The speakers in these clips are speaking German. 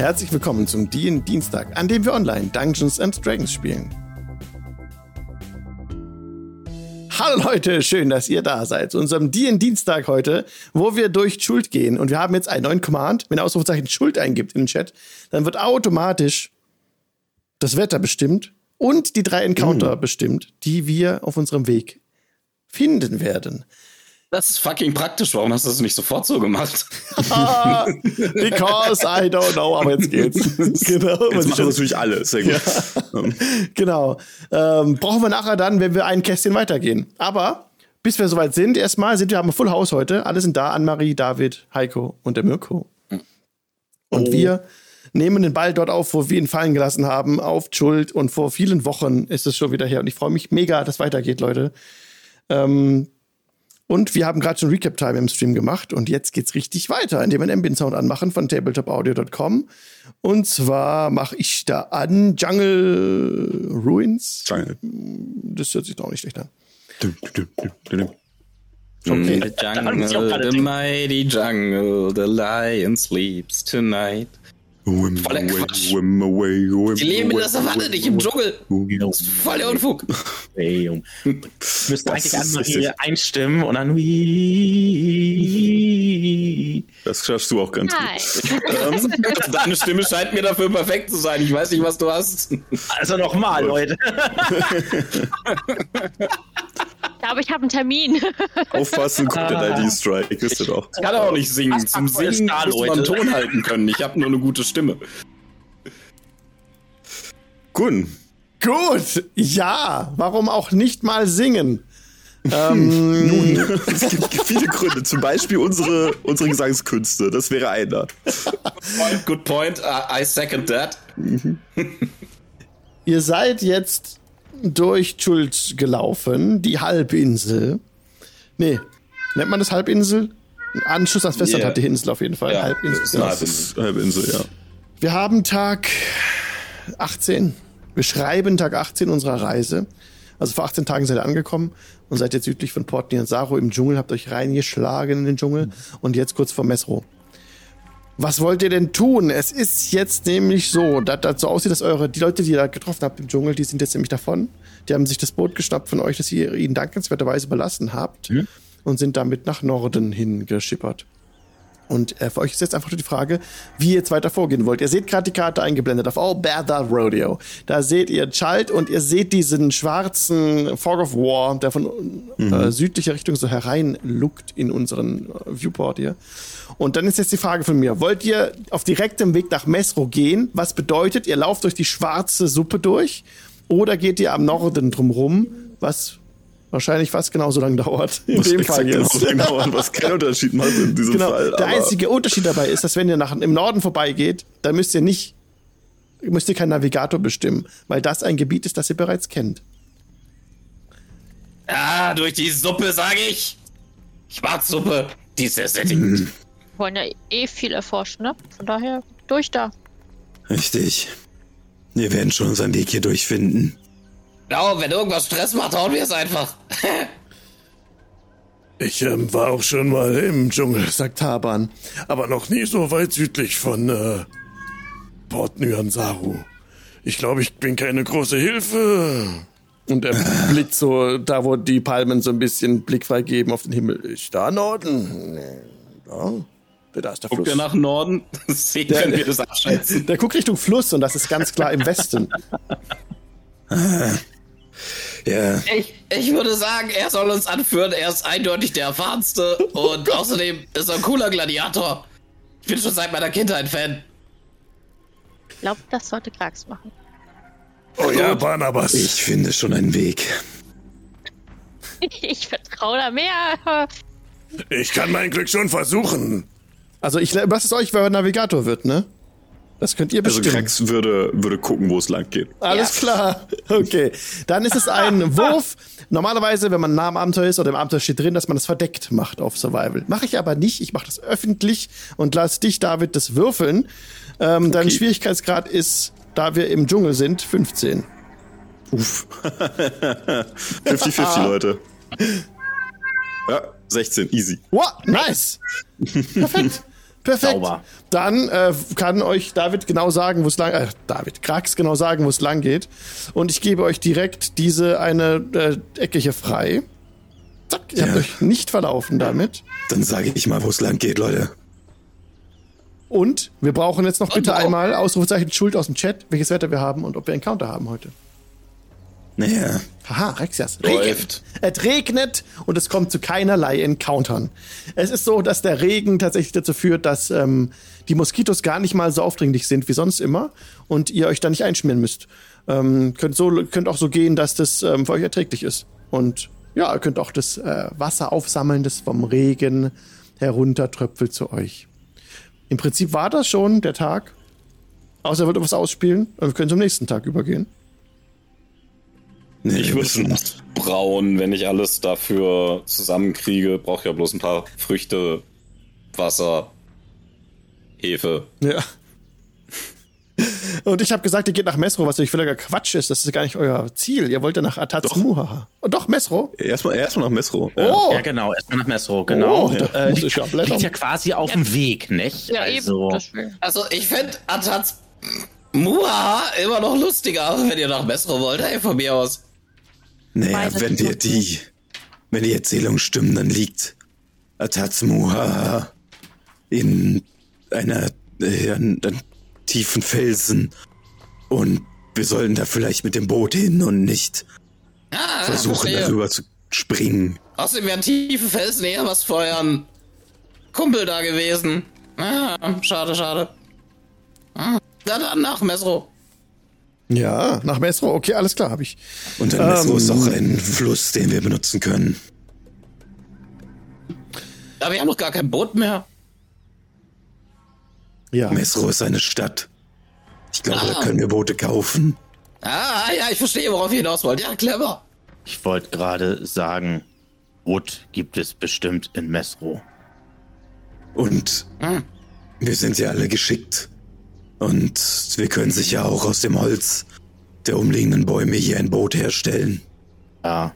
Herzlich willkommen zum DIN Dienstag, an dem wir online Dungeons and Dragons spielen. Hallo Leute, schön, dass ihr da seid zu unserem DIN Dienstag heute, wo wir durch Schuld gehen. Und wir haben jetzt einen neuen Command. Wenn ihr Ausrufezeichen Schuld eingibt in den Chat, dann wird automatisch das Wetter bestimmt und die drei Encounter Mm. bestimmt, die wir auf unserem Weg finden werden. Das ist fucking praktisch. Warum hast du das nicht sofort so gemacht? Because I don't know, aber jetzt geht's. genau. Jetzt machen schon- natürlich alle. Sehr gut. Ähm, Genau. Ähm, brauchen wir nachher dann, wenn wir ein Kästchen weitergehen. Aber bis wir soweit sind, erstmal sind wir haben ein Full House heute. Alle sind da. Anne-Marie, David, Heiko und der Mirko. Und Oh. wir nehmen den Ball dort auf, wo wir ihn fallen gelassen haben, auf Schuld. Und vor vielen Wochen ist es schon wieder her. Und ich freue mich mega, dass weitergeht, Leute. Ähm, und wir haben gerade schon Recap-Time im Stream gemacht. Und jetzt geht's richtig weiter, indem wir einen Ambient-Sound anmachen von tabletopaudio.com. Und zwar mache ich da an Jungle Ruins. Jungle. Das hört sich doch nicht schlecht an. dum, dum, dum. Okay. The ich auch jungle, the mighty jungle, the lion sleeps tonight. Whim Voller away, Quatsch. whim away, whim Die leben in der Savanne, nicht im. Dschungel. Das ist voll der Unfug. Ey, Junge. Müsste eigentlich richtig. einstimmen und dann wie. Das schaffst du auch ganz gut. Nein. Deine Stimme scheint mir dafür perfekt zu sein. Ich weiß nicht, was du hast. Also nochmal, Leute. Ich glaube, ich habe einen Termin. Aufpassen, kommt der Ah. ID Strike, wisst ihr doch. Ich kann auch nicht singen. Zum Singen Star, muss man? Ton halten können. Ich habe nur eine gute Stimme. Gun, Gut, ja, warum auch nicht mal singen? ähm, nun, es gibt viele Gründe. Zum Beispiel unsere, unsere Gesangskünste. Das wäre einer. Good point. I, I second that. ihr seid jetzt durch Schuld gelaufen, die Halbinsel. Nee, nennt man das Halbinsel? Ein Anschluss ans Festland Yeah. hat die Insel auf jeden Fall. Ja, Halbinsel. das ist ist Halbinsel, ja. Wir haben Tag 18. Wir schreiben Tag 18 unserer Reise. Also vor 18 Tagen seid ihr angekommen und seid jetzt südlich von Port Nianzaro im Dschungel, habt euch reingeschlagen in den Dschungel und jetzt kurz vor Mesro. Was wollt ihr denn tun? Es ist jetzt nämlich so, dass das so aussieht, dass eure, die Leute, die ihr da getroffen habt im Dschungel, die sind jetzt nämlich davon. Die haben sich das Boot geschnappt von euch, das ihr ihnen dankenswerterweise überlassen habt und sind damit nach Norden hingeschippert. Und äh, für euch ist jetzt einfach nur die Frage, wie ihr jetzt weiter vorgehen wollt. Ihr seht gerade die Karte eingeblendet auf All Bad That Rodeo. Da seht ihr Child und ihr seht diesen schwarzen Fog of War, der von äh, südlicher Richtung so hereinluckt in unseren äh, Viewport hier. Und dann ist jetzt die Frage von mir, wollt ihr auf direktem Weg nach Mesro gehen? Was bedeutet, ihr lauft durch die schwarze Suppe durch? Oder geht ihr am Norden drumrum? Was wahrscheinlich fast genauso lang dauert. In Was dem Fall jetzt. Genau, genau, was keinen Unterschied macht in diesem Genau. Fall. Der einzige Unterschied dabei ist, dass wenn ihr nach, im Norden vorbeigeht, dann müsst ihr nicht, müsst ihr keinen Navigator bestimmen, weil das ein Gebiet ist, das ihr bereits kennt. Ah, durch die Suppe, sage ich. Schwarzsuppe. Die ist sehr sättigend. Wir wollen ja eh viel erforschen, ne? Von daher durch da. Richtig. Wir werden schon unseren Weg hier durchfinden. Genau, wenn irgendwas Stress macht, hauen wir es einfach. Ich ähm, war auch schon mal im Dschungel, sagt Taban, aber noch nie so weit südlich von äh, Port Nyansaru. Ich glaube, ich bin keine große Hilfe. Und er blickt so da, wo die Palmen so ein bisschen blickfrei geben auf den Himmel. Ist da Norden? Da. Da ist der Guckt Fluss. ihr nach Norden? Sehen können wir das abschätzen. Der guckt Richtung Fluss und das ist ganz klar im Westen. Ja, Ich, ich würde sagen, er soll uns anführen. Er ist eindeutig der erfahrenste und außerdem ist er ein cooler Gladiator. Ich bin schon seit meiner Kindheit Fan. Ich glaube, das sollte Krax machen. Oh ja, Barnabas. ich finde schon einen Weg. Ich vertraue da mehr. Ich kann mein Glück schon versuchen. Also ich was es euch, wer Navigator wird, ne? Das könnt ihr Also bestimmen. Krax würde, würde gucken, wo es lang geht. Alles klar. Okay. Dann ist es ein Wurf. Normalerweise, wenn man nah am Abenteuer ist oder im Abenteuer steht drin, dass man das verdeckt macht auf Survival. Mache ich aber nicht. Ich mache das öffentlich und lass dich, David, das würfeln. Ähm, Dein Okay. Schwierigkeitsgrad ist, da wir im Dschungel sind, 15. Uff. 50-50, Leute. Ja, 16, easy. Wow, nice. Perfekt. Perfekt. Sauber. Dann äh, kann euch David genau sagen, wo es lang, äh, David Krax genau sagen, wo es lang geht. Und ich gebe euch direkt diese eine äh, Ecke hier frei. Zack, ihr habt Ja. euch nicht verlaufen damit. Dann sage ich mal, wo es lang geht, Leute. Und wir brauchen jetzt noch bitte einmal Ausrufezeichen Schuld aus dem Chat, welches Wetter wir haben und ob wir Encounter haben heute. Naja, Haha, Rexias. Läuft. Es regnet und es kommt zu keinerlei Encountern. Es ist so, dass der Regen tatsächlich dazu führt, dass ähm, die Moskitos gar nicht mal so aufdringlich sind wie sonst immer und ihr euch da nicht einschmieren müsst. Ähm, könnt, so, könnt auch so gehen, dass das ähm, für euch erträglich ist. Und ja, ihr könnt auch das äh, Wasser aufsammeln, das vom Regen heruntertröpfelt zu euch. Im Prinzip war das schon der Tag. Außer ihr wollt was ausspielen und wir können zum nächsten Tag übergehen. Nee, Ich würde es brauen, wenn ich alles dafür zusammenkriege. Brauche ja bloß ein paar Früchte, Wasser, Hefe. Ja. Und ich habe gesagt, ihr geht nach Mesro, was natürlich völliger Quatsch ist. Das ist gar nicht euer Ziel. Ihr wollt ja nach Atazmuha. Oh, doch, Mesro. Erstmal erstmal nach Mesro. Oh, Ja, genau, erstmal nach Mesro, genau. Oh, da äh, liegt, ja liegt ja quasi auf dem Weg, nicht? Ja, also, eben. Deswegen. Also, ich fände Atats Muha immer noch lustiger, wenn ihr nach Mesro wollt. Hey, von mir aus. Naja, wenn wir okay. die, wenn die Erzählungen stimmen, dann liegt Atazmuha in einer, äh, an, an tiefen Felsen. Und wir sollten da vielleicht mit dem Boot hin und nicht Ah, versuchen, darüber zu springen. Außerdem wären tiefe Felsen eher was für euren Kumpel da gewesen. Ah, schade, schade. Ah, dann nach Mesro. Ja, nach Mesro. Okay, alles klar, habe ich. Und dann Mesro Ähm. ist auch ein Fluss, den wir benutzen können. Aber wir haben noch gar kein Boot mehr. Ja. Mesro ist eine Stadt. Ich glaube, Ah. da können wir Boote kaufen. Ah, ja, ich verstehe, worauf ihr hinaus wollt. Ja, clever. ich wollte gerade sagen, Rot gibt es bestimmt in Mesro. Und Hm. wir sind ja alle geschickt. Und wir können sicher auch aus dem Holz der umliegenden Bäume hier ein Boot herstellen. Ja,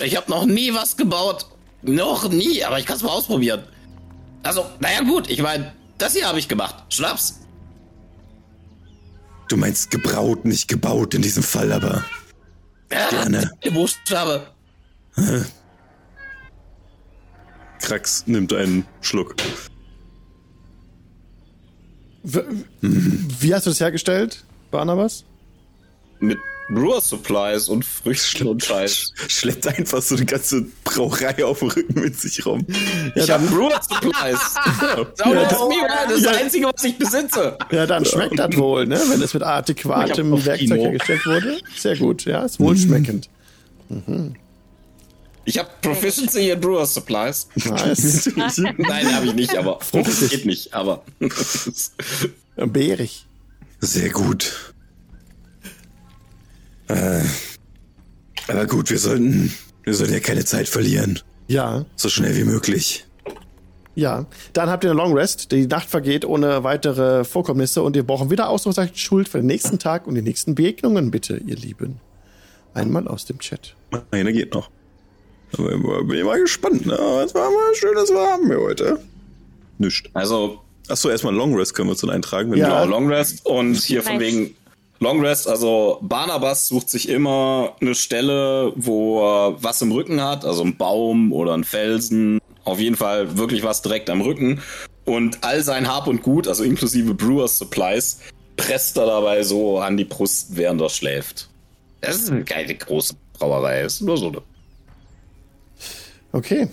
Ich habe noch nie was gebaut. Noch nie, aber ich kann es mal ausprobieren. Also, naja gut, ich meine, das hier habe ich gemacht. Schnaps. Du meinst gebraut, nicht gebaut in diesem Fall, aber Ja, Gerne. der Buchstabe. Krax nimmt einen Schluck. Wie hast du das hergestellt, Barnabas? Mit Brewer Supplies und Früchten und Scheiß. Schleppt einfach so eine ganze Brauerei auf dem Rücken mit sich rum. Ich habe Brewer Supplies. Ja, mir, das ist das Einzige, was ich besitze. Ja, dann schmeckt das wohl, ne? Wenn es mit hab adäquatem Werkzeug hergestellt wurde. Sehr gut, ja, ist wohlschmeckend. Ich habe Proficiency in Brewer Supplies. Nice. Nein, habe ich nicht, aber Fruchtig. geht nicht, aber Beerig. Sehr gut. Äh, aber gut, wir sollten, wir sollten ja keine Zeit verlieren. Ja, So schnell wie möglich. ja. Dann habt ihr eine Long Rest. Die Nacht vergeht ohne weitere Vorkommnisse und wir brauchen wieder Ausrufezeichen Schuld für den nächsten Tag und die nächsten Begegnungen, bitte, ihr Lieben. Einmal aus dem Chat. Meine geht noch. Aber bin ich mal gespannt, ne? Was war mal schönes haben wir heute? Nischt. also Achso, erstmal Long Rest können wir uns dann eintragen. Wenn Ja. Genau, Long Rest und hier von wegen Long Rest, also Barnabas sucht sich immer eine Stelle, wo er was im Rücken hat, also ein Baum oder ein Felsen, auf jeden Fall wirklich was direkt am Rücken und all sein Hab und Gut, also inklusive Brewers Supplies, presst er dabei so an die Brust, während er schläft. Das ist eine geile große Brauerei, ist nur so eine Okay.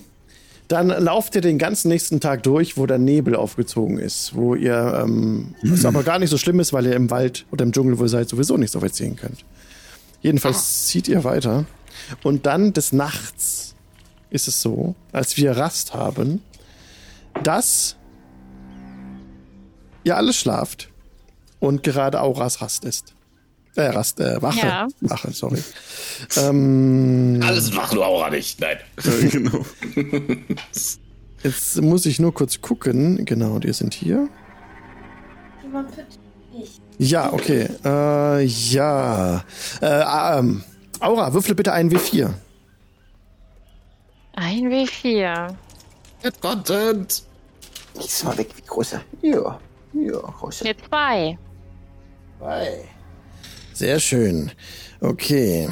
Dann lauft ihr den ganzen nächsten Tag durch, wo der Nebel aufgezogen ist, wo ihr, ähm, was aber gar nicht so schlimm ist, weil ihr im Wald oder im Dschungel, wo ihr seid, sowieso nicht so weit sehen könnt. Jedenfalls zieht ihr weiter. Und dann des Nachts ist es so, als wir Rast haben, dass ihr alle schlaft und gerade Auras Rast ist. Äh, Rast, äh, Wache. Ja. Wache, sorry. ähm, Alles macht nur Aura nicht. Nein. genau. Jetzt muss ich nur kurz gucken. Genau, die sind hier. Ja, okay. Äh, ja. Äh, ähm, Aura, würfle bitte einen W4. Ein W4. Get Content. Nächstes Mal weg wie großer. Ja, ja, großer. Ne, zwei. Sehr schön. Okay.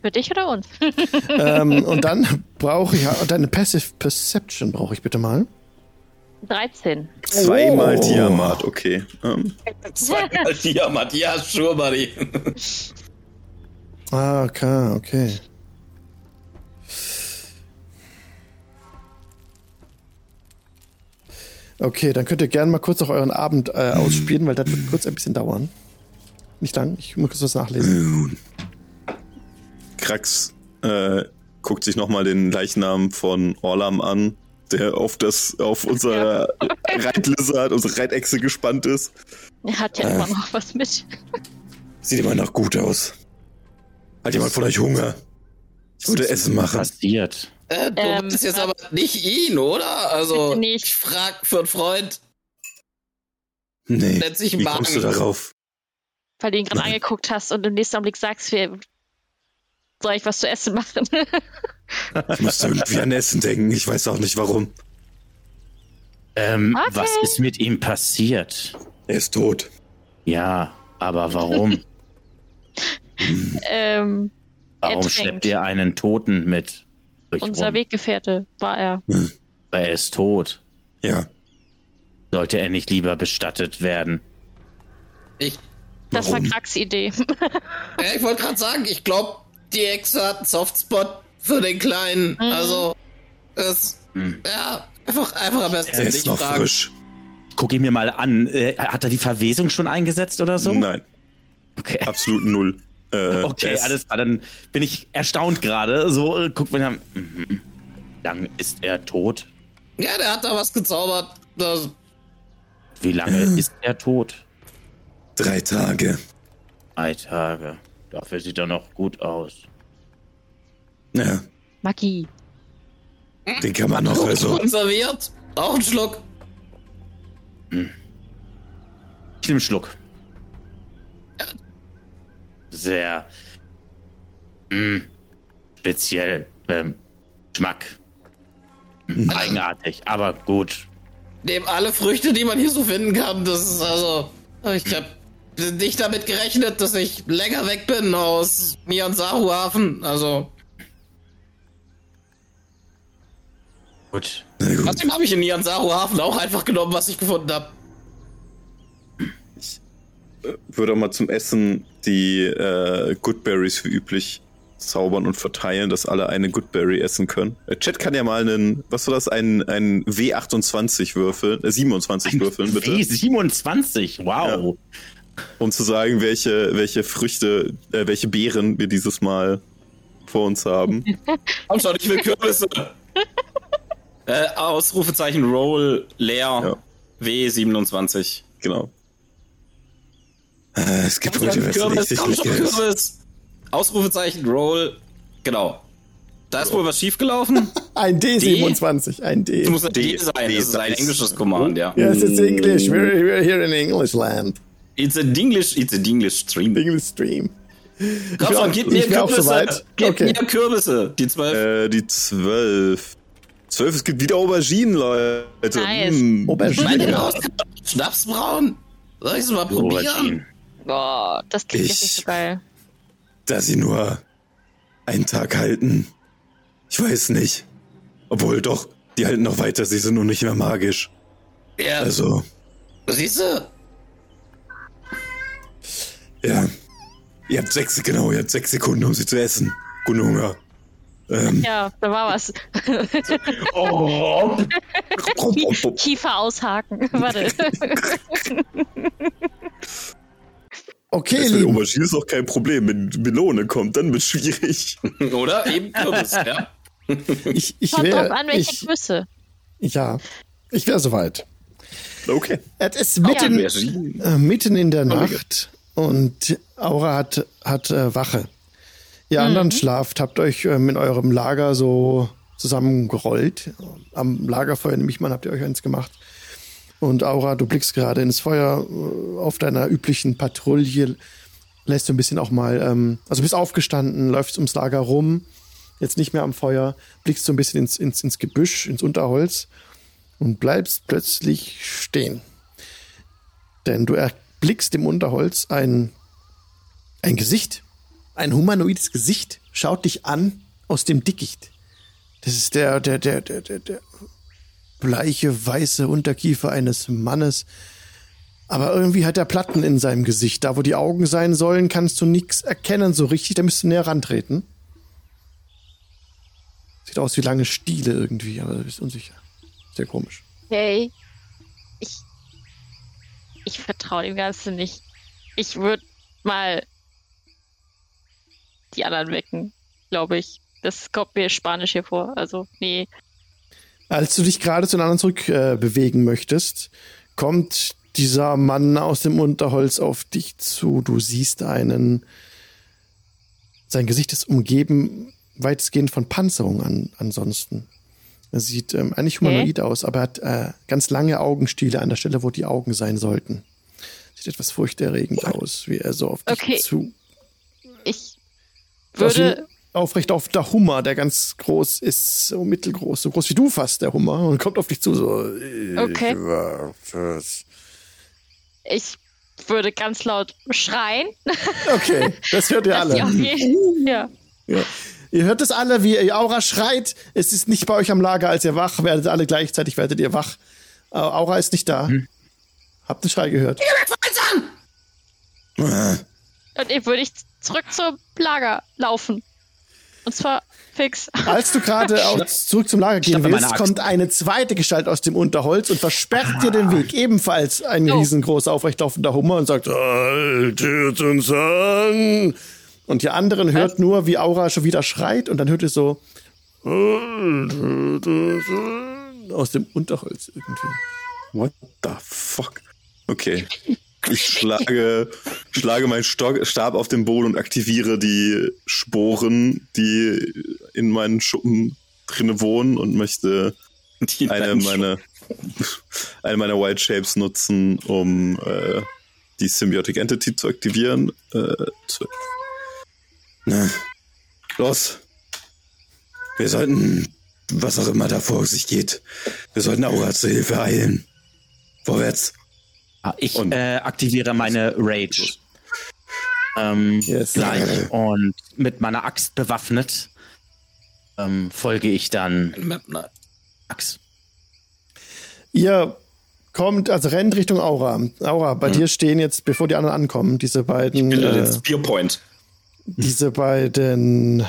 Für dich oder uns? ähm, und dann brauche ich, deine Passive Perception brauche ich bitte mal. 13. Zweimal Oh. Tiamat, okay. Ähm, Zweimal Diamant, ja, sure, buddy. Ah, okay, okay. Okay, dann könnt ihr gerne mal kurz noch euren Abend äh, ausspielen, weil das wird kurz ein bisschen dauern. Nicht lang, ich muss kurz was nachlesen. Krax äh, guckt sich nochmal den Leichnam von Orlam an, der auf das, auf unser Reitlizard, unsere Reitechse gespannt ist. Er hat ja immer noch was mit. Sieht immer noch gut aus. Hat jemand von euch Hunger? Ich würde Essen machen. Passiert. Äh, du Ähm, jetzt aber nicht ihn, oder? Also, nicht. ich frag für einen Freund. Nee. Nennt sich Wie kommst du Magen. darauf? Weil du ihn gerade angeguckt hast und im nächsten Augenblick sagst, wir, soll ich was zu essen machen? Ich musste irgendwie an Essen denken. Ich weiß auch nicht warum. Ähm, Okay. was ist mit ihm passiert? Er ist tot. Ja, aber warum? ähm, Warum schleppt ihr einen Toten mit? unser rum? Weggefährte war er. Weil er ist tot. Ja. Sollte er nicht lieber bestattet werden? Ich, Das Warum? war Krax Idee. ja, ich wollte gerade sagen, ich glaube, die Exe hat einen Softspot für den Kleinen. Mhm. Also, es, Hm. ja, einfach, einfach am besten Er ist nicht noch fragen. frisch. Guck ihn mir mal an. Äh, hat er die Verwesung schon eingesetzt oder so? Nein, Okay. absolut null. Äh, Okay, ist- alles klar. Dann bin ich erstaunt gerade. So, äh, guck mal. Mhm. Lang ist er tot? Ja, der hat da was gezaubert. Das, Wie lange ist er tot? Drei Tage. Drei Tage. Dafür sieht er noch gut aus. Ja, Magie. den kann man noch, also. konserviert. Auch ein Schluck. Ich nehme einen Schluck. Sehr mh, speziell. Ähm, Geschmack. Hm, Eigenartig, aber gut. Neben alle Früchte, die man hier so finden kann. Das ist also. Ich hab nicht damit gerechnet, dass ich länger weg bin aus Miansaru Hafen. Also. Gut. Gut. Trotzdem habe ich in Miansaru Hafen auch einfach genommen, was ich gefunden habe. Würde auch mal zum Essen die äh, Goodberries wie üblich zaubern und verteilen, dass alle eine Goodberry essen können. Chat kann ja mal einen, was war das, ein, ein W28 würfeln, äh, 27 würfeln, bitte. W27, wow. Um zu sagen, welche, welche Früchte, äh, welche Beeren wir dieses Mal vor uns haben. Komm schon, ich will Kürbisse. äh, Ausrufezeichen Roll leer. W27. Genau. Äh, es gibt heute was Kürbis, schon, Leckeres. Kürbis. Ausrufezeichen Roll. Genau. Da ist wohl was schiefgelaufen. Ein D27, ein D. Das muss ein D- D sein. D- Das ist ein englisches Command, ja. Yes, it's English. We're, we're here in English land. It's a Dinglish, it's a Dinglish stream. English stream. Komm bin schon, auch- gib mir Kürbisse. soweit. Gib Okay. mir Kürbisse. Die zwölf. Äh, die zwölf. Zwölf, es gibt wieder Auberginen, Leute. Nice. Mm. Meine Aubergine. raus. Schnapsbrauen. Soll ich es mal probieren? Auberginen. Boah, das klingt nicht Ich- so geil. Da sie nur einen Tag halten. Ich weiß nicht. Obwohl doch, die halten noch weiter, sie sind nur nicht mehr magisch. Ja, Also, siehst du? Ja. Ihr habt sechs, genau, ihr habt sechs Sekunden, um sie zu essen. Guten Hunger. Ähm, Ja, da war was. Kiefer aushaken. Warte. Okay, das Lieben. Aubergine ist auch kein Problem. Wenn Melone kommt, dann wird schwierig. Oder eben Kürbis, ja. Ich, ich Kommt drauf wäre. an, welche Ich, Größe. ja, ich wäre soweit. Okay. Es ist mitten, Aubergine. äh, mitten in der Nacht und Aura hat, hat äh, Wache. Ihr anderen schlaft, habt euch ähm, in eurem Lager so zusammengerollt. Am Lagerfeuer, nehme ich mal, habt ihr euch eins gemacht. Und Aura, du blickst gerade ins Feuer äh, auf deiner üblichen Patrouille, lässt du ein bisschen auch mal, ähm, also bist aufgestanden, läufst ums Lager rum, jetzt nicht mehr am Feuer, blickst so ein bisschen ins, ins, ins Gebüsch, ins Unterholz und bleibst plötzlich stehen. Denn du erblickst im Unterholz ein, ein Gesicht, ein humanoides Gesicht, schaut dich an aus dem Dickicht. Das ist der, der, der, der, der, der bleiche, weiße Unterkiefer eines Mannes. Aber irgendwie hat er Platten in seinem Gesicht. Da, wo die Augen sein sollen, kannst du nichts erkennen so richtig. Da müsst du näher rantreten. Sieht aus wie lange Stiele irgendwie, aber du bist unsicher. Sehr komisch. Hey, ich, ich vertraue dem Ganzen nicht. Ich würde mal die anderen wecken, glaube ich. Das kommt mir spanisch hier vor. Also, nee. Als du dich gerade zu den anderen zurück äh, möchtest, kommt dieser Mann aus dem Unterholz auf dich zu. Du siehst einen. Sein Gesicht ist umgeben weitestgehend von Panzerung an, ansonsten. Er sieht ähm, eigentlich humanoid aus, aber er hat äh, ganz lange Augenstiele an der Stelle, wo die Augen sein sollten. Sieht etwas furchterregend aus, wie er so auf dich Okay. zu. Ich würde. aufrecht auf der Hummer, der ganz groß ist, so mittelgroß, so groß wie du fast, der Hummer, und kommt auf dich zu, so. äh, Okay. Ich würde ganz laut schreien. Okay, das hört ihr alle. ja. Ja. Ihr hört es alle, wie ihr Aura schreit. Es ist nicht bei euch am Lager, als ihr wach werdet, alle gleichzeitig werdet ihr wach. Äh, Aura ist nicht da. Habt den Schrei gehört? Und ich würde ich zurück zum Lager laufen. Und zwar fix. Als du gerade auch zurück zum Lager gehen willst, kommt eine zweite Gestalt aus dem Unterholz und versperrt dir den Weg. Ebenfalls ein Oh. riesengroßer, aufrechtlaufender Hummer und sagt, haltet uns an. Und die anderen hört nur, wie Aura schon wieder schreit und dann hört ihr so aus dem Unterholz irgendwie. What the fuck? Okay. Ich schlage, schlage meinen Stock, Stab auf den Boden und aktiviere die Sporen, die in meinen Schuppen drinne wohnen und möchte Die eine meiner, eine meiner White Shapes nutzen, um äh, die Symbiotic Entity zu aktivieren. Äh, na, los. Wir sollten, was auch immer da vor sich geht, wir sollten Aura zur Hilfe eilen. Vorwärts. Ah, Ich Und- äh, aktiviere meine Rage. Ähm, Yes. gleich. Und mit meiner Axt bewaffnet ähm, folge ich dann Axt. Ihr kommt, also rennt Richtung Aura. Aura, bei dir stehen jetzt, bevor die anderen ankommen, diese beiden, Bildet den äh, Spearpoint. Diese beiden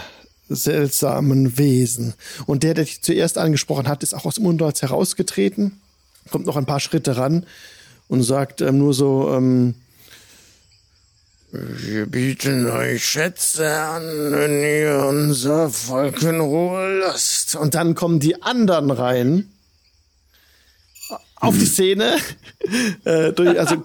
seltsamen Wesen. Und der, der dich zuerst angesprochen hat, ist auch aus dem Unterholz herausgetreten, kommt noch ein paar Schritte ran und sagt ähm, nur so, ähm, wir bieten euch Schätze an, wenn ihr unser Volk in Ruhe lasst. Und dann kommen die anderen rein auf die Szene. äh, durch, also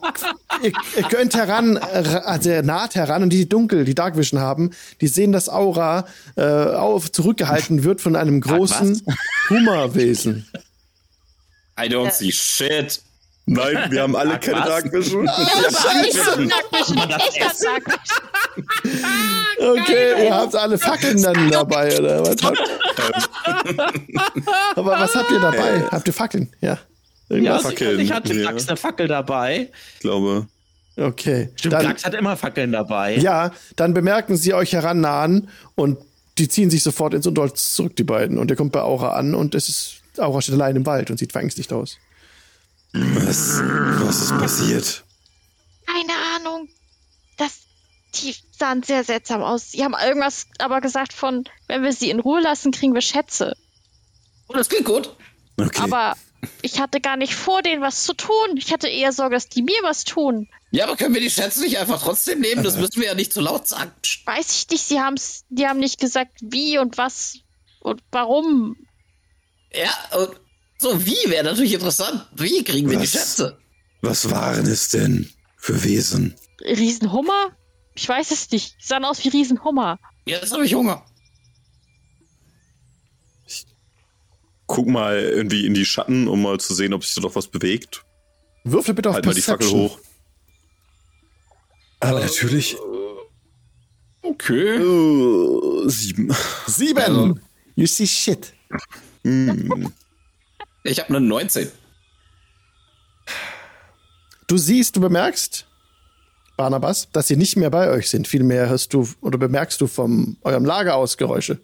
ihr, ihr könnt heran, äh, also er naht heran und die, die dunkel, die Dark Vision haben, die sehen, dass Aura äh, auf, zurückgehalten wird von einem großen Hummerwesen. I don't see shit. Nein, wir haben alle keine was? Dark Vision. Scheiße! das Ich das sagt. Okay, ihr habt alle Fackeln dann dabei, oder was habt Aber was habt ihr dabei? Habt ihr Fackeln? Ja. Ja, Irgendwas? Fackeln, ich hatte ja. Glax eine Fackel dabei. Ich glaube. Okay. Stimmt, Dann, Glax hat immer Fackeln dabei. ja, dann bemerken sie euch herannahen und die ziehen sich sofort ins Unterholz zurück, die beiden. Und ihr kommt bei Aura an und es ist, Aura steht allein im Wald und sieht verängstigt aus. Was, was ist passiert? Keine Ahnung. Das, die sahen sehr seltsam aus. Sie haben irgendwas aber gesagt von, wenn wir sie in Ruhe lassen, kriegen wir Schätze. Oh, das klingt gut. Okay. Aber ich hatte gar nicht vor, denen was zu tun. Ich hatte eher Sorge, dass die mir was tun. Ja, aber können wir die Schätze nicht einfach trotzdem nehmen? Das müssen wir ja nicht zu laut sagen. Psst. Weiß ich nicht, sie haben's, die haben nicht gesagt, wie und was und warum. Ja, und so wie wäre natürlich interessant. Wie kriegen wir die Was? Schätze? was waren es denn für Wesen? Riesenhummer? Ich weiß es nicht. Die sahen aus wie Riesenhummer. Jetzt habe ich Hunger. Guck mal irgendwie in die Schatten, um mal zu sehen, ob sich da noch was bewegt. Würfel bitte auf Halt mal die Fackel Perception. hoch. Aber natürlich. Okay. Oh, sieben. Sieben. You see shit. Ich habe eine 19. Du siehst, du bemerkst, Barnabas, dass sie nicht mehr bei euch sind. Vielmehr hörst du oder bemerkst du vom eurem Lager aus Geräusche.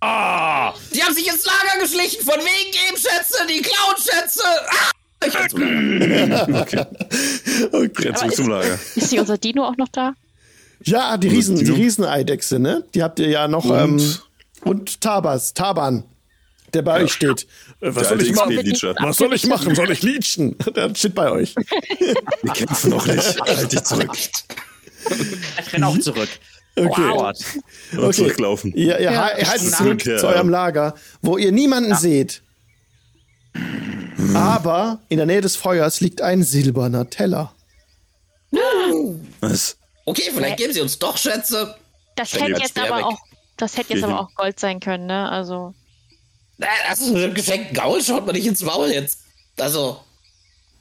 Ah! Die haben sich ins Lager geschlichen, von wegen Gebenschätze, die klauen Schätze. Ah! Ich renn zum Lager. Renn zurück zum Lager. Ist die unser Dino auch noch da? Ja, die Riesen, die? Rieseneidechse, ne? Die habt ihr ja noch Und? ähm, und Tabas, Taban, der bei euch steht. Äh, Was soll ich machen? Was soll ich machen? Soll ich leechen? Der steht bei euch. Wir kämpfen noch nicht. Halt dich zurück. Ich renn auch zurück. Okay. Wow. Und zurücklaufen. Ihr, ihr, Ja. ihr haltet Ja. zurück Ja. zu eurem Lager, wo ihr niemanden seht. Aber in der Nähe des Feuers liegt ein silberner Teller. Was? Okay, vielleicht geben sie uns doch Schätze. Das hätte jetzt aber weg. auch, das hätte jetzt aber auch Gold sein können, ne? Also. Na, Das ist ein geschenkten Gaul, schaut man nicht ins Maul jetzt. Also,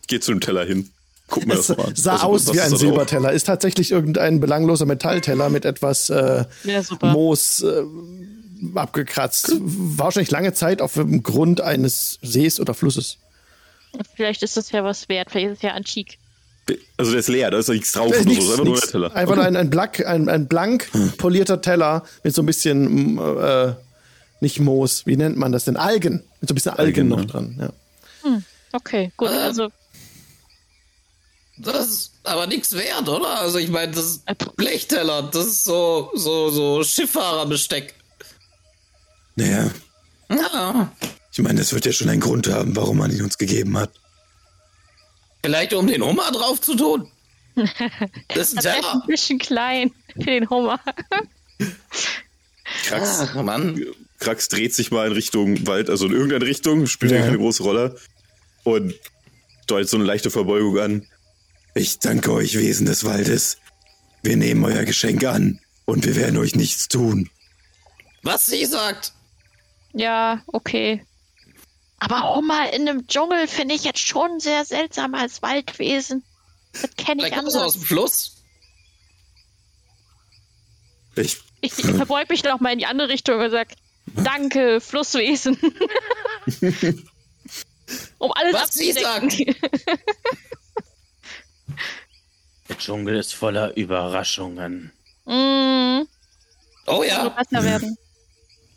Geh zu dem Teller hin. Guck Es das mal an. sah Also, aus wie ein? Silberteller. Ist tatsächlich irgendein belangloser Metallteller mit etwas äh, Ja. Moos äh, abgekratzt. War wahrscheinlich lange Zeit auf dem Grund eines Sees oder Flusses. Vielleicht ist das ja was wert. Vielleicht ist es ja antik. Also der ist leer, da ist nichts drauf ist oder so. nichts- Das ist einfach nur der Teller. Einfach nur ein, ein, Black, ein, ein blank polierter Teller mit so ein bisschen, mm, äh, nicht Moos, wie nennt man das denn? Algen. Mit so ein bisschen Algen, Algen, noch ne? dran. Ja. Okay, gut. Ähm. Also, das ist aber nichts wert, oder? Also, ich meine, das ist Äh, Blechteller. Das ist so, so, so Schiffahrerbesteck. Naja, Ja. ich meine, das wird ja schon einen Grund haben, warum man ihn uns gegeben hat. Vielleicht um den Hummer drauf zu tun. Das ist ein ist ein bisschen klein für den Hummer. Krax, Ah, Mann. Krax dreht sich mal in Richtung Wald, also in irgendeine Richtung, spielt Ja. keine große Rolle. Und deutet so eine leichte Verbeugung an. Ich danke euch, Wesen des Waldes. Wir nehmen euer Geschenk an und wir werden euch nichts tun. Was sie sagt. Ja, okay. Aber Hummer in einem Dschungel finde ich jetzt schon sehr seltsam als Waldwesen. Das kenne ich es aus anders. dem Fluss. Ich, Ich, ich verbeug mich noch mal in die andere Richtung und sag, danke, Flusswesen. um alles Was Sie abzudecken. Der Dschungel ist voller Überraschungen. mm, Oh ja. besser werden.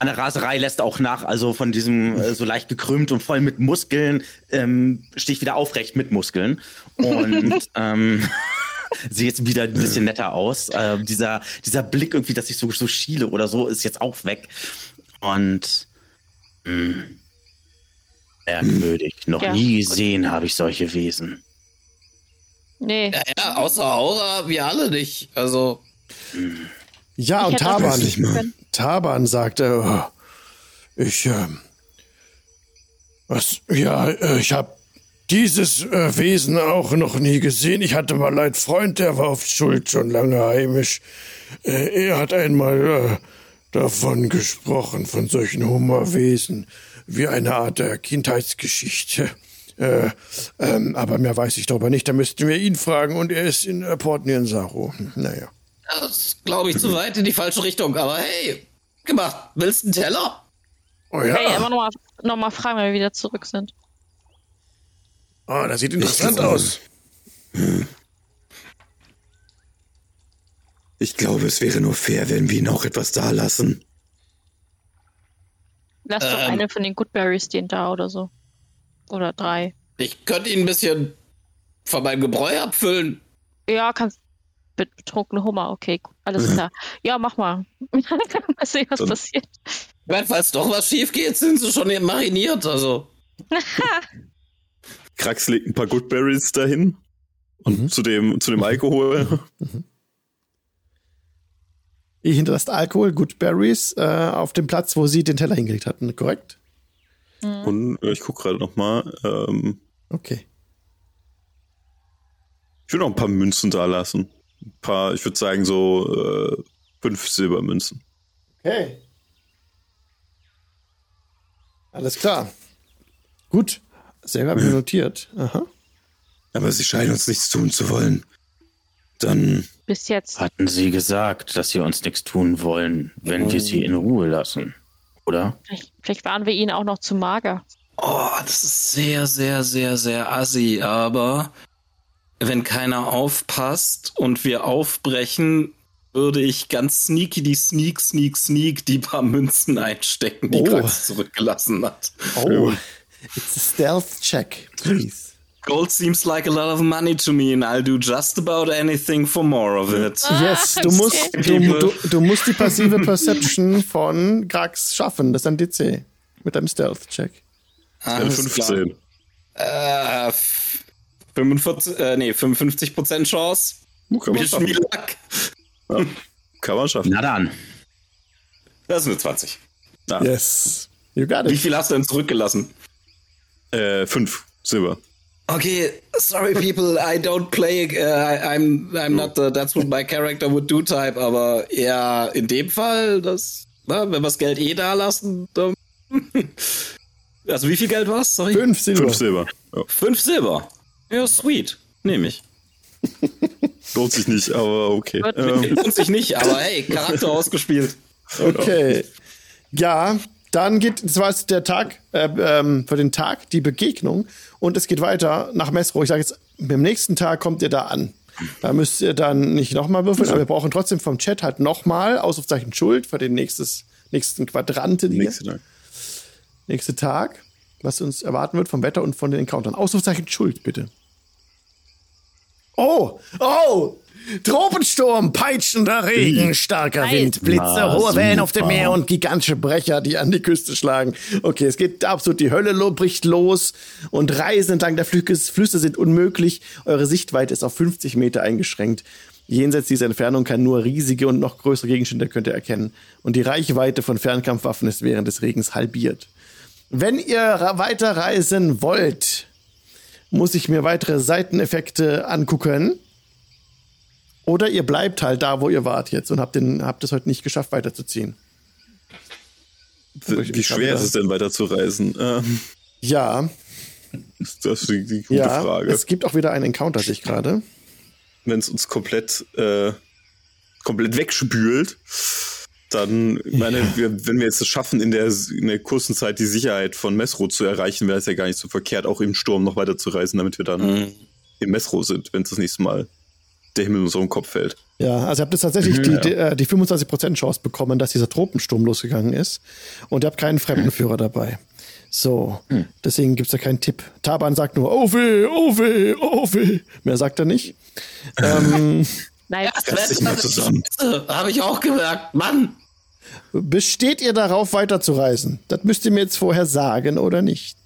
An der Raserei lässt auch nach, also von diesem äh, so leicht gekrümmt und voll mit Muskeln, ähm, stehe ich wieder aufrecht mit Muskeln. Und ähm, sehe jetzt wieder ein bisschen netter aus. Äh, dieser, dieser Blick irgendwie, dass ich so, so schiele oder so, ist jetzt auch weg. Und mh, merkwürdig. Noch Ja. nie gesehen habe ich solche Wesen. Nee. Ja, ja, außer Aura, wir alle nicht. Also, Ja, Ich und Taban. nicht mal. Taban sagte, oh, ich, ähm, was, ja, äh, ich habe dieses äh, Wesen auch noch nie gesehen. Ich hatte mal einen Freund, der war auf Schuld schon lange heimisch. Äh, er hat einmal äh, davon gesprochen, von solchen Hummerwesen, wie eine Art der Kindheitsgeschichte. Äh, ähm, aber mehr weiß ich darüber nicht. Da müssten wir ihn fragen und er ist in äh, Port Nianzaro. Hm, Naja. das glaube ich zu weit in die falsche Richtung. Aber hey, gemacht. Willst du einen Teller? Oh ja. Hey, aber nochmal noch mal fragen, wenn wir wieder zurück sind. Ah, das sieht interessant glaube- aus. ich glaube, es wäre nur fair, wenn wir ihn auch etwas da lassen. Lass doch Ähm. eine von den Goodberries stehen da oder so. Oder drei. Ich könnte ihn ein bisschen von meinem Gebräu abfüllen. Ja, kannst. Mit betrunkenem Hummer, okay, gut, alles klar. Ja, mach mal. mal sehen, was Dann- passiert. Ich meine, falls doch was schief geht, sind sie schon mariniert. Also, Krax legt ein paar Goodberries dahin. Und Mhm. zu dem, zu dem Alkohol. Ihr hinterlasst Alkohol, Goodberries, äh, auf dem Platz, wo sie den Teller hingelegt hatten, korrekt? Und äh, ich gucke gerade noch mal. Ähm, Okay. ich würde noch ein paar Münzen da lassen. Ein paar, ich würde sagen so äh, fünf Silbermünzen. Okay. Alles klar. Gut. Selber mir notiert. Aha. Aber sie scheinen uns nichts tun zu wollen. Dann Bis jetzt. Hatten Sie gesagt, dass Sie uns nichts tun wollen, wenn wir Sie in Ruhe lassen? Oder? Vielleicht, vielleicht waren wir ihnen auch noch zu mager. Oh, das ist sehr, sehr, sehr, sehr assi, aber wenn keiner aufpasst und wir aufbrechen, würde ich ganz sneaky die Sneak, Sneak, Sneak die paar Münzen einstecken, die Oh. Krax zurückgelassen hat. Oh, it's a stealth check, please. Gold seems like a lot of money to me and I'll do just about anything for more of it. Yes, du musst, du, du, du musst die passive Perception von Grax schaffen. Das ist ein DC. Mit deinem Stealth-Check. Alles 15. Klar. Äh, f- 45, äh, nee, 55% Chance. Kann man schaffen. luck. Kann man schaffen. Na dann. Das ist eine 20. Ah, Yes. You got Wie it. viel hast du denn zurückgelassen? äh, fünf Silber. Okay, sorry people, I don't play, uh, I, I'm, I'm not the, that's what my character would do type, aber ja, in dem Fall, das, na, wenn wir das Geld eh da lassen, dann, also wie viel Geld war's? Sorry? Fünf Silber. Fünf Silber. Ja. Fünf Silber. Ja, sweet. Nehme ich. Lohnt sich nicht, aber okay. Lohnt sich nicht, aber hey, Charakter ausgespielt. Okay. Ja, dann geht, das war jetzt der Tag, äh, ähm, für den Tag, die Begegnung. Und es geht weiter nach Messro. Ich sage jetzt, am nächsten Tag kommt ihr da an. Da müsst ihr dann nicht nochmal würfeln, aber wir brauchen trotzdem vom Chat halt nochmal Ausrufzeichen Schuld für den nächstes, nächsten Quadranten hier. nächste Tag. nächste Tag, was uns erwarten wird vom Wetter und von den Encountern. Ausrufzeichen Schuld, bitte. Oh, oh! Tropensturm, peitschender Regen, starker Wind, Blitze, Ah, hohe Wellen auf dem. Meer und gigantische Brecher, die an die Küste schlagen. Okay, es geht absolut, die Hölle bricht los und Reisen entlang der Flüsse, sind unmöglich. Eure Sichtweite ist auf 50 Meter eingeschränkt. Jenseits dieser Entfernung kann nur riesige und noch größere Gegenstände könnt ihr erkennen. Und die Reichweite von Fernkampfwaffen ist während des Regens halbiert. Wenn ihr weiterreisen wollt, muss ich mir weitere Seiteneffekte angucken. Oder ihr bleibt halt da, wo ihr wart jetzt und habt, den, habt es heute nicht geschafft, weiterzuziehen. Wie schwer ist es denn weiter zu reisen? Ähm, Ja, das ist die, die gute ja. Frage. Es gibt auch wieder einen Encounter, sich gerade. Wenn es uns komplett, äh, komplett wegspült, dann, meine, wir, wenn wir jetzt es schaffen, in der, in der kurzen Zeit die Sicherheit von Messro zu erreichen, wäre es ja gar nicht so verkehrt, auch im Sturm noch weiter zu reisen, damit wir dann Mhm. in Messro sind, wenn es das nächste Mal der Himmel uns auf den Kopf fällt. Ja, also ihr habt jetzt tatsächlich die, die, äh, die 25% Chance bekommen, dass dieser Tropensturm losgegangen ist. Und ihr habt keinen Fremdenführer dabei. So, deswegen gibt's da keinen Tipp. Taban sagt nur, oh weh, oh weh, oh weh. Mehr sagt er nicht. ähm, Nein, Reiß dich mal zusammen. Habe ich auch gemerkt. Mann! besteht ihr darauf, weiterzureisen? Das müsst ihr mir jetzt vorher sagen oder nicht.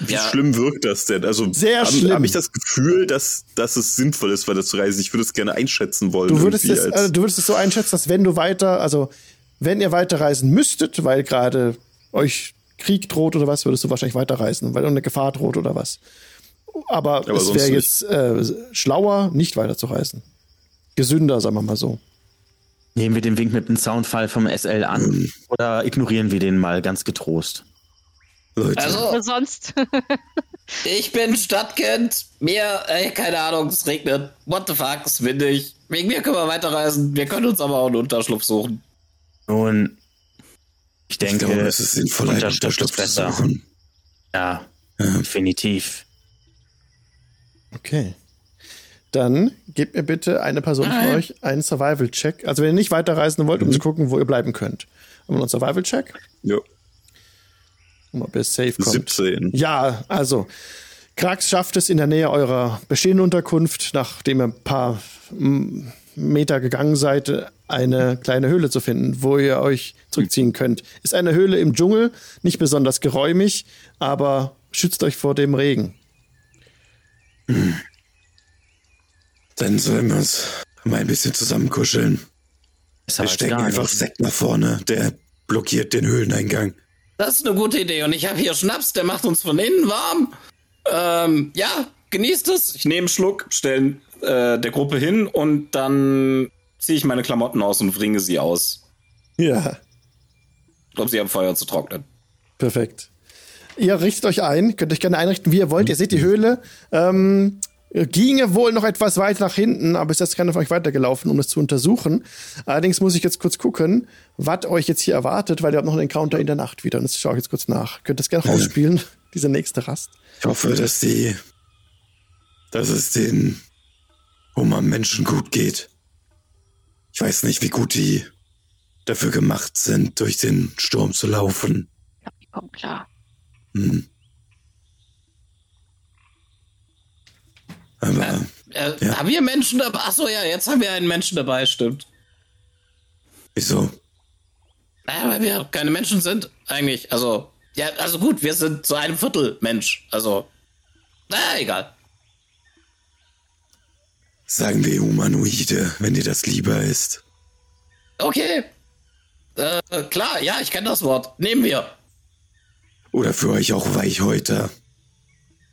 Wie Ja. schlimm wirkt das denn? Also Sehr habe schlimm. hab ich das Gefühl, dass, dass es sinnvoll ist, weiter zu reisen. Ich würde es gerne einschätzen wollen. Du würdest, es, irgendwie als- äh, du würdest es so einschätzen, dass wenn du weiter, also wenn ihr weiterreisen müsstet, weil gerade euch Krieg droht oder was, würdest du wahrscheinlich weiterreisen, weil eine Gefahr droht oder was. Aber, Aber es wäre jetzt äh, schlauer, nicht weiterzureisen. Gesünder, sagen wir mal so. Nehmen wir den Wink mit dem Soundfall vom SL an oder ignorieren wir den mal ganz getrost? Leute, Also, sonst. ich bin Stadtkind. Mir, ey, keine Ahnung, es regnet. What the fuck, ist windig. Wegen mir können wir weiterreisen. Wir können uns aber auch einen Unterschlupf suchen. Nun, ich ich denke, glaube, es ist sinnvoll, einen Unterschlupf zu besser. suchen. Ja, definitiv. Okay. Dann gebt mir bitte eine Person von Nein. euch einen Survival-Check. Also wenn ihr nicht weiterreisen wollt, um zu gucken, wo ihr bleiben könnt. Haben wir noch einen Survival-Check? Ja, ob ihr safe kommt. 17. Ja, also Krax schafft es in der Nähe eurer bestehenden Unterkunft, nachdem ihr ein paar Meter gegangen seid, eine kleine Höhle zu finden, wo ihr euch zurückziehen könnt. Ist eine Höhle im Dschungel, nicht besonders geräumig, aber schützt euch vor dem Regen. Dann sollen wir uns mal ein bisschen zusammenkuscheln. Wir stecken einfach. Sekt nach vorne. Der blockiert den Höhleneingang. Das ist eine gute Idee. Und ich habe hier Schnaps, der macht uns von innen warm. Ähm, ja, genießt es. Ich nehme einen Schluck, stelle äh, der Gruppe hin und dann ziehe ich meine Klamotten aus und bringe sie aus, Ja, um sie am Feuer zu trocknen. perfekt. Ihr richtet euch ein, könnt euch gerne einrichten, wie ihr wollt. Ihr seht die Höhle. Ähm, ginge wohl noch etwas weit nach hinten, aber ist jetzt keiner von euch weitergelaufen, um das zu untersuchen. Allerdings muss ich jetzt kurz gucken, was euch jetzt hier erwartet, weil ihr habt noch einen Encounter in der Nacht wieder. Und das schaue ich jetzt kurz nach. Könnt ihr das gerne rausspielen, diese nächste Rast? Ich hoffe, dass die, dass es den Hummer-Menschen gut geht. Ich weiß nicht, wie gut die dafür gemacht sind, durch den Sturm zu laufen. Ich glaub, die kommen klar. Hm. Aber Äh, Ja. Haben wir Menschen dabei? Achso, ja, jetzt haben wir einen Menschen dabei, stimmt. wieso? Naja, weil wir keine Menschen sind, eigentlich. Also, ja, also gut, wir sind zu einem Viertel Mensch. Also, naja, egal. Sagen wir Humanoide, wenn dir das lieber ist. Okay. Äh, klar, ja, ich kenne das Wort. Nehmen wir. Oder für euch auch Weichhäuter.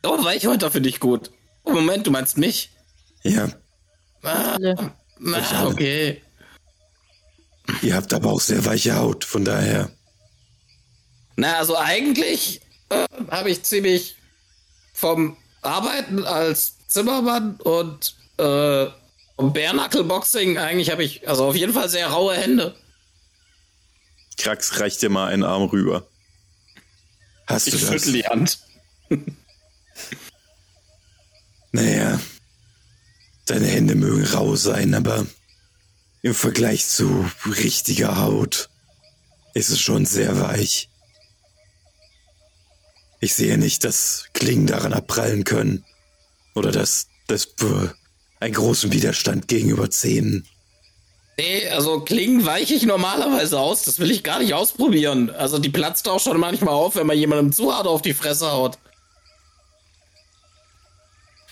Oh, Weichhäuter finde ich gut. Oh, Moment, du meinst mich? Ja, Ah, ah, okay. ihr habt aber auch sehr weiche Haut, von daher. Na, also eigentlich äh, habe ich ziemlich vom Arbeiten als Zimmermann und äh, vom Bare-Knuckle-Boxing eigentlich habe ich also auf jeden Fall sehr raue Hände. Krax reicht dir mal einen Arm rüber. Hast du Ich das? schüttel die Hand. Naja, deine Hände mögen rau sein, aber im Vergleich zu richtiger Haut ist es schon sehr weich. Ich sehe nicht, dass Klingen daran abprallen können. Oder dass das einen großen Widerstand gegenüber Zähnen. Nee, also Klingen weiche ich normalerweise aus. Das will ich gar nicht ausprobieren. Also die platzt auch schon manchmal auf, wenn man jemandem zu hart auf die Fresse haut.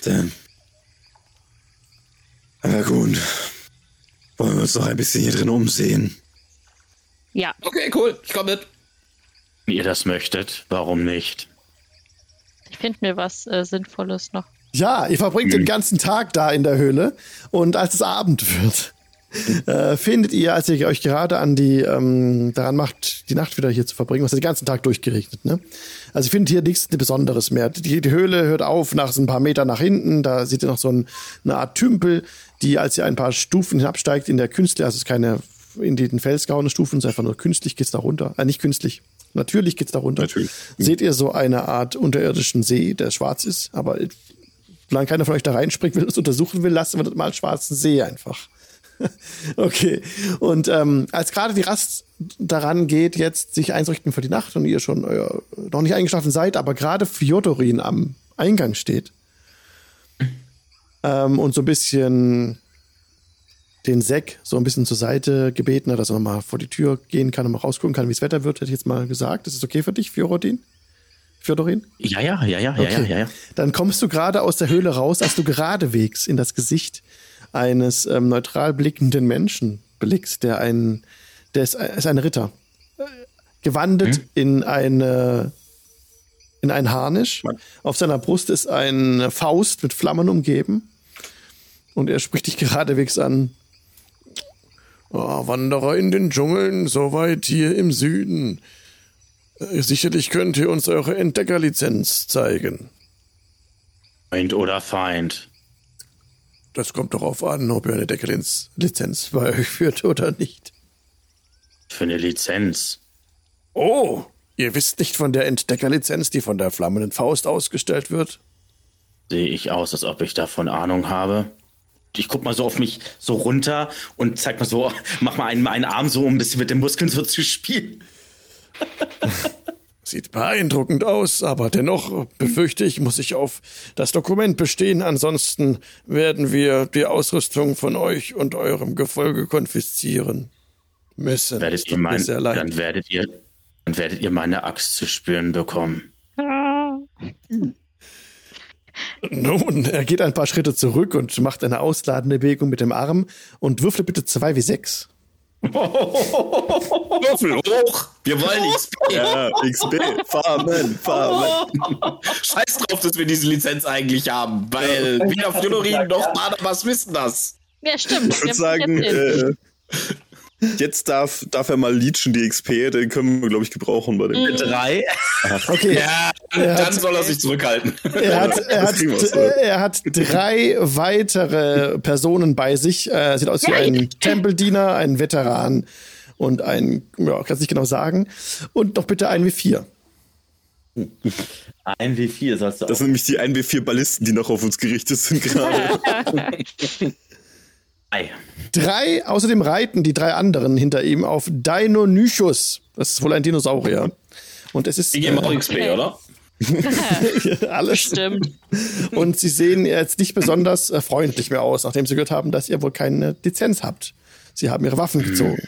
Dann. Aber gut. Wollen wir uns noch ein bisschen hier drin umsehen? Ja, Okay, cool. Ich komme mit. Wenn ihr das möchtet, warum nicht? ich finde mir was äh, Sinnvolles noch. Ja, ihr verbringt den ganzen Tag da in der Höhle und als es Abend wird, äh, findet ihr, als ihr euch gerade an die ähm, daran macht, die Nacht wieder hier zu verbringen, was den ganzen Tag durchgeregnet, ne? Also ihr findet hier nichts Besonderes mehr. Die, die Höhle hört auf nach so ein paar Metern nach hinten. Da seht ihr noch so ein, eine Art Tümpel, die, als ihr ein paar Stufen hinabsteigt, in der Künstler, also es ist keine in den Fels gehauene Stufen, es ist einfach nur künstlich geht's da runter. Äh, nicht künstlich. Natürlich geht's da runter. Natürlich. Seht ihr so eine Art unterirdischen See, der schwarz ist, aber solange keiner von euch da reinspringt will es untersuchen will, lassen wir das mal als schwarzen See einfach. okay. Und ähm, als gerade die Rast daran geht, jetzt sich einzurichten für die Nacht und ihr schon euer, noch nicht eingeschlafen seid, aber gerade Fjodorin am Eingang steht ähm, und so ein bisschen den Sek so ein bisschen zur Seite gebeten hat, dass er nochmal vor die Tür gehen kann und mal rausgucken kann, wie das Wetter wird, hätte ich jetzt mal gesagt. Ist es okay für dich, Fjodorin? Fjodorin? Ja, ja, ja, ja, ja, ja, ja, ja. Dann kommst du gerade aus der Höhle raus, als du geradewegs in das Gesicht eines ähm, neutral blickenden Menschen blickst, der ein, der ist, ist ein Ritter, Äh, gewandelt in eine in ein Harnisch. Auf seiner Brust ist eine Faust mit Flammen umgeben und er spricht dich geradewegs an. Oh, Wanderer in den Dschungeln, so weit hier im Süden. Äh, Sicherlich könnt ihr uns eure Entdeckerlizenz zeigen. Freund oder Feind? Das kommt darauf an, ob ihr eine Entdeckerlizenz bei euch führt oder nicht. Für eine Lizenz. Oh, ihr wisst nicht von der Entdeckerlizenz, die von der flammenden Faust ausgestellt wird? Sehe ich aus, als ob ich davon Ahnung habe? Ich guck mal so auf mich so runter und zeig mal so, mach mal einen, einen Arm so, um ein bisschen mit den Muskeln so zu spielen. Sieht beeindruckend aus, aber dennoch befürchte ich, muss ich auf das Dokument bestehen. Ansonsten werden wir die Ausrüstung von euch und eurem Gefolge konfiszieren müssen. Werdet ihr mein, sehr leid. dann werdet ihr, dann werdet ihr meine Axt zu spüren bekommen. Nun, er geht ein paar Schritte zurück und macht eine ausladende Bewegung mit dem Arm und würfle bitte 2 wie 6. Würfel hoch! Wir wollen XP! Ja, XP, Farmen, Farmen. Scheiß drauf, dass wir diese Lizenz eigentlich haben, weil weder Fjodorin noch Barnabas wissen das. Ja, stimmt. Ich würde sagen, äh, Jetzt darf, darf er mal leechen, die XP, den können wir, glaube ich, gebrauchen bei dem. Drei. Okay. Ja, Er dann hat- soll er sich zurückhalten. Er hat, er, hat, er hat drei weitere Personen bei sich. Äh, sieht aus wie ein Tempeldiener, ein Veteran und ein, ja, kann nicht genau sagen. Und noch bitte ein W4. Ein W4 sollst du Das auch. sind nämlich die 1W4 Ballisten, die noch auf uns gerichtet sind gerade. Drei. Drei, außerdem reiten die drei anderen hinter ihm auf Deinonychus. Das ist wohl ein Dinosaurier. Und es ist Die geben auch XP, oder? alles. Stimmt. Und sie sehen jetzt nicht besonders äh, freundlich mehr aus, nachdem sie gehört haben, dass ihr wohl keine Lizenz habt. Sie haben ihre Waffen gezogen.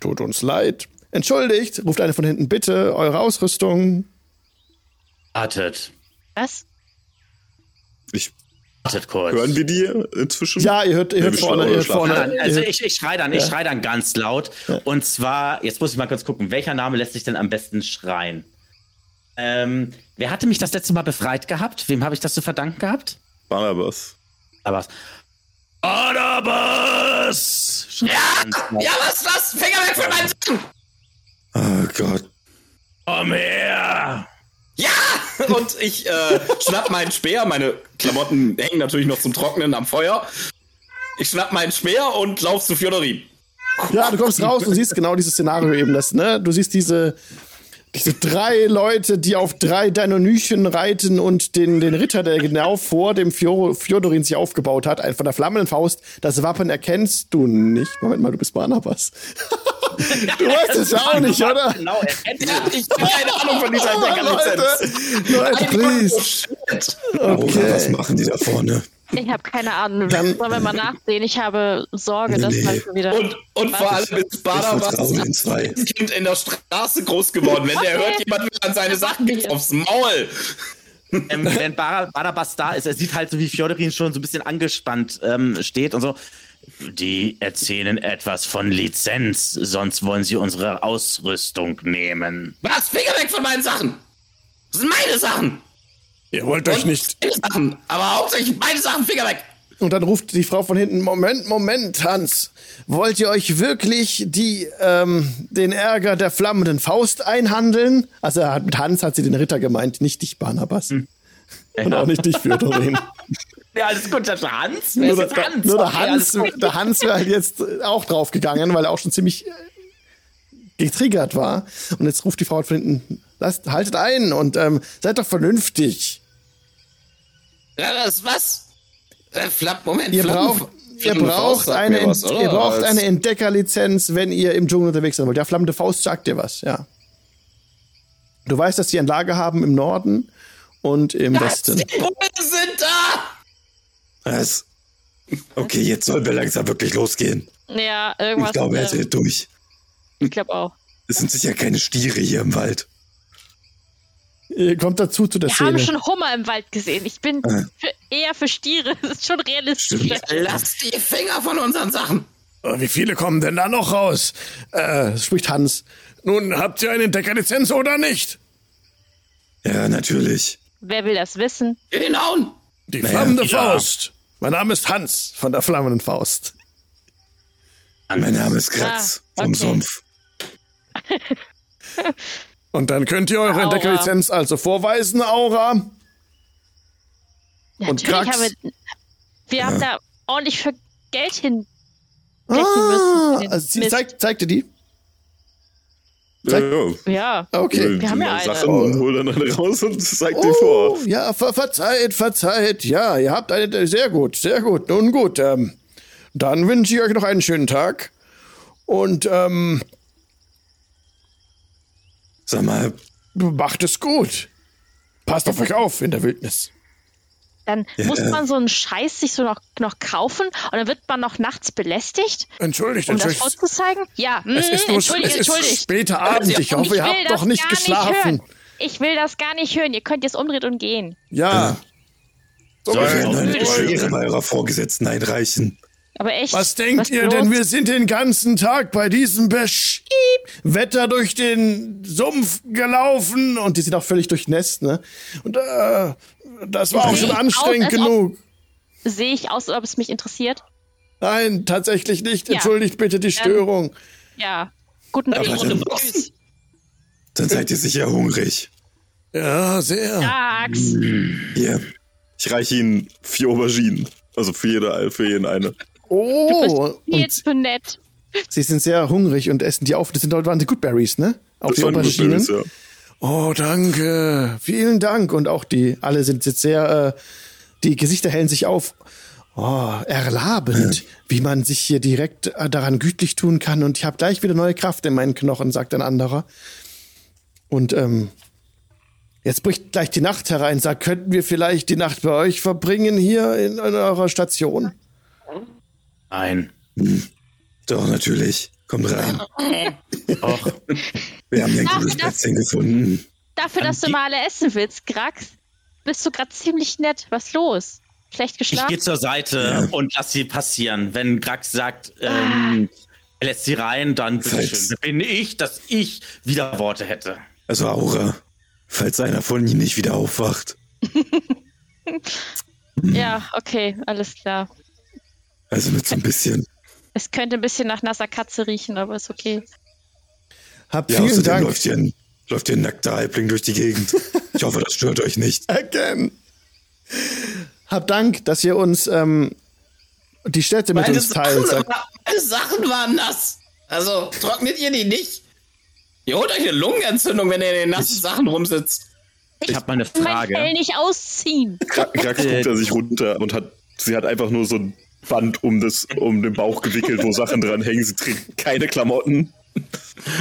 Tut uns leid. Entschuldigt, ruft eine von hinten, bitte, eure Ausrüstung. Wartet. Was? Ich, Wartet kurz. hören wir die inzwischen? Ja, ihr hört, ihr Ja, hört vorne, ihr hört vorne. Dann, ihr also ich, ich schreie dann, ich schrei dann ganz laut. Und zwar, jetzt muss ich mal kurz gucken, welcher Name lässt sich denn am besten schreien? Ähm, wer hatte mich das letzte Mal befreit gehabt? Wem habe ich das zu verdanken gehabt? Barnabas. Aber Barnabas! Ja, Ja, was, was? Finger weg von meinen Sachen! Oh Gott. Komm her! Ja! Und ich äh, schnapp meinen Speer. Meine Klamotten hängen natürlich noch zum Trocknen am Feuer. Ich schnapp meinen Speer und lauf zu Fjodorin. Ja, du kommst raus und siehst genau dieses Szenario eben, das, ne? Du siehst diese, diese drei Leute, die auf drei Deinonychen reiten und den, den Ritter, der genau vor dem Fjor Fjodorin sich aufgebaut hat, ein von der flammenden Faust. Das Wappen erkennst du nicht. Moment mal, du bist Barnabas. du weißt es ja auch nicht, oder? Genau, er kennt Ja, ich hab keine Ahnung von dieser Entdeckerlizenz. Leute, Leute, please. Shit. Oder was Okay. machen die da vorne? Ich habe keine Ahnung. Dann- Sollen wir mal nachsehen? Ich habe Sorge, Nee, dass nee. halt wieder. Und, und vor allem ist den zwei. als Kind in der Straße groß geworden. Wenn der hört, jemand will an seine Sachen, gibt's aufs Maul. ähm, wenn Bar Barnabas da ist, er sieht halt so, wie Fjodorin schon so ein bisschen angespannt ähm, steht und so. Die erzählen etwas von Lizenz, sonst wollen sie unsere Ausrüstung nehmen. Was? Finger weg von meinen Sachen! Das sind meine Sachen! Ihr wollt euch Und nicht. Sachen! Aber hauptsächlich meine Sachen, Finger weg! Und dann ruft die Frau von hinten, Moment, Moment, Hans. Wollt ihr euch wirklich die, ähm, den Ärger der flammenden Faust einhandeln? Also er hat, mit Hans hat sie den Ritter gemeint, nicht dich, Barnabas. Und auch nicht dich, Fjodorin. Ja, alles gut, das war Hans. Wer nur ist der, jetzt Hans? nur der Okay, Hans, der Hans wäre halt jetzt auch draufgegangen, weil er auch schon ziemlich äh, getriggert war. Und jetzt ruft die Frau von hinten, lasst, haltet ein und ähm, seid doch vernünftig. Ja, das was? Äh, Flapp, Moment, Ihr Flappen- braucht, ihr braucht, eine, was, ihr braucht eine Entdeckerlizenz, wenn ihr im Dschungel unterwegs sein wollt. Ja, flammende Faust sagt dir was, ja. Du weißt, dass sie ein Lager haben im Norden und im Westen. Die Bullen sind da! Was? Okay, jetzt soll wir langsam wirklich losgehen. Ja, Ich irgendwas. glaube, er ist durch. ich glaube auch. Es sind sicher keine Stiere hier im Wald. Ihr kommt dazu zu der Wir haben Szene. schon Hummer im Wald gesehen. Ich bin Äh. für, eher für Stiere. Das ist schon realistisch. Lass die Finger von unseren Sachen! Äh, Wie viele kommen denn da noch raus? Äh, spricht Hans. Nun, habt ihr eine Entdeckerlizenz oder nicht? Ja, natürlich. Wer will das wissen? Hinhauen! Die Naja, flammende ja. Faust. Mein Name ist Hans von der flammenden Faust. Mein Name ist Kratz Ah, vom okay. Sumpf. Und dann könnt ihr eure. Entdeckerlizenz also vorweisen, Aura. Und Natürlich Krax? haben wir. Wir haben da ordentlich für Geld hin. Ah, müssen für den also sie zeigt, zeigt dir die? Ja, ja. Ja. Okay. Wir haben ja eine. Sachen und hol dann eine raus und zeig die vor. Oh, ja, ver verzeiht, verzeiht. Ja, ihr habt eine, sehr gut, sehr gut. Nun gut, ähm, dann wünsche ich euch noch einen schönen Tag. Und, ähm, Sag mal, macht es gut. Passt auf euch auf in der Wildnis. Dann muss man so einen Scheiß sich so noch, noch kaufen und dann wird man noch nachts belästigt, Entschuldigt, um das entschuldigt. vorzuzeigen. Ja, Es mm, ist, nur, entschuldigt, es ist entschuldigt. später Abend. Ich hoffe, Ich ihr will habt das doch nicht gar geschlafen. hören. Ich will das gar nicht hören. Ihr könnt jetzt umdrehen und gehen. Ja. So, ich werde eine. Beschwerde bei eurer Vorgesetzten einreichen. Aber echt. Was denkt ihr los? denn? Wir sind den ganzen Tag bei diesem Besch Wetter durch den Sumpf gelaufen und die sind auch völlig durchnässt, ne? Und äh, das war auch schon aus, anstrengend ob- genug. Sehe ich aus, als ob es mich interessiert? Nein, tatsächlich nicht. Ja. Entschuldigt bitte die Störung. Ja. Guten Aber Abend. dann- Tschüss. Dann seid ihr sicher hungrig. Ja, sehr. Dax. Hier. Ich reiche ihnen vier Auberginen. Also für, jede, für jeden eine. Oh, Viel und zu nett. sie sind sehr hungrig und essen die auf. Das sind, waren die Goodberries, ne? Das die waren Auberginen. Ja. Oh, danke. Vielen Dank. Und auch die, alle sind jetzt sehr, äh, die Gesichter hellen sich auf. Oh, erlabend, wie man sich hier direkt äh, daran gütlich tun kann. Und ich habe gleich wieder neue Kraft in meinen Knochen, sagt ein anderer. Und ähm, jetzt bricht gleich die Nacht herein. Sagt, könnten wir vielleicht die Nacht bei euch verbringen hier in, in eurer Station? Nein. Doch, natürlich. Kommt rein. Och, Wir haben hier ein Ach, gutes das- Plätzchen gefunden. Dafür, dass du mal alle essen willst, Grax, bist du gerade ziemlich nett. Was los? Schlecht ich geschlafen? gehe zur Seite und lass sie passieren. Wenn Grax sagt, ähm, er lässt sie rein, Dann bin ich, dass ich wieder Worte hätte. Also Aura, falls einer von ihnen nicht wieder aufwacht. Ja, okay, alles klar. Also mit so ein bisschen. Es könnte ein bisschen nach nasser Katze riechen, aber ist okay. Habt Ja, vielen Dank. läuft hier ein, läuft hier ein nackter Halbling durch die Gegend. Ich hoffe, das stört euch nicht. Again. Habt Dank, dass ihr uns ähm, die Städte mit Meine uns teilt. Sachen, meine Sachen waren nass. Also trocknet ihr die nicht? Ihr holt euch eine Lungenentzündung, wenn ihr in den nassen Sachen rumsitzt. Ich habe mal eine Mein Frage. Fell nicht ausziehen. Krax guckt er sich runter und hat, sie hat einfach nur so ein Band um, das, um den Bauch gewickelt, wo Sachen dran hängen. Sie trägt keine Klamotten.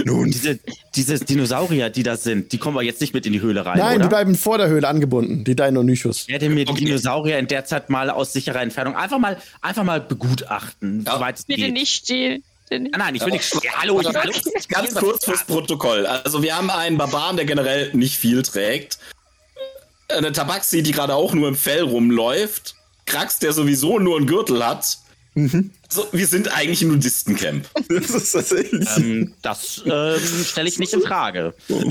Nun, Diese, diese Dinosaurier, die da sind, die kommen wir jetzt nicht mit in die Höhle rein, Nein, oder? die bleiben vor der Höhle angebunden, die Deinonychus. Ich werde mir die Dinosaurier in der Zeit mal aus sicherer Entfernung einfach mal, einfach mal begutachten, Ja. soweit es Bitte geht. nicht stehlen. Ah, nein, ich will nicht. Ja, hallo, ich hallo. Ganz kurz fürs Protokoll. Also wir haben einen Barbaren, der generell nicht viel trägt. Eine Tabaxi, die gerade auch nur im Fell rumläuft. Krax, der sowieso nur einen Gürtel hat. So, wir sind eigentlich im Nudistencamp. Das ist tatsächlich. Ähm, das ähm, stelle ich nicht in Frage.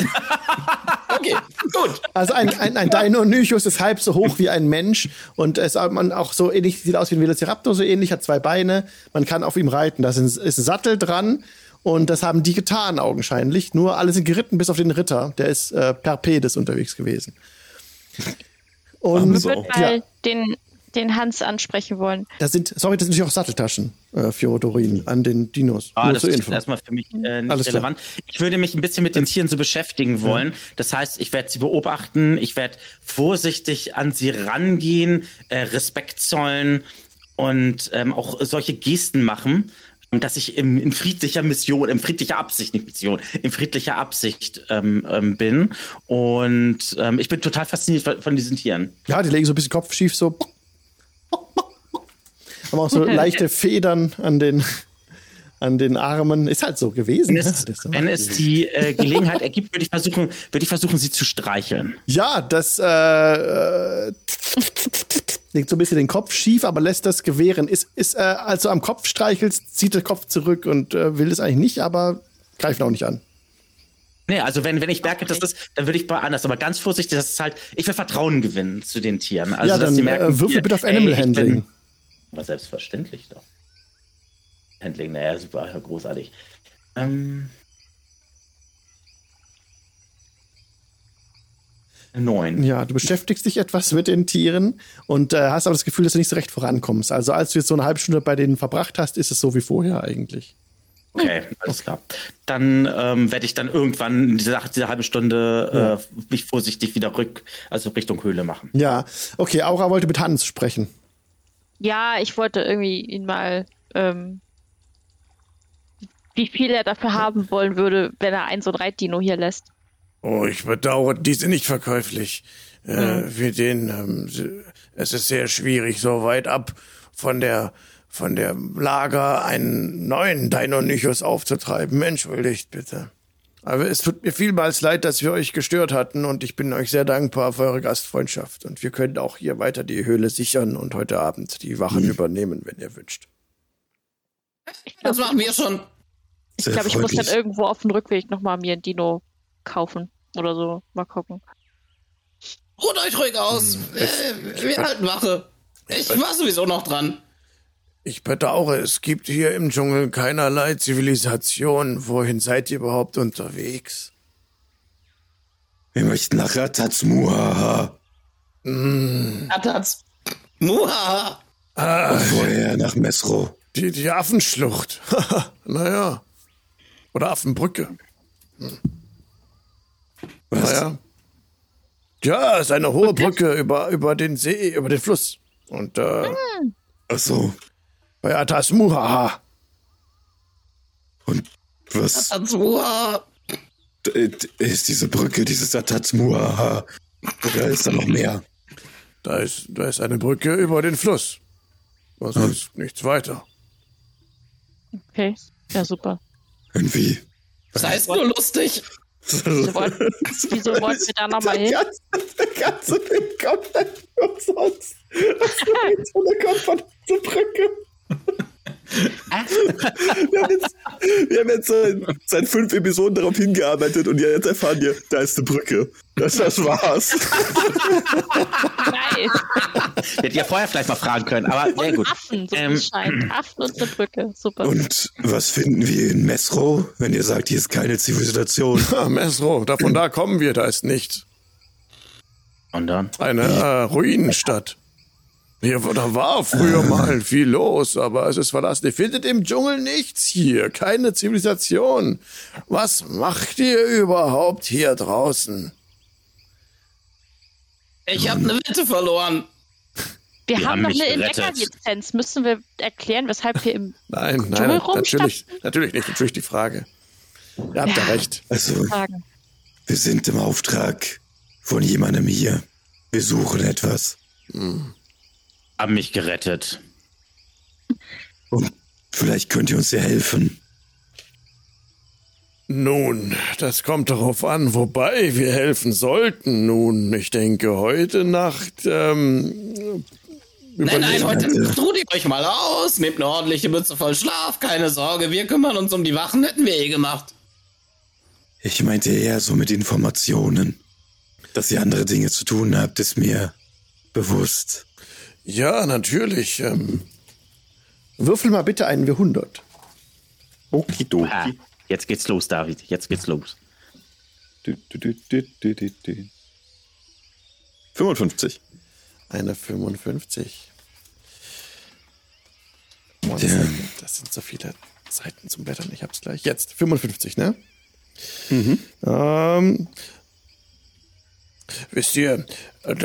Okay, gut. Also ein, ein, ein Deinonychus ist halb so hoch wie ein Mensch und es man auch so ähnlich, sieht aus wie ein Velociraptor, so ähnlich, hat zwei Beine. Man kann auf ihm reiten. Da ist ein, ist ein Sattel dran und das haben die getan augenscheinlich. Nur alle sind geritten bis auf den Ritter. Der ist äh, per Pedis unterwegs gewesen. Und Ich würde mal ja, den, den Hans ansprechen wollen. das sind, sorry, das sind natürlich auch Satteltaschen, äh, Fjodorin, an den Dinos. Ah, das ist Info. erstmal für mich äh, nicht Alles klar. relevant. Ich würde mich ein bisschen mit den Tieren so beschäftigen wollen. Das heißt, ich werde sie beobachten, ich werde vorsichtig an sie rangehen, äh, Respekt zollen und ähm, auch solche Gesten machen, dass ich im, in friedlicher Mission, in friedlicher Absicht, nicht Mission, in friedlicher Absicht ähm, ähm, bin. Und ähm, ich bin total fasziniert von, von diesen Tieren. Ja, die legen so ein bisschen Kopf schief, so. Haben auch so leichte Federn an den, an den Armen. Ist halt so gewesen. Wenn ne? es, Das so. wenn es die äh, Gelegenheit ergibt, würde ich versuchen, würde ich versuchen, sie zu streicheln. Ja, das äh, äh, legt so ein bisschen den Kopf schief, aber lässt das gewähren. Ist, ist äh, also am Kopf streichelst, zieht der Kopf zurück und äh, will es eigentlich nicht, aber greift auch nicht an. Nee, also wenn, wenn ich merke, dass das, dann würde ich mal anders, aber ganz vorsichtig, das ist halt, ich will Vertrauen gewinnen zu den Tieren. Also, ja, dass dann sie merken, äh, würfel bitte auf ey, Animal bin- Handling. Aber selbstverständlich doch. Handling, naja, super, großartig. Ähm, neun. Ja, du beschäftigst dich etwas mit den Tieren und äh, hast aber das Gefühl, dass du nicht so recht vorankommst. Also als du jetzt so eine halbe Stunde bei denen verbracht hast, ist es so wie vorher eigentlich. Okay, alles klar. Dann ähm, werde ich dann irgendwann in dieser, halben Stunde äh, mich vorsichtig wieder rück, also Richtung Höhle machen. Ja, okay, Aura wollte mit Hans sprechen. Ja, ich wollte irgendwie ihn mal, ähm, wie viel er dafür haben wollen würde, wenn er einen so ein Reitdino hier lässt. Oh, ich bedauere, die sind nicht verkäuflich. Äh, für den, ähm, es ist sehr schwierig, so weit ab von der, von der Lager einen neuen Deinonychus aufzutreiben. Entschuldigt bitte. Aber es tut mir vielmals leid, dass wir euch gestört hatten und ich bin euch sehr dankbar für eure Gastfreundschaft. Und wir können auch hier weiter die Höhle sichern und heute Abend die Wachen übernehmen, wenn ihr wünscht. Das machen wir schon. Ich glaube, ich muss dann irgendwo auf dem Rückweg nochmal mir ein Dino kaufen oder so. Mal gucken. Ruht euch ruhig aus. Hm, äh, wir halten Wache. Ich war sowieso noch dran. Ich bedauere, es gibt hier im Dschungel keinerlei Zivilisation. Wohin seid ihr überhaupt unterwegs? Wir möchten nach Ratatsmuhaha. Atats. Muha. Und vorher nach Mesro. Die, die Affenschlucht. naja. Oder Affenbrücke. Was? Naja. Ja, es ist eine hohe Brücke über, über den See, über den Fluss. Und äh, Ach so. Bei Atasmuhaha. Und was Atats Muha. äh, ist diese Brücke, dieses Ratatsmuhaha? Oder ist da noch mehr? Da ist, da ist eine Brücke über den Fluss. Aber sonst nichts weiter. Okay. Ja, super. Irgendwie. Das heißt nur lustig. Wieso wollten, wieso wollten wir da nochmal hin? der ganze Film komplett umsonst. So eine Brücke. Wir haben jetzt, wir haben jetzt seit, seit fünf Episoden darauf hingearbeitet und jetzt erfahren wir, da ist eine Brücke. Das, das war's. Nein. Hätte ja vorher vielleicht mal fragen können, aber sehr gut. Affen, so Ähm, scheint. Affen und eine Brücke. Super. Und was finden wir in Mesro, wenn ihr sagt, hier ist keine Zivilisation? Ah, Mesro, da von da kommen wir, da ist nichts. Und dann? Eine äh, Ruinenstadt. Hier da war früher mal viel los, aber es ist verlassen. Ihr findet im Dschungel nichts hier, keine Zivilisation. Was macht ihr überhaupt hier draußen? Ich habe eine Wette verloren. wir, die haben haben noch eine. Entdeckerlizenz. Müssen wir erklären, weshalb wir im Nein, nein, Dschungel nein natürlich, natürlich nicht. Natürlich die Frage. Ihr habt ja, Ja. recht. Also, wir sind im Auftrag von jemandem hier. Wir suchen etwas. Haben mich gerettet. Und vielleicht könnt ihr uns ja helfen. Nun, das kommt darauf an, wobei wir helfen sollten. Nun, ich denke, heute Nacht, ähm, Nein, nein, heute Nacht ruht ihr euch mal aus, nehmt eine ordentliche Mütze voll Schlaf, keine Sorge, wir kümmern uns um die Wachen, hätten wir eh gemacht. Ich meinte eher so mit Informationen. Dass ihr andere Dinge zu tun habt, ist mir bewusst. Ja, natürlich. Ähm, würfel mal bitte einen W100. Okidoki. Ah, jetzt geht's los, David. Jetzt geht's los. Du, du, du, du, du, du, du. 55. Eine 55. One Ja. second. Das sind so viele Seiten zum Blättern. Ich hab's gleich. Jetzt 55, ne? Ähm, wisst ihr,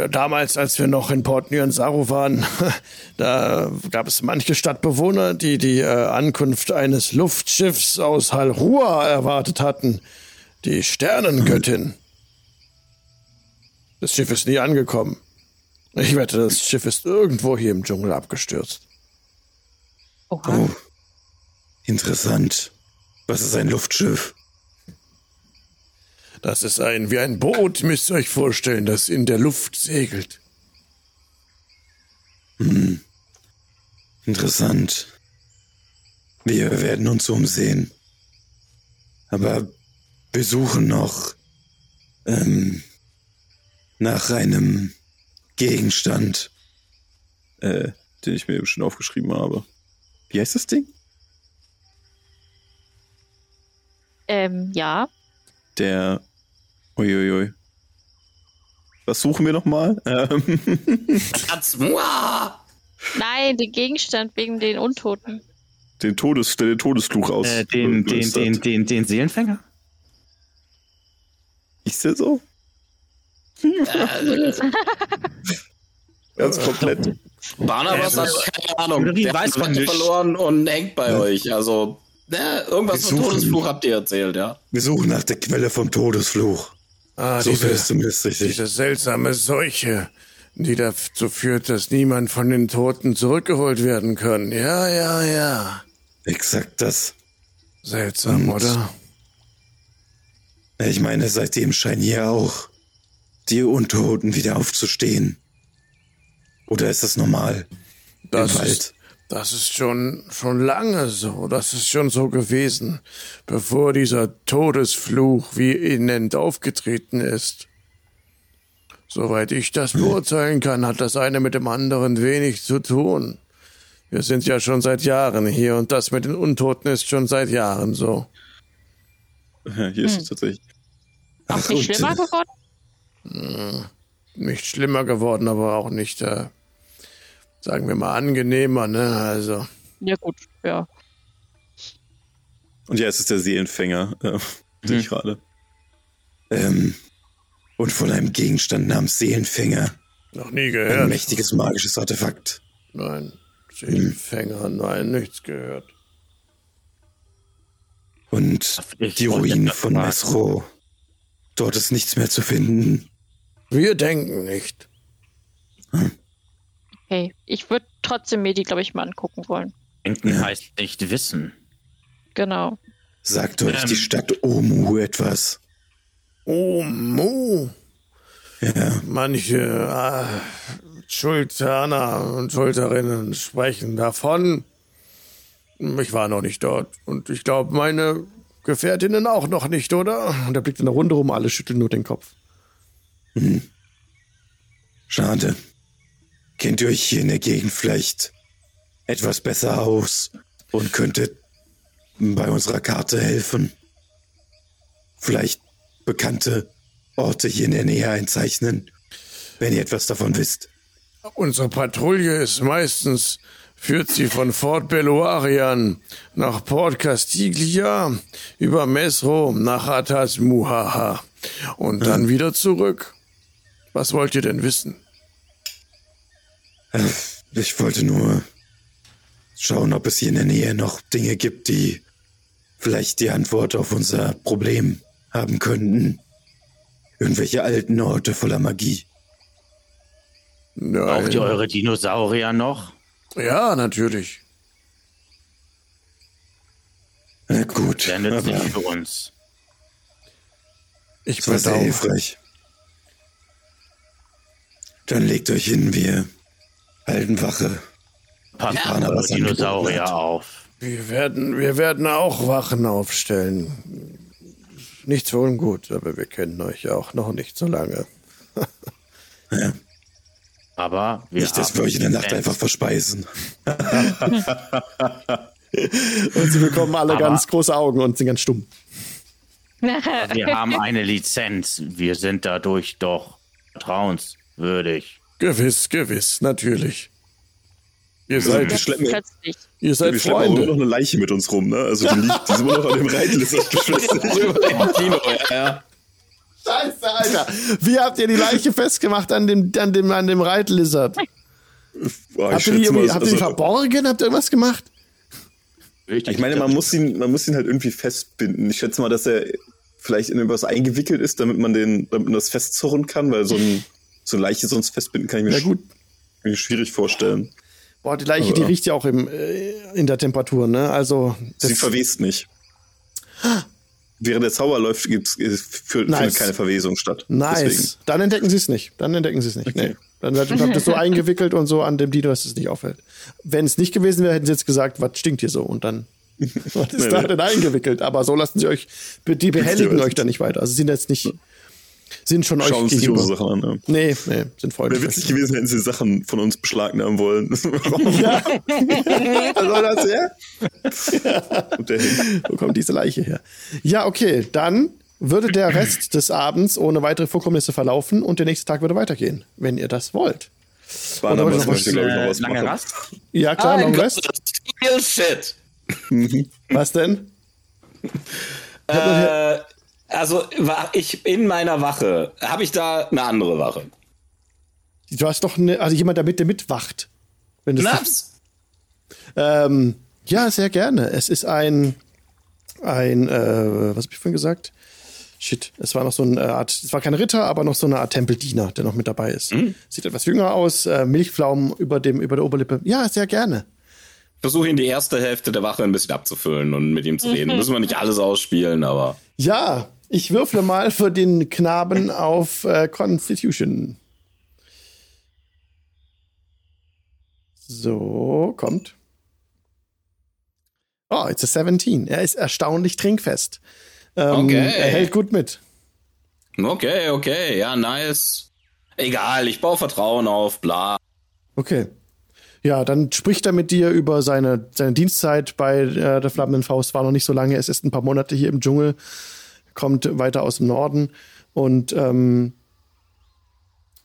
damals, als wir noch in Port Nyansaru waren, da gab es manche Stadtbewohner, die die äh, Ankunft eines Luftschiffs aus Halrua erwartet hatten. Die Sternengöttin. Das Schiff ist nie angekommen. Ich wette, das Schiff ist irgendwo hier im Dschungel abgestürzt. Oha. Oh, interessant. Was ist ein Luftschiff? Das ist ein wie ein Boot, müsst ihr euch vorstellen, das in der Luft segelt. Interessant. Wir werden uns umsehen. Aber wir suchen noch ähm, nach einem Gegenstand. Äh, den ich mir eben schon aufgeschrieben habe. Wie heißt das Ding? Ähm, ja. Der. Uiuiui. Was suchen wir nochmal? Ähm. Nein, den Gegenstand wegen den Untoten. den, Todes, der den Todesfluch aus. Äh, den, den, gelöst den, hat. den, den Seelenfänger? Ist der so? Ganz komplett. Barnabas Äh, hat keine Ahnung. Der weiß hat verloren und hängt bei euch. Also, ne, irgendwas suchen- Todesfluch habt ihr erzählt, ja. Wir suchen nach der Quelle vom Todesfluch. Ah, So viel ist diese, zumindest richtig. diese seltsame Seuche, die dazu führt, dass niemand von den Toten zurückgeholt werden kann. Ja, ja, ja. Exakt das. Seltsam, Und- oder? Ich meine, seitdem scheinen hier auch die Untoten wieder aufzustehen. Oder ist das normal? Das Im Wald. ist, das ist schon, schon lange so. Das ist schon so gewesen, bevor dieser Todesfluch, wie ihr ihn nennt, aufgetreten ist. Soweit ich das beurteilen kann, hat das eine mit dem anderen wenig zu tun. Wir sind ja schon seit Jahren hier und das mit den Untoten ist schon seit Jahren so. Ja, hier ist es tatsächlich. Auch nicht schlimmer geworden? Nicht schlimmer geworden, aber auch nicht, äh, sagen wir mal, angenehmer, ne? Also. Ja, gut, ja. Und ja, es ist der Seelenfänger. Äh, sehe ich gerade. Ähm, und von einem Gegenstand namens Seelenfänger. Noch nie Ein gehört. mächtiges magisches Artefakt. Nein. Seelenfänger, nein, nichts gehört. Und Ich die Ruinen von. Mesro. Dort ist nichts mehr zu finden. Wir denken nicht. Okay, ich würde trotzdem mir die, glaube ich, mal angucken wollen. Denken heißt nicht wissen. Genau. Sagt euch Ähm. die Stadt Omu etwas? Oh, Mu. Ja, Manche äh, Schulterner und Schulterinnen sprechen davon. Ich war noch nicht dort. Und ich glaube, meine Gefährtinnen auch noch nicht, oder? Und er blickt in der Runde rum, alle schütteln nur den Kopf. schade. Kennt ihr euch hier in der Gegend vielleicht etwas besser aus und könntet bei unserer Karte helfen? Vielleicht bekannte Orte hier in der Nähe einzeichnen, wenn ihr etwas davon wisst. Unsere Patrouille ist meistens, führt sie von Fort Beluarian nach Port Castiglia, über Mesro nach Atas Muhaha und dann wieder zurück. Was wollt ihr denn wissen? Äh, Ich wollte nur schauen, ob es hier in der Nähe noch Dinge gibt, die vielleicht die Antwort auf unser Problem haben könnten. Irgendwelche alten Orte voller Magie. Braucht ihr Nein. eure Dinosaurier noch? Ja, natürlich. Na gut, Sehr nützlich für uns. Ich war sehr hilfreich. Dann legt euch hin, wir halten Wache. Passt Ja, auf aber Dinosaurier auf. Wir werden, wir werden auch Wachen aufstellen. Nichts für ungut, aber wir kennen euch auch noch nicht so lange. Aber wir Nicht, dass wir euch in der Nacht einfach verspeisen. Und sie bekommen alle Aber- ganz große Augen und sind ganz stumm. Wir haben eine Lizenz. Wir sind dadurch doch vertrauenswürdig. Gewiss, gewiss, natürlich. Ihr Also, seid, wir schleppen, Plötzlich. ihr seid wir schleppen auch nur noch Freunde. eine Leiche mit uns rum, ne? Also die, liegt, die ist immer noch an dem Reitlizard gefesselt. Kino, ja, ja. Scheiße, Alter. Wie habt ihr die Leiche festgemacht an dem, an dem, an dem Reitlizard? Boah, Habt ihr die, mal, habt ihr die also- verborgen? Habt ihr irgendwas gemacht? Ich meine, man muss ihn, man muss ihn halt irgendwie festbinden. Ich schätze mal, dass er vielleicht in irgendwas eingewickelt ist, damit man den, damit man das festzurren kann, weil so ein, so Leiche sonst festbinden kann ich mir, Ja, gut. mir schwierig vorstellen. Boah, die Leiche, die Aber- riecht ja auch im, äh, in der Temperatur, ne? Also, das, Sie verwest nicht. Während der Zauber läuft, gibt's, äh, für, Nice. findet keine Verwesung statt. nice. Deswegen. Dann entdecken sie es nicht. Dann entdecken sie es nicht. Nee. Dann wird- es so eingewickelt und so an dem Dino, dass es nicht auffällt. Wenn es nicht gewesen wäre, hätten sie jetzt gesagt, was stinkt hier so? Und dann, was ist Nee, da nee. denn eingewickelt? Aber so lassen sie euch, die behelligen euch da nicht weiter. Also sind jetzt nicht, sind schon euch Schauen uns nicht gegenüber. unsere Sachen an. Ne? Nee, nee, sind freundlich. Wäre witzig gewesen, hätten sie Sachen von uns beschlagnahmen wollen. Ja. Was soll das her? Hin. Wo kommt diese Leiche her? Ja, okay, dann würde der Rest des Abends ohne weitere Vorkommnisse verlaufen und der nächste Tag würde weitergehen, wenn ihr das wollt. Barnabas Oder noch möchte, glaube ich, noch was lange machen. Rast? Ja, klar, Long Rest. Shit. Was denn? Äh, also war ich in meiner Wache. Habe ich da eine andere Wache? Du hast doch eine, also jemand, der mit dir mitwacht. Wenn Schnaps. ähm, ja, sehr gerne. Es ist ein, ein, äh, was hab ich vorhin gesagt? Shit, es war noch so eine Art, es war kein Ritter, aber noch so eine Art Tempeldiener, der noch mit dabei ist. Sieht etwas jünger aus, äh, Milchpflaumen über dem, über der Oberlippe. Ja, sehr gerne. Versuche ihn die erste Hälfte der Wache ein bisschen abzufüllen und mit ihm zu reden. Müssen wir nicht alles ausspielen, aber. Ja, ich würfle mal für den Knaben auf äh, Constitution. So, kommt. Oh, it's a 17. Er ist erstaunlich trinkfest. Ähm, Okay. Er hält gut mit. Okay, okay, ja, nice. Egal, ich baue Vertrauen auf, bla. Okay. Ja, dann spricht er mit dir über seine, seine Dienstzeit bei äh, der Flammenden Faust. War noch nicht so lange, es ist ein paar Monate hier im Dschungel, kommt weiter aus dem Norden und ähm,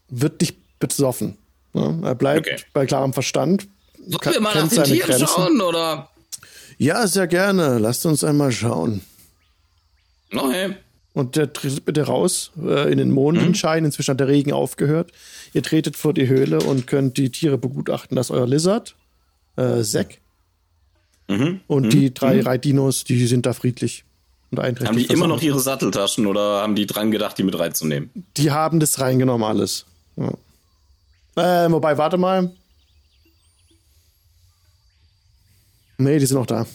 wird nicht besoffen. Ne? Er bleibt Okay. bei klarem Verstand. Wollen wir mal nach den Tieren Grenzen. schauen, oder? Ja, sehr gerne. Lasst uns einmal schauen. Okay. Und der tritt bitte raus äh, in den Mondenschein. Inzwischen hat der Regen aufgehört. Ihr tretet vor die Höhle und könnt die Tiere begutachten. Das ist euer Lizard, äh, Zack. Mhm. Und die drei Reitdinos, die sind da friedlich und. Haben die immer noch ihre Satteltaschen oder haben die dran gedacht, die mit reinzunehmen? Die haben das reingenommen, alles. Ja. Äh, wobei, warte mal. Nee, die sind noch da.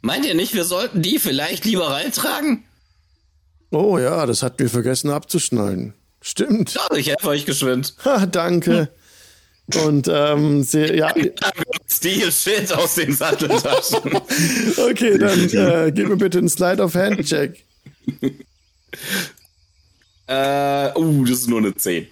Meint ihr nicht, wir sollten die vielleicht lieber reintragen? Oh ja, das hatten wir vergessen abzuschneiden. Stimmt. Ja, ich helfe euch geschwind. Ha, danke. Und ähm, sie, ja, Steel Shit aus den Satteltaschen. okay, dann äh, gib mir bitte einen Slide of Hand Check. äh, uh, das ist nur eine 10.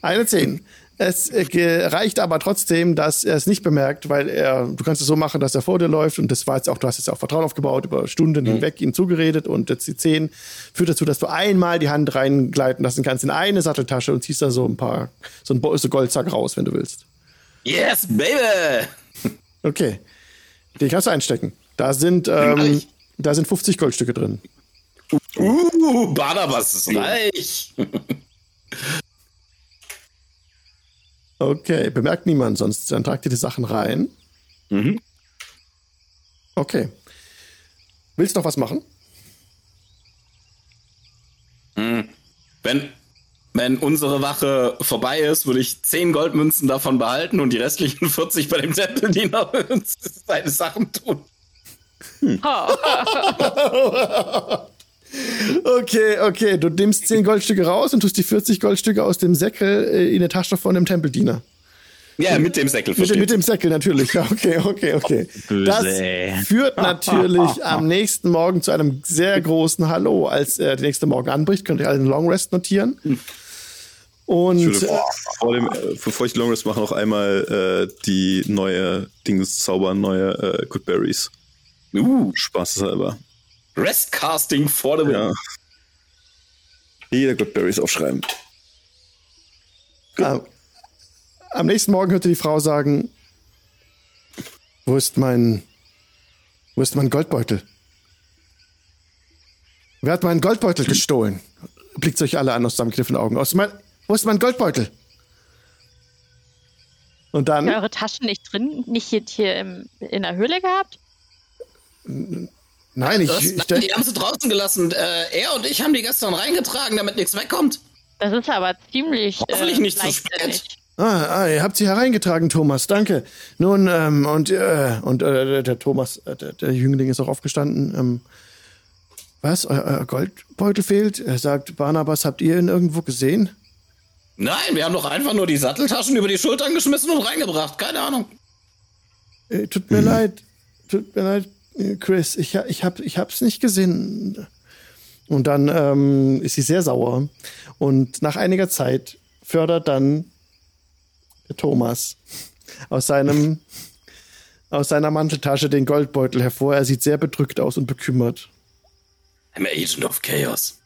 Eine 10. Es äh, reicht aber trotzdem, dass er es nicht bemerkt, weil er, du kannst es so machen, dass er vor dir läuft und das war jetzt auch, du hast jetzt auch Vertrauen aufgebaut, über Stunden hinweg ihm zugeredet und jetzt die 10 führt dazu, dass du einmal die Hand reingleiten lassen kannst in eine Satteltasche und ziehst da so ein paar, so ein so Goldsack raus, wenn du willst. Yes, baby! Okay. Den kannst du einstecken. Da sind, ähm, da sind 50 Goldstücke drin. Uh, Barnabas ist reich. Okay, bemerkt niemand sonst. Dann tragt ihr die Sachen rein. Mhm. Okay. Willst du noch was machen? Wenn, wenn unsere Wache vorbei ist, würde ich 10 Goldmünzen davon behalten und die restlichen 40 bei dem Tempeldiener seine Sachen tun. Okay, okay. Du nimmst 10 Goldstücke raus und tust die 40 Goldstücke aus dem Säckel äh, in der Tasche von dem Tempeldiener. Ja, mit dem Säckel Mit, mit dem Säckel natürlich. Ja, okay, okay, okay. Böse, das führt natürlich am nächsten Morgen zu einem sehr großen Hallo. Als äh, der nächste Morgen anbricht, könnt ihr alle einen Long Rest notieren. Und Ich würde vor, dem, äh, bevor ich Long Rest mache, noch einmal äh, die neue Dings zaubern, neue äh, Good Berries. Uh, Spaßeshalber. Restcasting for the win. Ja. Jeder Good Berries aufschreiben. äh, am nächsten Morgen hörte die Frau sagen: Wo ist mein, wo ist mein Goldbeutel? Wer hat meinen Goldbeutel gestohlen? Blickt euch alle an aus zusammengekniffenen Augen. Aus mein, wo ist mein Goldbeutel? Und dann. Habt ihr eure Taschen nicht drin, nicht hier, hier im, in der Höhle gehabt? Nein, ich, Das, ich, nein, die haben sie draußen gelassen. Äh, er und ich haben die gestern reingetragen, damit nichts wegkommt. Das ist aber ziemlich. Hoffentlich äh, nicht zu spät. Ah, ah, ihr habt sie hereingetragen, Thomas, danke. Nun, ähm, und, äh, und äh, der, der Thomas, äh, der, der Jüngling ist auch aufgestanden. Ähm, was, euer, euer Goldbeutel fehlt? Er sagt, Barnabas, habt ihr ihn irgendwo gesehen? Nein, wir haben doch einfach nur die Satteltaschen über die Schultern geschmissen und reingebracht. Keine Ahnung. Äh, tut mir leid, tut mir leid, äh, Chris, ich, ich, hab, ich hab's nicht gesehen. Und dann ähm, ist sie sehr sauer. Und nach einiger Zeit fördert dann der Thomas aus seinem aus seiner Manteltasche den Goldbeutel hervor. Er sieht sehr bedrückt aus und bekümmert. I'm Agent of Chaos.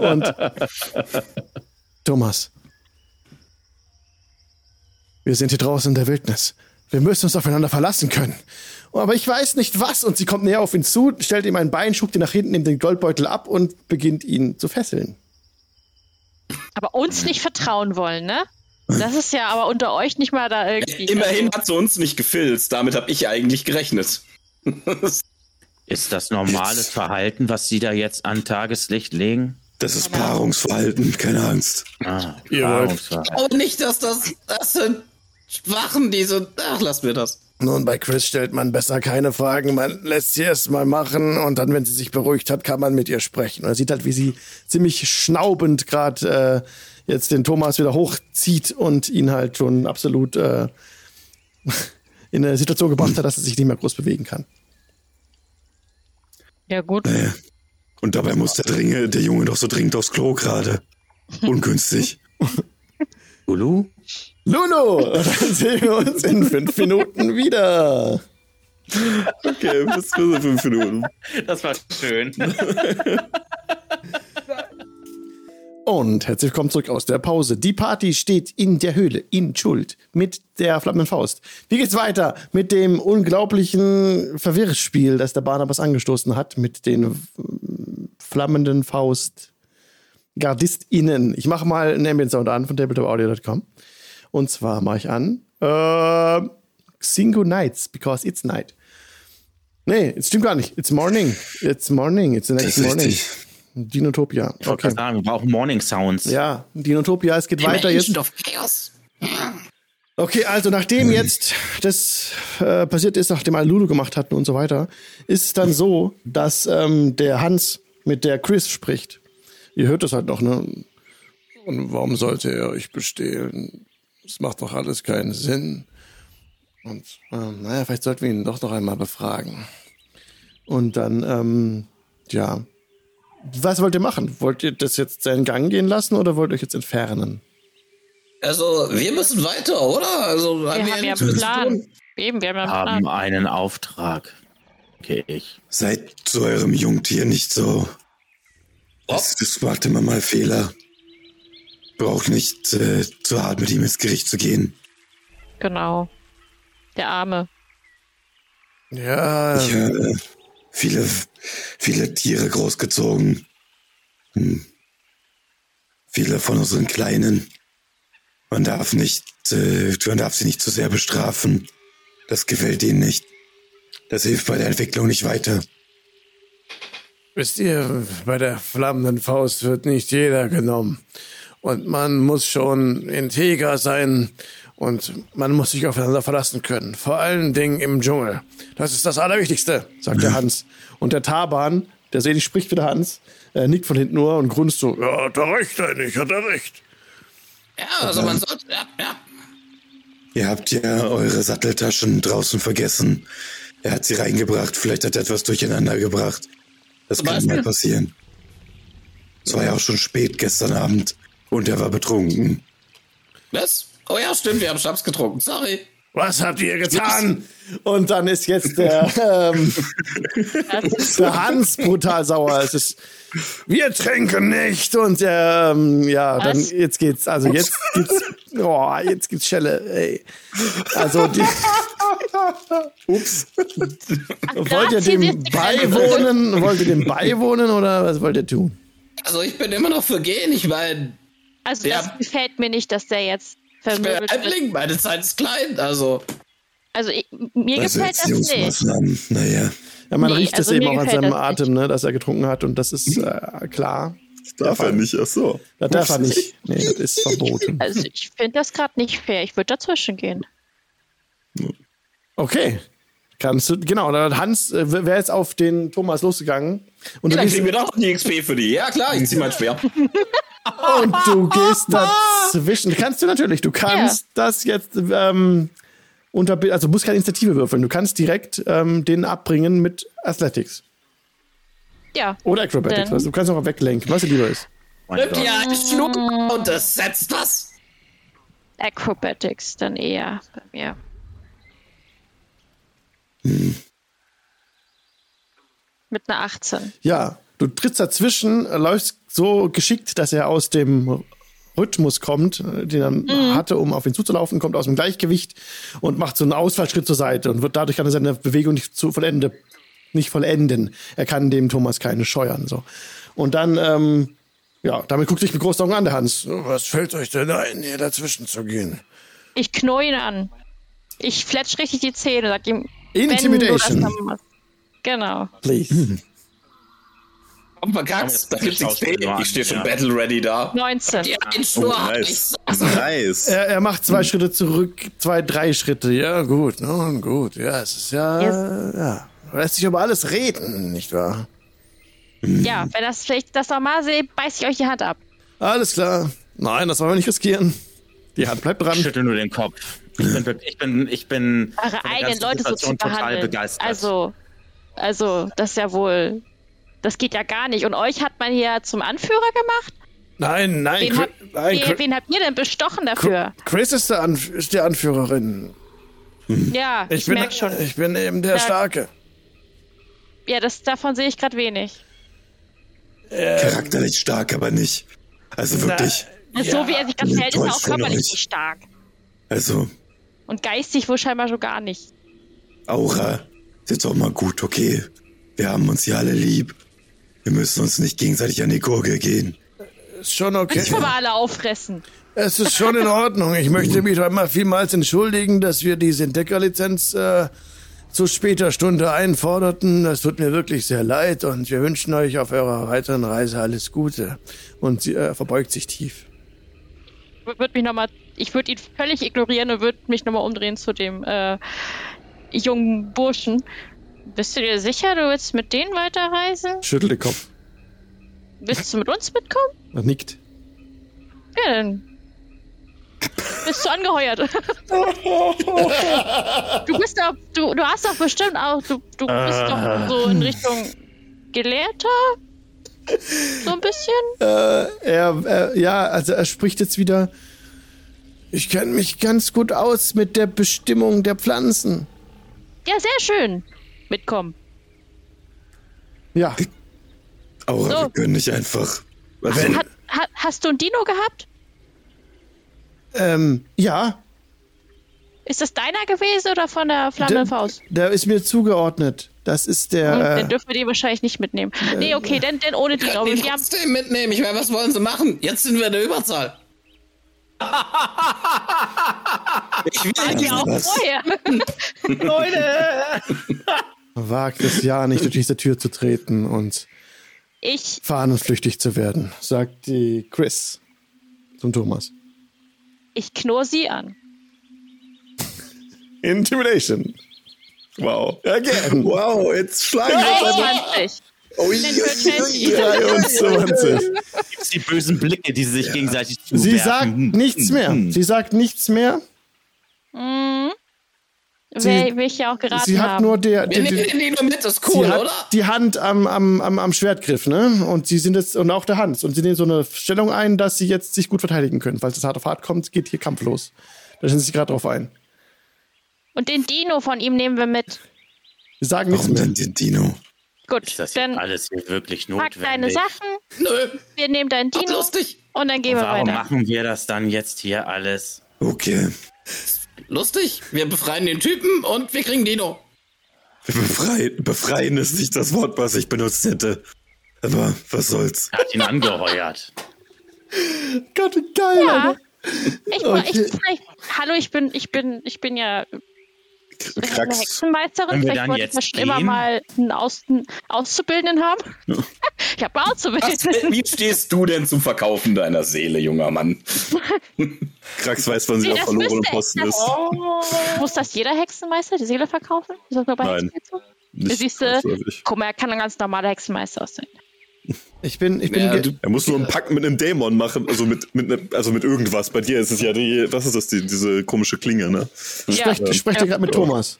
Und Thomas, wir sind hier draußen in der Wildnis. Wir müssen uns aufeinander verlassen können. Aber ich weiß nicht was. Und sie kommt näher auf ihn zu, stellt ihm ein Bein, schubt ihn nach hinten, nimmt den Goldbeutel ab und beginnt ihn zu fesseln. Aber uns nicht vertrauen wollen, ne? Das ist ja aber unter euch nicht mal da irgendwie. Immerhin hat sie uns nicht gefilzt. Damit habe ich eigentlich gerechnet. Ist das normales Verhalten, was Sie da jetzt an Tageslicht legen? Das ist Paarungsverhalten, keine Angst. Ah, Paarungsverhalten. Und nicht, dass das, das sind Schwachen, diese. Ach, lass mir das. Nun, bei Chris stellt man besser keine Fragen. Man lässt sie erst mal machen und dann, wenn sie sich beruhigt hat, kann man mit ihr sprechen. Und er sieht halt, wie sie ziemlich schnaubend gerade äh, jetzt den Thomas wieder hochzieht und ihn halt schon absolut äh, in eine Situation gebracht hat, dass er sich nicht mehr groß bewegen kann. Ja, gut. Naja. Und dabei muss der, Dringe, der Junge doch so dringend aufs Klo gerade. Ungünstig. Lulu? Lulu! Dann sehen wir uns in fünf Minuten wieder. Okay, bis für fünf Minuten. Das war schön. Und herzlich willkommen zurück aus der Pause. Die Party steht in der Höhle, in Schuld, mit der flammenden Faust. Wie geht's weiter mit dem unglaublichen Verwirrspiel, das der Barnabas angestoßen hat, mit den flammenden Faust GardistInnen. Ich mache mal einen Ambient Sound an von tabletopaudio.com. Und zwar mache ich an äh, Single Nights, because it's night. Nee, es stimmt gar nicht. It's morning. It's morning. It's the next morning. richtig. Dinotopia. Ich wollte gerade sagen, wir brauchen Morning Sounds. Ja, Dinotopia, es geht weiter jetzt. Of Chaos. Okay, also nachdem jetzt das äh, passiert ist, nachdem alle Lulu gemacht hatten und so weiter, ist es dann so, dass ähm, der Hans mit der Chris spricht. Ihr hört das halt noch, ne? Und warum sollte er euch bestehlen? Das macht doch alles keinen Sinn. Und ähm, naja, vielleicht sollten wir ihn doch noch einmal befragen. Und dann, ähm, ja. Was wollt ihr machen? Wollt ihr das jetzt seinen Gang gehen lassen oder wollt ihr euch jetzt entfernen? Also, wir müssen weiter, oder? Also, Wir haben ja nichts einen zu Plan. Eben, wir haben ja einen haben Plan. einen Auftrag. Okay, ich. Seid zu eurem Jungtier nicht so. Das, das macht immer mal Fehler. Braucht nicht äh, zu hart mit ihm ins Gericht zu gehen. Genau. Der Arme. Ja, Ich habe viele, viele Tiere großgezogen. Hm. Viele von unseren Kleinen. Man darf nicht, äh, man darf sie nicht zu sehr bestrafen. Das gefällt ihnen nicht. Das hilft bei der Entwicklung nicht weiter. Wisst ihr, bei der flammenden Faust wird nicht jeder genommen. Und man muss schon integer sein und man muss sich aufeinander verlassen können. Vor allen Dingen im Dschungel. Das ist das Allerwichtigste, sagt der Hans. Und der Taban, der selig spricht wieder Hans, äh, nickt von hinten nur und grunzt so, ja, hat er recht, eigentlich, hat er recht. Ja, also man sollte, ja, ja. Ihr habt ja eure Satteltaschen draußen vergessen. Er hat sie reingebracht. Vielleicht hat er etwas durcheinander gebracht. Das Zum kann Beispiel? mal passieren. Es war ja auch schon spät gestern Abend und er war betrunken. Was? Oh ja, stimmt, wir haben Schnaps getrunken. Sorry. Was habt ihr getan? Und dann ist jetzt der, ähm, der Hans brutal sauer. Es ist, wir trinken nicht. Und ähm, ja, dann Was? jetzt geht's, also jetzt geht's, oh, jetzt gibt's Schelle, ey. Also die, ups. Wollt ihr dem beiwohnen? Wollt ihr dem beiwohnen oder was wollt ihr tun? Also ich bin immer noch für gehen. Ich meine, Also Ja. das gefällt mir nicht, dass der jetzt ich bin vermöbelt. Halbling, meine Zeit ist klein. Also, Also ich, mir Also gefällt das nicht. Naja. Ja, man Nee, riecht es also eben auch an seinem das. Atem, ne, dass er getrunken hat und das ist äh, klar. Darf er nicht, ach so. Das darf er nicht. Nee, das ist verboten. Also ich finde das gerade nicht fair. Ich würde dazwischen gehen. Okay. Kannst du, genau, dann hat Hans äh, wäre jetzt auf den Thomas losgegangen und du, Dann kriegen wir doch die XP für die. Ja klar, ich zieh mein Schwert. und du gehst dazwischen. Kannst du natürlich, du kannst das jetzt ähm, unter, also du musst keine Initiative würfeln. Du kannst direkt ähm, den abbringen mit Athletics Ja. oder Acrobatics. Was, du kannst auch weglenken, was dir lieber ist. Nimmt Gott. ihr einen Schluck und das setzt was. Acrobatics dann eher bei mir. Mit einer 18. Ja, du trittst dazwischen, läufst so geschickt, dass er aus dem Rhythmus kommt, äh, den er hatte, um auf ihn zuzulaufen, kommt aus dem Gleichgewicht und macht so einen Ausfallschritt zur Seite und wird dadurch kann er seine Bewegung nicht zu vollende, nicht vollenden. Er kann dem Thomas keine scheuern, so. Und dann, ähm, ja, damit guckt sich mit großen Augen an, der Hans. Was fällt euch denn ein, hier dazwischen zu gehen? Ich knurr ihn an. Ich fletsch richtig die Zähne, sag ihm. Wenn du Intimidation. Genau. Please. Komm, verkackst. Da gibt's. Schauspieler Ich stehe schon ja. battle ready da. 19. Die einen Oh, ich nice. Nice. Er, er macht zwei Schritte zurück, zwei, drei Schritte. Ja, gut, nun gut. Ja, es ist ja, Yes. ja. Lässt sich über alles reden, nicht wahr? Ja, wenn das vielleicht das nochmal seht, beiß ich euch die Hand ab. Alles klar. Nein, das wollen wir nicht riskieren. Die Hand bleibt Ich dran. schüttel nur den Kopf. Ich bin, wirklich- ich bin, ich bin Eure eigenen Leute so zu behandeln. begeistert. Also, also, das ist ja wohl. Das geht ja gar nicht. Und euch hat man hier zum Anführer gemacht? Nein, nein, Wen, Chris, hab, nein, wen, Chris, wen habt ihr denn bestochen dafür? Chris ist, der Anf ist die Anführerin. Ja, ich, Ich, bin, merk schon. ich bin eben der Ja. Starke. Ja, das, davon sehe ich gerade wenig. Charakterlich stark, aber nicht. Also wirklich. so wie er sich gerade verhält, ist er auch körperlich nicht stark. Also, Und geistig wohl scheinbar so gar nicht. Aura, ist jetzt auch mal gut, okay. Wir haben uns hier alle lieb. Wir müssen uns nicht gegenseitig an die Gurgel gehen. Ist schon okay. Ich aber alle auffressen. Es ist schon in Ordnung. Ich möchte mich einmal vielmals entschuldigen, dass wir diese Entdeckerlizenz äh, zu später Stunde einforderten. Das tut mir wirklich sehr leid und wir wünschen euch auf eurer weiteren Reise alles Gute. Und sie äh, verbeugt sich tief. Würde mich noch mal, ich würde ihn völlig ignorieren und würde mich nochmal umdrehen zu dem äh, jungen Burschen. Bist du dir sicher, du willst mit denen weiterreisen? Schüttelt den Kopf. Willst du mit uns mitkommen? Er nickt. Ja, dann bist du angeheuert. du bist doch, du, du hast doch bestimmt auch, du, du bist doch so in Richtung Gelehrter? So ein bisschen? Äh, er, er, ja, also er spricht jetzt wieder. Ich kenne mich ganz gut aus mit der Bestimmung der Pflanzen. Ja, sehr schön. Mitkommen. Ja, Aura, So. wir können nicht einfach. Also, Hat, hat, hast du ein Dino gehabt? ähm, ja, Ist das deiner gewesen oder von der flammenden Faust? der ist mir zugeordnet. Das ist Hm, der. den Äh, dürfen wir die wahrscheinlich nicht mitnehmen. Nee, okay, denn, denn ohne Dino. Den Wir haben, trotzdem mitnehmen. Ich meine, was wollen sie machen? Jetzt sind wir in der Überzahl. Ich will die auch was? vorher. wagt es ja nicht, durch diese Tür zu treten und Ich, fahnenflüchtig zu werden, sagt die Chris zum Thomas. ich knurr sie an. Intimidation. Wow. Again. Wow, jetzt schlagen wir uns einfach. 23. Denn für 20. 23. Die bösen Blicke, die sie sich gegenseitig zuwerfen. Sie sagt Hm, nichts hm, mehr. hm. Sie sagt nichts mehr. Mhm. Sie- will ich ja auch geraten Sie hat haben. nur der, Wir der, nehmen der das ist sie cool, hat oder? die Hand am, am, am, am Schwertgriff, ne? Und sie sind jetzt, und auch der Hans. Und sie nehmen so eine Stellung ein, dass sie jetzt sich gut verteidigen können. Falls es hart auf hart kommt, geht hier Kampf los. Da stellen sie sich gerade drauf ein. Und den Dino von ihm nehmen wir mit. Sie sagen nichts warum mehr. denn den Dino? Gut, Ist das dann alles hier wirklich pack deine notwendig? Sachen, Nö, wir nehmen deinen Dino lustig. und dann gehen wir Warum weiter. machen wir das dann jetzt hier alles? Okay. Lustig. Wir befreien den Typen und wir kriegen Dino. Befreien, befreien ist nicht das Wort, was ich benutzt hätte. Aber was soll's? Er hat ihn angeheuert. Gott, wie geil, Ja. Alter. Ich, Okay. ich, vielleicht, hallo, ich bin, ich bin, ich bin ja Krax. Hexenmeisterin. Vielleicht wollte ich ja schon immer gehen? mal einen, Aus, einen Auszubildenden haben. ich habe Was, Auszubildenden. wie stehst du denn zum Verkaufen deiner Seele, junger Mann? Krax weiß, wann sie auf das verlorenen Posten ist. Muss das jeder Hexenmeister die Seele verkaufen? Ist das nur bei Nein. Nicht Siehst du, guck mal, er kann ein ganz normaler Hexenmeister sein. Ich bin, ich bin, Ja, du- Er muss nur einen Pakt mit einem Dämon machen, also mit, mit, ne, also mit irgendwas. Bei dir ist es ja die, was ist das, die, diese komische Klinge, ne? sprecht, Ja. sprecht ihr gerade mit Thomas?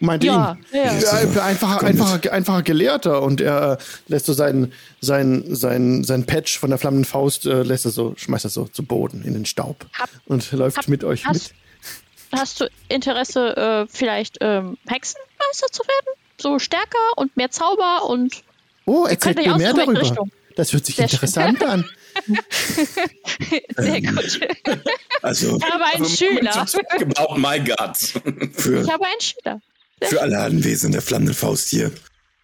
Meint Ja, ihn? ja. Ja, ich einfacher, einfacher, einfacher Gelehrter und er äh, lässt so sein, sein, sein, sein Patch von der flammenden Faust, äh, lässt er so, schmeißt er so zu Boden in den Staub Hab- und läuft hab- mit euch hast, mit. hast du Interesse, äh, vielleicht ähm, Hexenmeister zu werden? So stärker und mehr Zauber und Oh, erzählt mir mehr darüber. Richtung. Das hört sich Sehr schön. interessant an. sehr gut. Also Ich habe einen Also, Schüler. About my God. für, Ich habe einen Schüler. für alle Anwesenden der flammenden Faust hier.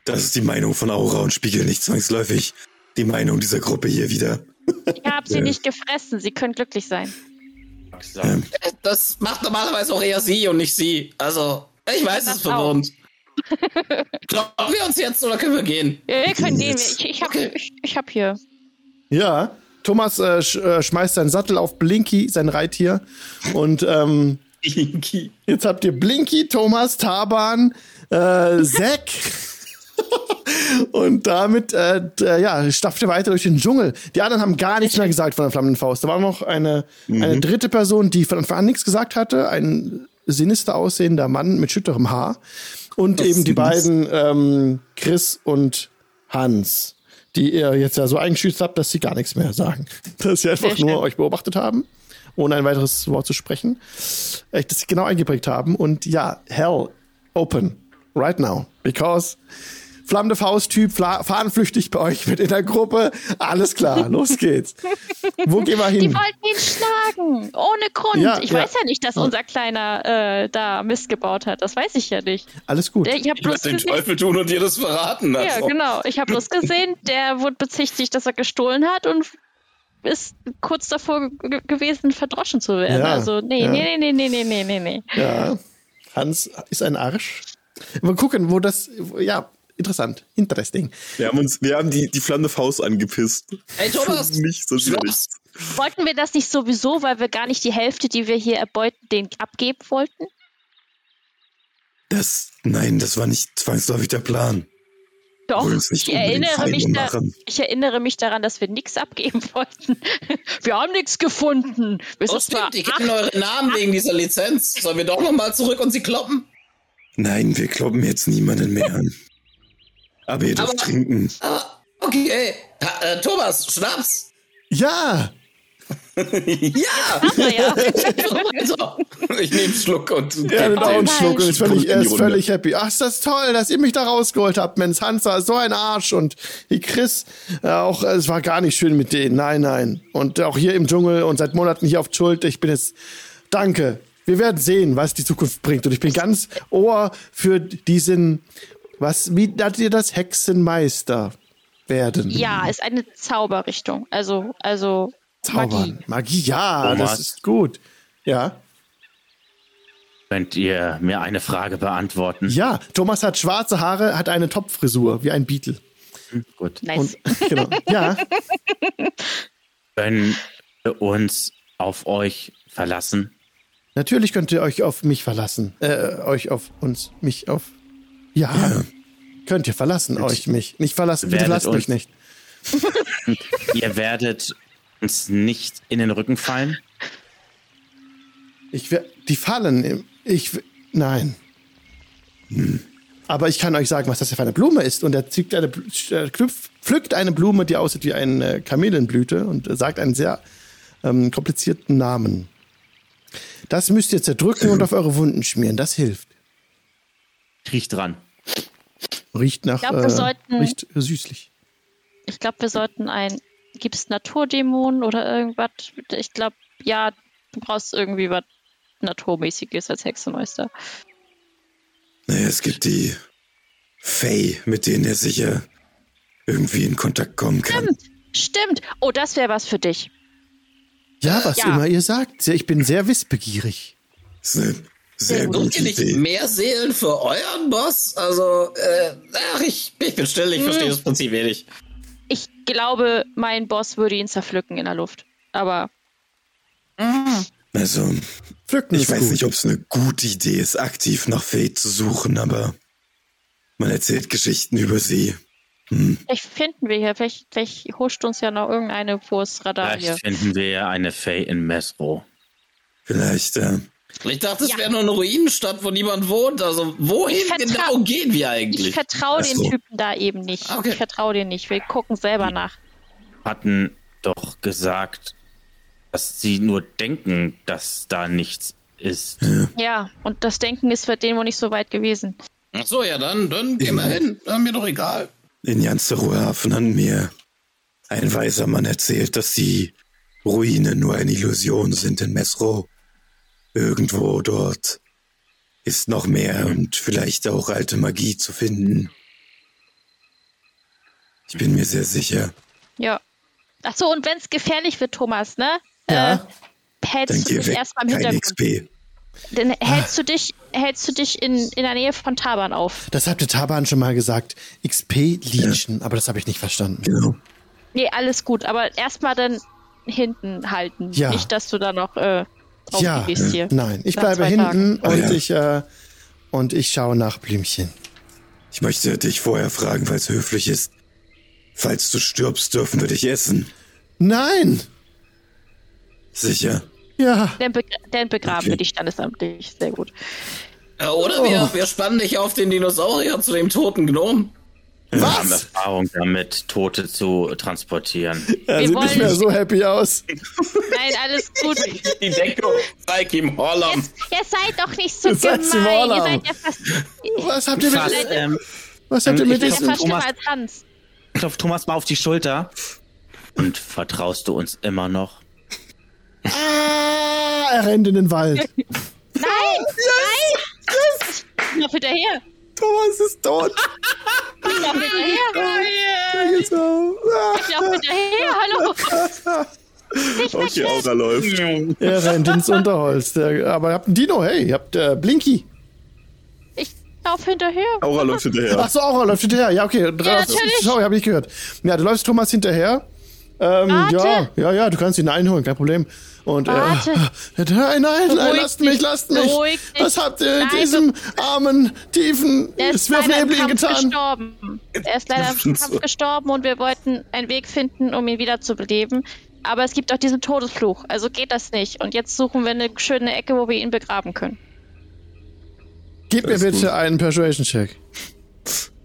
Das ist die Meinung von Aura und spiegelt nicht zwangsläufig die Meinung dieser Gruppe hier wieder. Ich habe sie nicht gefressen. Sie können glücklich sein. Ähm, Das macht normalerweise auch eher sie und nicht sie. Also, ich weiß, es Das verwirrend. Glauben wir uns jetzt oder können wir gehen? Ja, wir können gehen. Yes. Ich, ich habe ich, ich hab hier. Ja, Thomas äh, sch, äh, schmeißt seinen Sattel auf Blinky, sein Reittier. Und ähm, jetzt habt ihr Blinky, Thomas, Taban, äh, Zack. Und damit äh, d- ja, stapft er weiter durch den Dschungel. Die anderen haben gar nichts mehr gesagt von der flammenden Faust. Da war noch eine, eine dritte Person, die von Anfang an nichts gesagt hatte. Ein sinister aussehender Mann mit schütterem Haar. Und eben die beiden, ähm, Chris und Hans, die ihr jetzt ja so eingeschützt habt, dass sie gar nichts mehr sagen. Dass sie einfach Sehr nur schön. euch beobachtet haben, ohne ein weiteres Wort zu sprechen. Echt, dass sie genau eingeprägt haben. Und ja, hell, open, right now. Because flammende Faust-Typ, fla- fahnenflüchtig bei euch mit in der Gruppe. Alles klar, los geht's. Wo gehen wir Die hin? wollten ihn schlagen, ohne Grund. Ja, ich ja. weiß ja nicht, dass unser Kleiner äh, da Mist gebaut hat. Das weiß ich ja nicht. Alles gut. Der, ich habe bloß den gesehen, Teufel tun und dir das verraten. ja, Also. genau. Ich habe bloß gesehen, der wurde bezichtigt, dass er gestohlen hat und ist kurz davor ge gewesen, verdroschen zu werden. Ja, also, nee, ja. nee, nee, nee, nee, nee, nee, nee. Ja, Hans ist ein Arsch. Mal gucken, wo das, ja, interessant, interesting. Wir haben uns, wir haben die, die flammende Faust angepisst. Hey Thomas, Nicht so schlecht. Wollten wir das nicht sowieso, weil wir gar nicht die Hälfte, die wir hier erbeuten, den abgeben wollten? Das, nein, das war nicht zwangsläufig der Plan. Doch, ich erinnere, mich da, ich erinnere mich daran, dass wir nichts abgeben wollten. Wir haben nichts gefunden. Wir Oh, stimmt, die kennen eure Namen wegen dieser Lizenz. Sollen wir doch nochmal zurück und sie kloppen? Nein, wir kloppen jetzt niemanden mehr an. Aber ihr dürft Aber- trinken. Ah, okay. Ha, äh, Thomas, Schnaps. Ja, ja. Ja. also, ich nehme einen Schluck und nimmt auch einen nein. Schluck und ist völlig, in er ist völlig happy. Ach, ist das toll, dass ihr mich da rausgeholt habt, Mensch. Hans war so ein Arsch und die Chris äh, auch, äh, es war gar nicht schön mit denen. Nein, nein. Und auch hier im Dschungel und seit Monaten hier auf Schuld. Ich bin jetzt, danke. Wir werden sehen, was die Zukunft bringt. Und ich bin ganz Ohr für diesen, was, wie nennt ihr das? Hexenmeister werden. ja, ist eine Zauberrichtung. Also, also Zaubern. Magie. Magie, ja, Thomas. das ist gut. Ja. Könnt ihr mir eine Frage beantworten? Ja, Thomas hat schwarze Haare, hat eine Topfrisur, wie ein Beetle. Gut. Nice. Und, genau. Ja, Können wir uns auf euch verlassen? natürlich könnt ihr euch auf mich verlassen. Äh, euch auf uns, mich auf. Ja, könnt ihr verlassen, euch, mich. Nicht verlassen, bitte verlasst mich nicht. Ihr werdet uns nicht in den Rücken fallen? Ich wer- die fallen. Ich. Nein. Hm. Aber ich kann euch sagen, was das für eine Blume ist. Und er zieht eine, pflückt eine Blume, die aussieht wie eine Kamelenblüte und sagt einen sehr ähm, komplizierten Namen. Das müsst ihr zerdrücken und auf eure Wunden schmieren. Das hilft. Riecht dran. Riecht nach. glaub, wir äh, sollten- riecht süßlich. Ich glaube, wir sollten ein. Gibt es Naturdämonen oder irgendwas? Ich glaube, ja, du brauchst irgendwie was Naturmäßiges als Hexenmeister. Naja, es gibt die Fey, mit denen er sicher irgendwie in Kontakt kommen kann. Stimmt, stimmt. Oh, das wäre was für dich. Ja, was Ja. immer ihr sagt. Ich bin sehr wissbegierig. Das ist eine sehr Sucht gute ihr nicht Idee. mehr Seelen für euren Boss? Also, äh, ach, ich, ich bin still, ich verstehe das Prinzip eh nicht. Ich glaube, mein Boss würde ihn zerpflücken in der Luft. Aber Also, Pflücken ich weiß gut. nicht, ob es eine gute Idee ist, aktiv nach Fey zu suchen, aber man erzählt Geschichten über sie. vielleicht finden wir hier, vielleicht, vielleicht huscht uns ja noch irgendeine vors Radar hier. Vielleicht finden wir ja eine Fey in Mesro. Vielleicht, äh, Ich dachte, es Ja. wäre nur eine Ruinenstadt, wo niemand wohnt. Also, wohin Ich genau gehen wir Ich eigentlich? vertraue Ach den so. Typen da eben nicht. Okay. Ich vertraue den nicht. Wir gucken selber nach. Hatten doch gesagt, dass sie nur denken, dass da nichts ist. Ja, und das Denken ist für den wohl nicht so weit gewesen. Ach so, ja, dann, dann gehen wir hin. Dann mir doch egal. in Janzerohafen hat mir ein weiser Mann erzählt, dass die Ruinen nur eine Illusion sind in Mesro. Irgendwo dort ist noch mehr und vielleicht auch alte Magie zu finden. Ich bin mir sehr sicher. Ja. Ach so, und wenn es gefährlich wird, Thomas, ne? Ja. Äh, hältst Dann du geh dich weg, erstmal im kein Hintergrund. XP. Dann hältst du dich, hältst du dich in, in der Nähe von Taban auf. Das hat der Taban schon mal gesagt. XP-Legion, aber das habe ich nicht verstanden. Genau. Nee, alles gut, aber erstmal dann hinten halten. Ja. Nicht, dass du da noch äh, drauf Ja, nein, ich bleibe hinten Oh und ja. ich äh, und ich schaue nach Blümchen. Ich möchte dich vorher fragen, weil es höflich ist. Falls du stirbst, dürfen wir dich essen. Nein, Sicher. ja, Dann, be dann begraben Okay. wir dich standesamtlich. Sehr gut. Ja, oder Oh. wir, wir spannen dich auf den Dinosaurier zu dem toten Gnom. Wir haben Was? Erfahrung damit, Tote zu transportieren. Er sieht nicht mehr so happy aus. Nein, alles gut. Die Deckung, zeig ihm Holland. Ihr seid doch nicht so Ihr seid gemein. Ihr seid ja fast, Was habt ihr mit, Fast, ähm, was habt ihr mit ich ja diesem... schlimmer Thomas- als Hans. klopf Thomas mal auf die Schulter. Und vertraust du uns immer noch? Ah, er rennt in den Wald. Nein! Nein! Ich lauf hinterher. Thomas ist tot. Ich lauf hinterher. Ah. Ich lauf hinterher. Hallo. Nicht Okay. Aura läuft. Er rennt ins Unterholz. Der, aber ihr habt einen Dino, hey, ihr habt äh, Blinky. Ich lauf hinterher. Aura läuft hinterher. Ach so, Aura läuft hinterher. Ja, okay. Natürlich. Sorry, hab ich gehört. Ja, du läufst Thomas hinterher. Ähm, ja, ja, ja, du kannst ihn einholen, kein Problem. Und Warte. äh, nein, nein, nein, lasst mich, lasst mich. Was habt ihr Nein, diesem armen, tiefen Er ist leider im Zwölfnebligen Kampf getan? gestorben. Er ist leider im Kampf gestorben und wir wollten einen Weg finden, um ihn wiederzubeleben. Aber es gibt auch diesen Todesfluch, also geht das nicht. Und jetzt suchen wir eine schöne Ecke, wo wir ihn begraben können. Gib mir bitte gut. einen Persuasion-Check.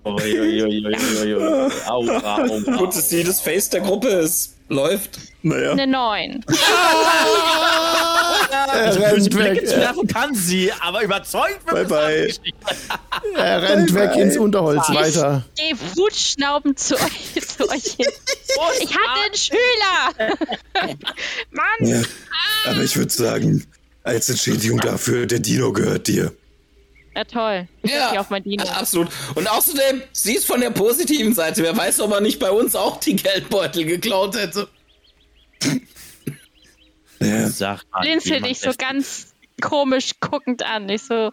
Aura, aura. Gut, dass jedes Face der Gruppe ist. Läuft. Naja. Eine 9. Er rennt weg. Werfen kann sie, aber überzeugt wird Bye, bye. nicht. Er rennt weg ins Unterholz weiter. Geh wutschnaubend zu euch, zu euch hin. Ich hatte einen Schüler! Mann! Ja. Aber ich würde sagen, als Entschädigung dafür, der Dino gehört dir. Ja, toll. Ich Ja, auf mein absolut. Und außerdem, sie ist von der positiven Seite. Wer weiß, ob er nicht bei uns auch die Geldbeutel geklaut hätte. Ja. Sagt man, Blinzel dich so ganz komisch guckend an. Ich so,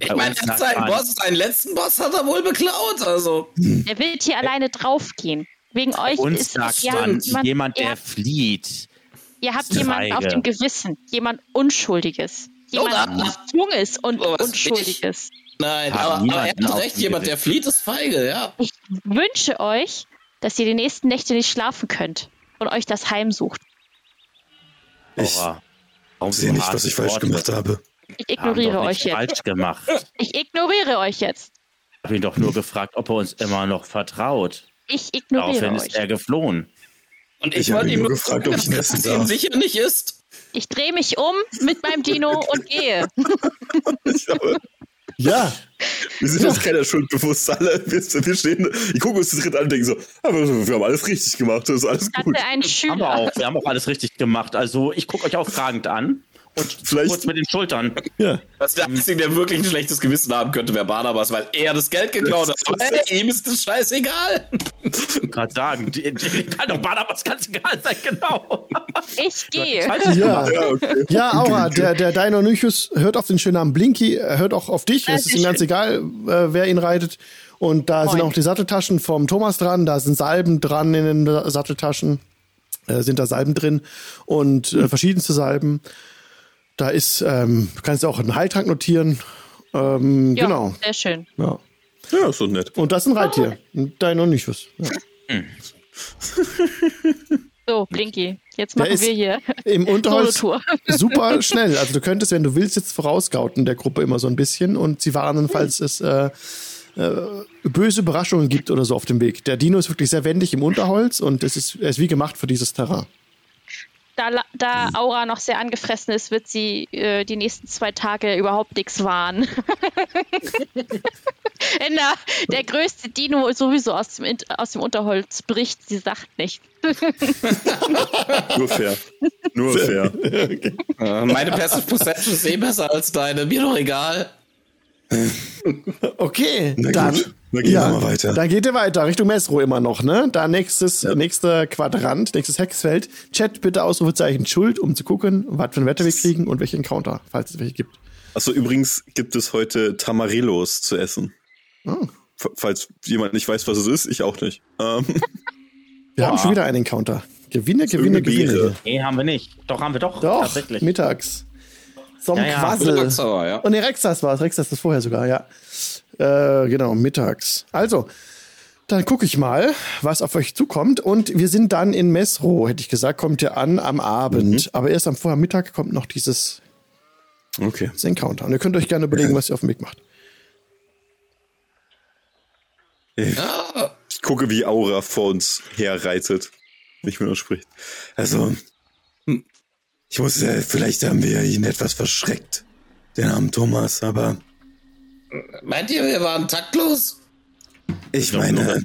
Ich Bei meine, er seinen Boss, seinen letzten Boss hat er wohl beklaut. Also, der wird hier alleine draufgehen. Wegen euch Uns ist sagt ihr man, habt jemand, der flieht. ihr habt jemanden auf dem Gewissen. Jemand Unschuldiges. Jemand Oder- Junges und Oh, was Unschuldiges. nein, aber, aber er hat recht. Jemand, der flieht, ist feige, ja. Ich wünsche euch, dass ihr die nächsten Nächte nicht schlafen könnt und euch das heimsucht. Ich Aura. Warum sehe nicht, was ich falsch Worte? gemacht habe. Ich Haben ignoriere euch jetzt. falsch gemacht. Ich ignoriere euch jetzt. Ich habe ihn doch nur gefragt, ob er uns immer noch vertraut. Ich ignoriere Daraufhin euch. ist er geflohen. Und Ich habe wollte ihn nur gefragt, ob ich ihn essen darf. sicher nicht ist. Ich drehe mich um mit meinem Dino und gehe. Ich glaube, Ja, wir sind uns keiner Schuld bewusst. Alle, wir, wir stehen, ich gucke uns das Ritt an und denke so, aber wir haben alles richtig gemacht, das ist alles Ich gut. einen Haben wir Schüler. auch. Wir haben auch alles richtig gemacht. Also ich gucke euch auch fragend an und Vielleicht- kurz mit den Schultern. ja. Was der Einzige, der wirklich ein schlechtes Gewissen haben könnte, wäre Barnabas, weil er das Geld geklaut hat. Aber hey, ihm ist das scheißegal. Gerade sagen, die, die kann doch Barnabas ganz egal sein, genau. Ich gehe. Ja. Ja, okay. Ja, Aura, der, der Deinonychus hört auf den schönen Namen Blinky, er hört auch auf dich. Es ist ihm ganz egal, äh, wer ihn reitet. Und da sind Moin. auch die Satteltaschen vom Thomas dran, da sind Salben dran in den Satteltaschen. Äh, sind da Salben drin und äh, verschiedenste Salben. Da ist, ähm, du kannst auch einen Heiltrank notieren. Ähm, Ja, Genau. sehr schön. Ja. Ja, ist so nett. Und das ist ein Reittier. Ein Deinonychus. Ja. So, Blinky, jetzt machen wir hier Im Unterholz super schnell. Also du könntest, wenn du willst, jetzt vorausgauten der Gruppe immer so ein bisschen und sie warnen, falls es äh, äh, böse Überraschungen gibt oder so auf dem Weg. Der Dino ist wirklich sehr wendig im Unterholz und es ist, er ist wie gemacht für dieses Terrain. Da, da Aura noch sehr angefressen ist, wird sie äh, die nächsten zwei Tage überhaupt nichts wahren. Wenn da der größte Dino sowieso aus dem, aus dem Unterholz bricht, sie sagt nichts. Nur fair. Nur fair. Äh, Meine Passive Perception ist eh besser als deine. Mir doch egal. Okay, Na dann, gut, dann gehen wir mal weiter. Dann geht ihr weiter, Richtung Mesro immer noch, ne? Da nächstes, nächster Quadrant, nächstes Hexfeld. Chat bitte Ausrufezeichen Schuld, um zu gucken, was für ein Wetter wir kriegen und welche Encounter, falls es welche gibt. Achso, übrigens gibt es heute Tamarillos zu essen. Oh. Falls jemand nicht weiß, was es ist, ich auch nicht. Ähm, Wir haben schon wieder einen Encounter. Gewinne, Gewinne, Gewinne. Nee, haben wir nicht. Doch, haben wir doch. Doch, Tatsächlich. mittags. Zum Ja, ja, Quassel. Ja. Und Rexas war es. Rexas das vorher sogar, ja. Äh, genau, mittags. Also, dann gucke ich mal, was auf euch zukommt. Und wir sind dann in Mesro, hätte ich gesagt, kommt ihr an am Abend. Aber erst am Vormittag kommt noch dieses, Okay. dieses Encounter. Und ihr könnt euch gerne überlegen, was ihr auf dem Weg macht. Ja, Ich gucke, wie Aura vor uns herreitet. Nicht mehr spricht. Also, ich muss, äh, vielleicht haben wir ihn etwas verschreckt, den armen Thomas, aber meint ihr, wir waren taktlos? ich meine,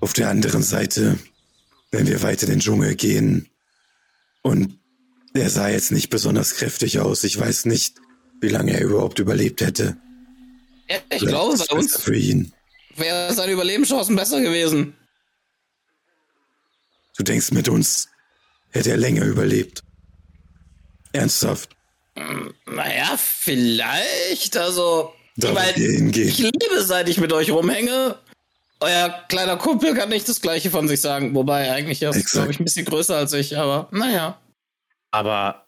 auf der anderen Seite, wenn wir weiter in den Dschungel gehen und er sah jetzt nicht besonders kräftig aus, ich weiß nicht, wie lange er überhaupt überlebt hätte. Ja, ich Vielleicht glaube, bei uns für ihn. wären seine Überlebenschancen besser gewesen. Du denkst, mit uns hätte er länger überlebt. Ernsthaft. Naja, vielleicht. Also, Da ich, wo mein, wir hingehen. ich liebe, seit ich mit euch rumhänge. Euer kleiner Kumpel kann nicht das Gleiche von sich sagen. Wobei, eigentlich er ist, Exakt. glaube ich, ein bisschen größer als ich. Aber, naja. Aber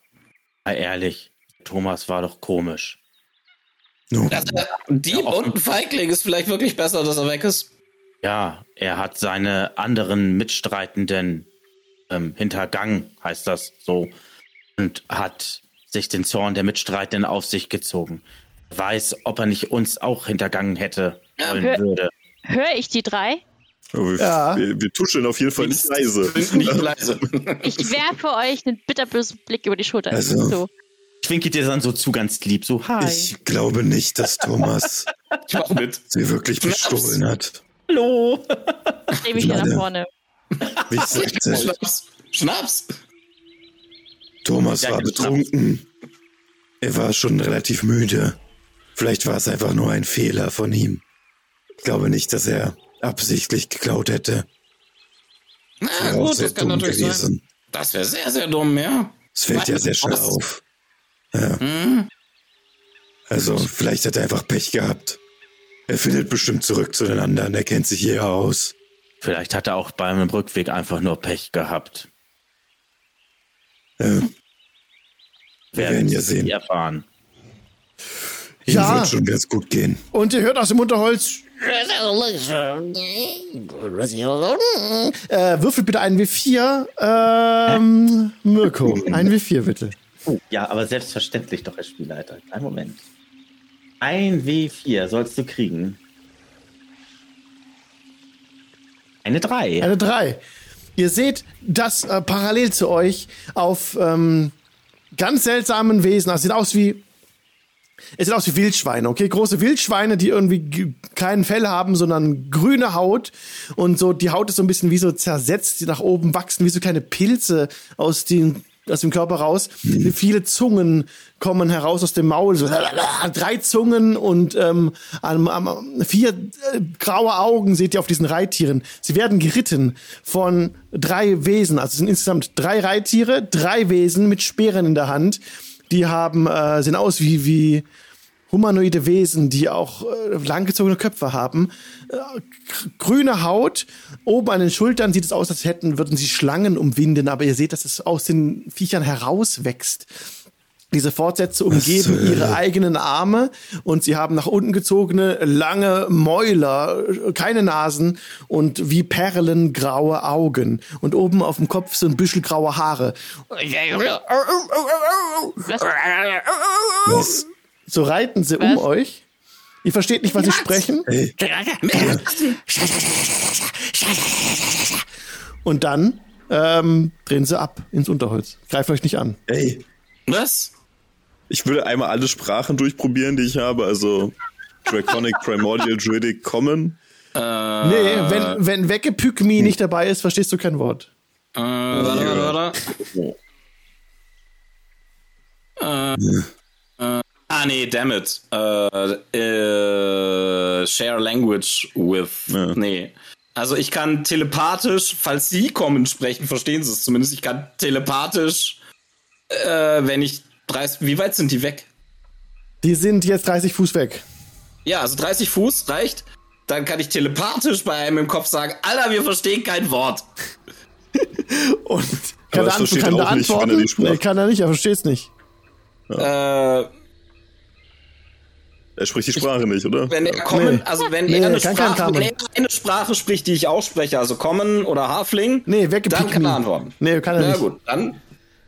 mal ehrlich, Thomas war doch komisch. Nun, Also, ein Dieb Ja, und ein Feigling ist vielleicht wirklich besser, dass er weg ist. Ja, er hat seine anderen Mitstreitenden ähm, hintergangen, heißt das so, und hat sich den Zorn der Mitstreitenden auf sich gezogen. Weiß, ob er nicht uns auch hintergangen hätte wollen hör- würde. Höre ich die drei? Aber wir, Ja. wir, wir tuscheln auf jeden Fall nicht leise. Nicht leise. Ich werfe euch einen bitterbösen Blick über die Schulter. Also- so. Ich winke dir dann so zu ganz lieb, so hi. ich glaube nicht, dass Thomas ich mach mit. sie wirklich bestohlen hat. Hallo. Dreh mich wieder nach Leute. vorne. Wie ich sagte, Schnaps. Schnaps. Thomas war betrunken. Er war schon relativ müde. Vielleicht war es einfach nur ein Fehler von ihm. Ich glaube nicht, dass er absichtlich geklaut hätte. Na gut, das kann natürlich sein. gewesen. Das wäre sehr, sehr dumm, ja. Es fällt ja sehr schnell auf. Ja. Hm? Also, vielleicht hat er einfach Pech gehabt. Er findet bestimmt zurück zu den anderen. Er kennt sich hier aus. Vielleicht hat er auch beim Rückweg einfach nur Pech gehabt. Ja, wir werden ja sehen. erfahren. Ihm Ja. wird schon ganz gut gehen. Und ihr hört aus dem Unterholz. Äh, würfelt bitte einen W4. Ähm, Mirko, ein W4 bitte. Oh, ja, aber selbstverständlich doch, Herr Spielleiter. Einen Moment. Ein W4 sollst du kriegen. Eine 3. Eine 3. Ihr seht, dass äh, parallel zu euch auf ähm, ganz seltsamen Wesen, also sieht aus wie es sieht aus wie Wildschweine, okay? Große Wildschweine, die irgendwie g- kein Fell haben, sondern grüne Haut. Und so, die Haut ist so ein bisschen wie so zersetzt, die nach oben wachsen, wie so kleine Pilze aus, den, aus dem Körper raus. Viele Zungen kommen heraus aus dem Maul, so drei Zungen und ähm, am, am, vier äh, graue Augen seht ihr auf diesen Reittieren. Sie werden geritten von drei Wesen, also es sind insgesamt drei Reittiere, drei Wesen mit Speeren in der Hand. Die haben, äh, sehen aus wie, wie humanoide Wesen, die auch äh, langgezogene Köpfe haben. Äh, gr- grüne Haut, oben an den Schultern sieht es aus, als hätten, würden sie Schlangen umwinden, aber ihr seht, dass es aus den Viechern herauswächst. Diese Fortsätze umgeben zur ihre Hölle? eigenen Arme und sie haben nach unten gezogene, lange Mäuler, äh, keine Nasen und wie Perlen graue Augen. Und oben auf dem Kopf so ein Büschel graue Haare. Was? So reiten sie um Was? euch. Ihr versteht nicht, was sie sprechen. Und dann ähm, drehen sie ab ins Unterholz. Greift euch nicht an. hey, Was? Ich würde einmal alle Sprachen durchprobieren, die ich habe. Also Draconic, Primordial, Druidic, Common. Nee, wenn, wenn Weggepygmi nicht dabei ist, verstehst du kein Wort. Äh, warte, warte, warte. Äh, äh, ah, nee, damn it. Äh, äh, share language with. Ja. Nee. Also ich kann telepathisch, falls sie kommen sprechen, verstehen sie es zumindest. Ich kann telepathisch, äh, wenn ich 30, wie weit sind die weg? Die sind jetzt 30 Fuß weg. Ja, also 30 Fuß reicht. Dann kann ich telepathisch bei einem im Kopf sagen, Alter, wir verstehen kein Wort. Und kann, er auch nicht, er antworten? Nee, kann er nicht, er versteht's nicht. Äh, Er spricht die Sprache nicht, oder? wenn er kommen, Nee. also wenn Nee, er eine Sprache, wenn er eine Sprache spricht, die ich ausspreche, also kommen oder Hafling, Nee, dann kann er antworten. Nee, kann er Na nicht. gut, dann,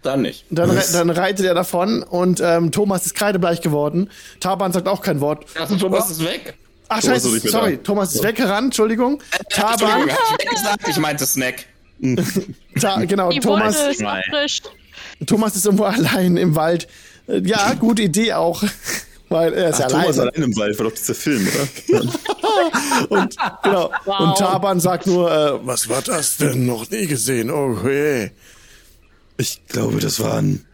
dann nicht. Dann, re dann reitet er davon und ähm, Thomas ist kreidebleich geworden. Taban sagt auch kein Wort. Also Thomas ist weg. Ach, Thomas ist scheiße, sorry, da. Thomas ist weggerannt, Entschuldigung. Taban, Entschuldigung, ich gesagt, ich meinte Snack. ta, genau, Die Thomas, ist. Thomas ist irgendwo allein im Wald. Äh, Ja, gute Idee auch, weil er ist Ach, ja Thomas allein im Wald, war doch dieser Film, oder? Und, genau. Wow. Und Taban sagt nur, äh, was war das denn? Noch nie gesehen. Oh, hey. Ich glaube, das waren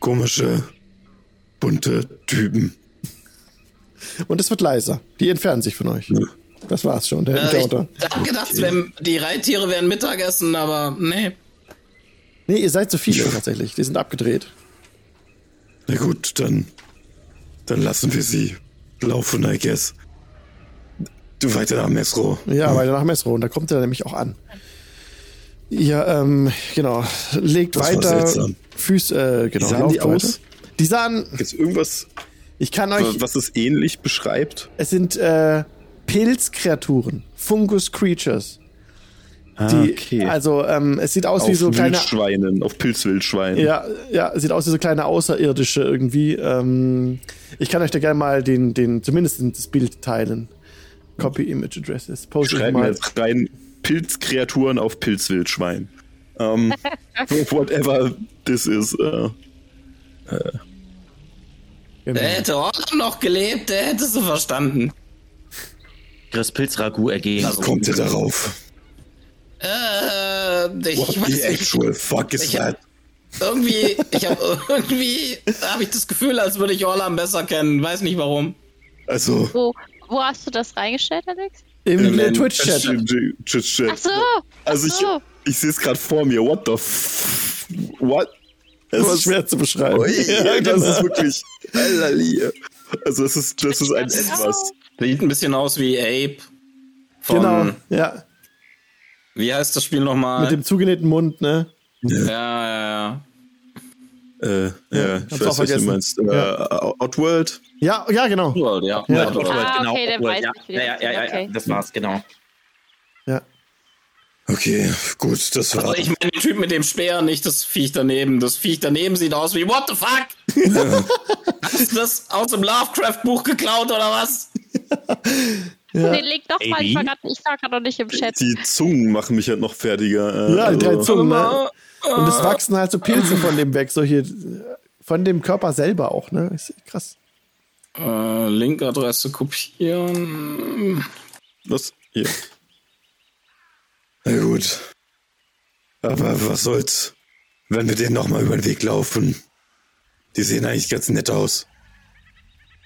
komische, bunte Typen. Und es wird leiser. Die entfernen sich von euch. Das war's schon, der Äh, ich Encounter. hab gedacht, wenn die Reittiere wären Mittagessen, aber nee. Nee, ihr seid zu viele tatsächlich. Die sind abgedreht. Na gut, dann, dann lassen wir sie laufen, I guess. Du weiter nach Mesro. Ja, weiter nach Mesro. Und da kommt er nämlich auch an. Ihr, ähm, genau, legt Das weiter. Füße, äh, genau, sahen lauft die aus? weiter. Die sahen, Gibt's irgendwas, ich kann euch, was es ähnlich beschreibt? es sind äh, Pilzkreaturen, Fungus Creatures. Die, Also, ähm, es sieht aus auf wie so kleine Wildschweinen, auf Pilzwildschweinen. Ja, ja, sieht aus wie so kleine Außerirdische irgendwie. Ähm, ich kann euch da gerne mal den, den, zumindest das Bild teilen. Copy Image Addresses. Post ich Schreiben wir mal. jetzt rein Pilzkreaturen auf Pilzwildschwein. Ähm, whatever this is. Äh, Genau. Der hätte Orlam noch gelebt, der hätte sie verstanden. Chris Pilzragout ergehen. Wie kommt ihr darauf? Äh, ich What weiß the nicht. actual fuck is Ich hab- that? Irgendwie, ich habe irgendwie, habe ich das Gefühl, als würde ich Orlam besser kennen. Weiß nicht warum. Also, Wo, wo hast du das reingestellt, Alex? Im, äh, Twitch-Chat. Chat. Ach so. Also ach so. ich, ich sehe es gerade vor mir. What the f What? Es Das ist schwer zu beschreiben. Ui, Ja, das genau. ist wirklich. Halleluja. Also das ist, das ist ein etwas. Sieht ein bisschen aus wie Ape. Von, Genau, ja. Wie heißt das Spiel nochmal? Mit dem zugenähten Mund, ne? ja, ja, ja. Äh, ja, hab's ich auch weiß, was du vergessen. meinst. Äh, Outworld. Ja, ja, genau. World, ja. Ja. ja. Outworld, Ah, genau. okay, Outworld, weiß ja. ich. Ja, ja, ja, ja, Okay. das war's, genau. Ja. okay, gut, das war. Also ich meine den Typ mit dem Speer, nicht das Viech daneben. Das Viech daneben sieht aus wie What the fuck? Hast du das aus dem Lovecraft-Buch geklaut oder was? Den Link doch mal, ich war grad- ich war gerade noch nicht im Chat. Die Zungen machen mich halt noch fertiger. Äh, Ja, die drei also- Zungen, ne? Und es wachsen halt so Pilze von dem weg, solche, von dem Körper selber auch, ne? Ist krass. Äh, Linkadresse kopieren. Was? Hier. Na gut. Aber was soll's, wenn wir denen nochmal über den Weg laufen? Die sehen eigentlich ganz nett aus.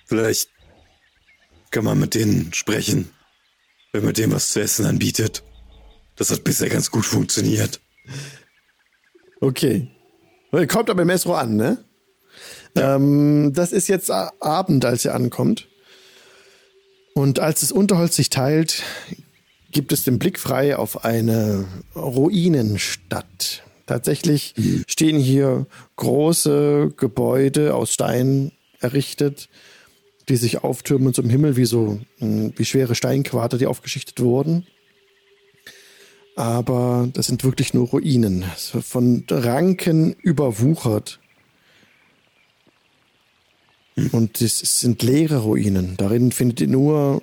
Vielleicht kann man mit denen sprechen, wenn man denen was zu essen anbietet. Das hat bisher ganz gut funktioniert. Okay. Kommt aber im Mesro an, ne? Ähm, das ist jetzt Abend, als ihr ankommt. Und als das Unterholz sich teilt, gibt es den Blick frei auf eine Ruinenstadt. Tatsächlich stehen hier große Gebäude aus Stein errichtet, die sich auftürmen zum Himmel wie so mh, wie schwere Steinquader, die aufgeschichtet wurden aber das sind wirklich nur Ruinen. Von Ranken überwuchert. Und es sind leere Ruinen. Darin findet ihr nur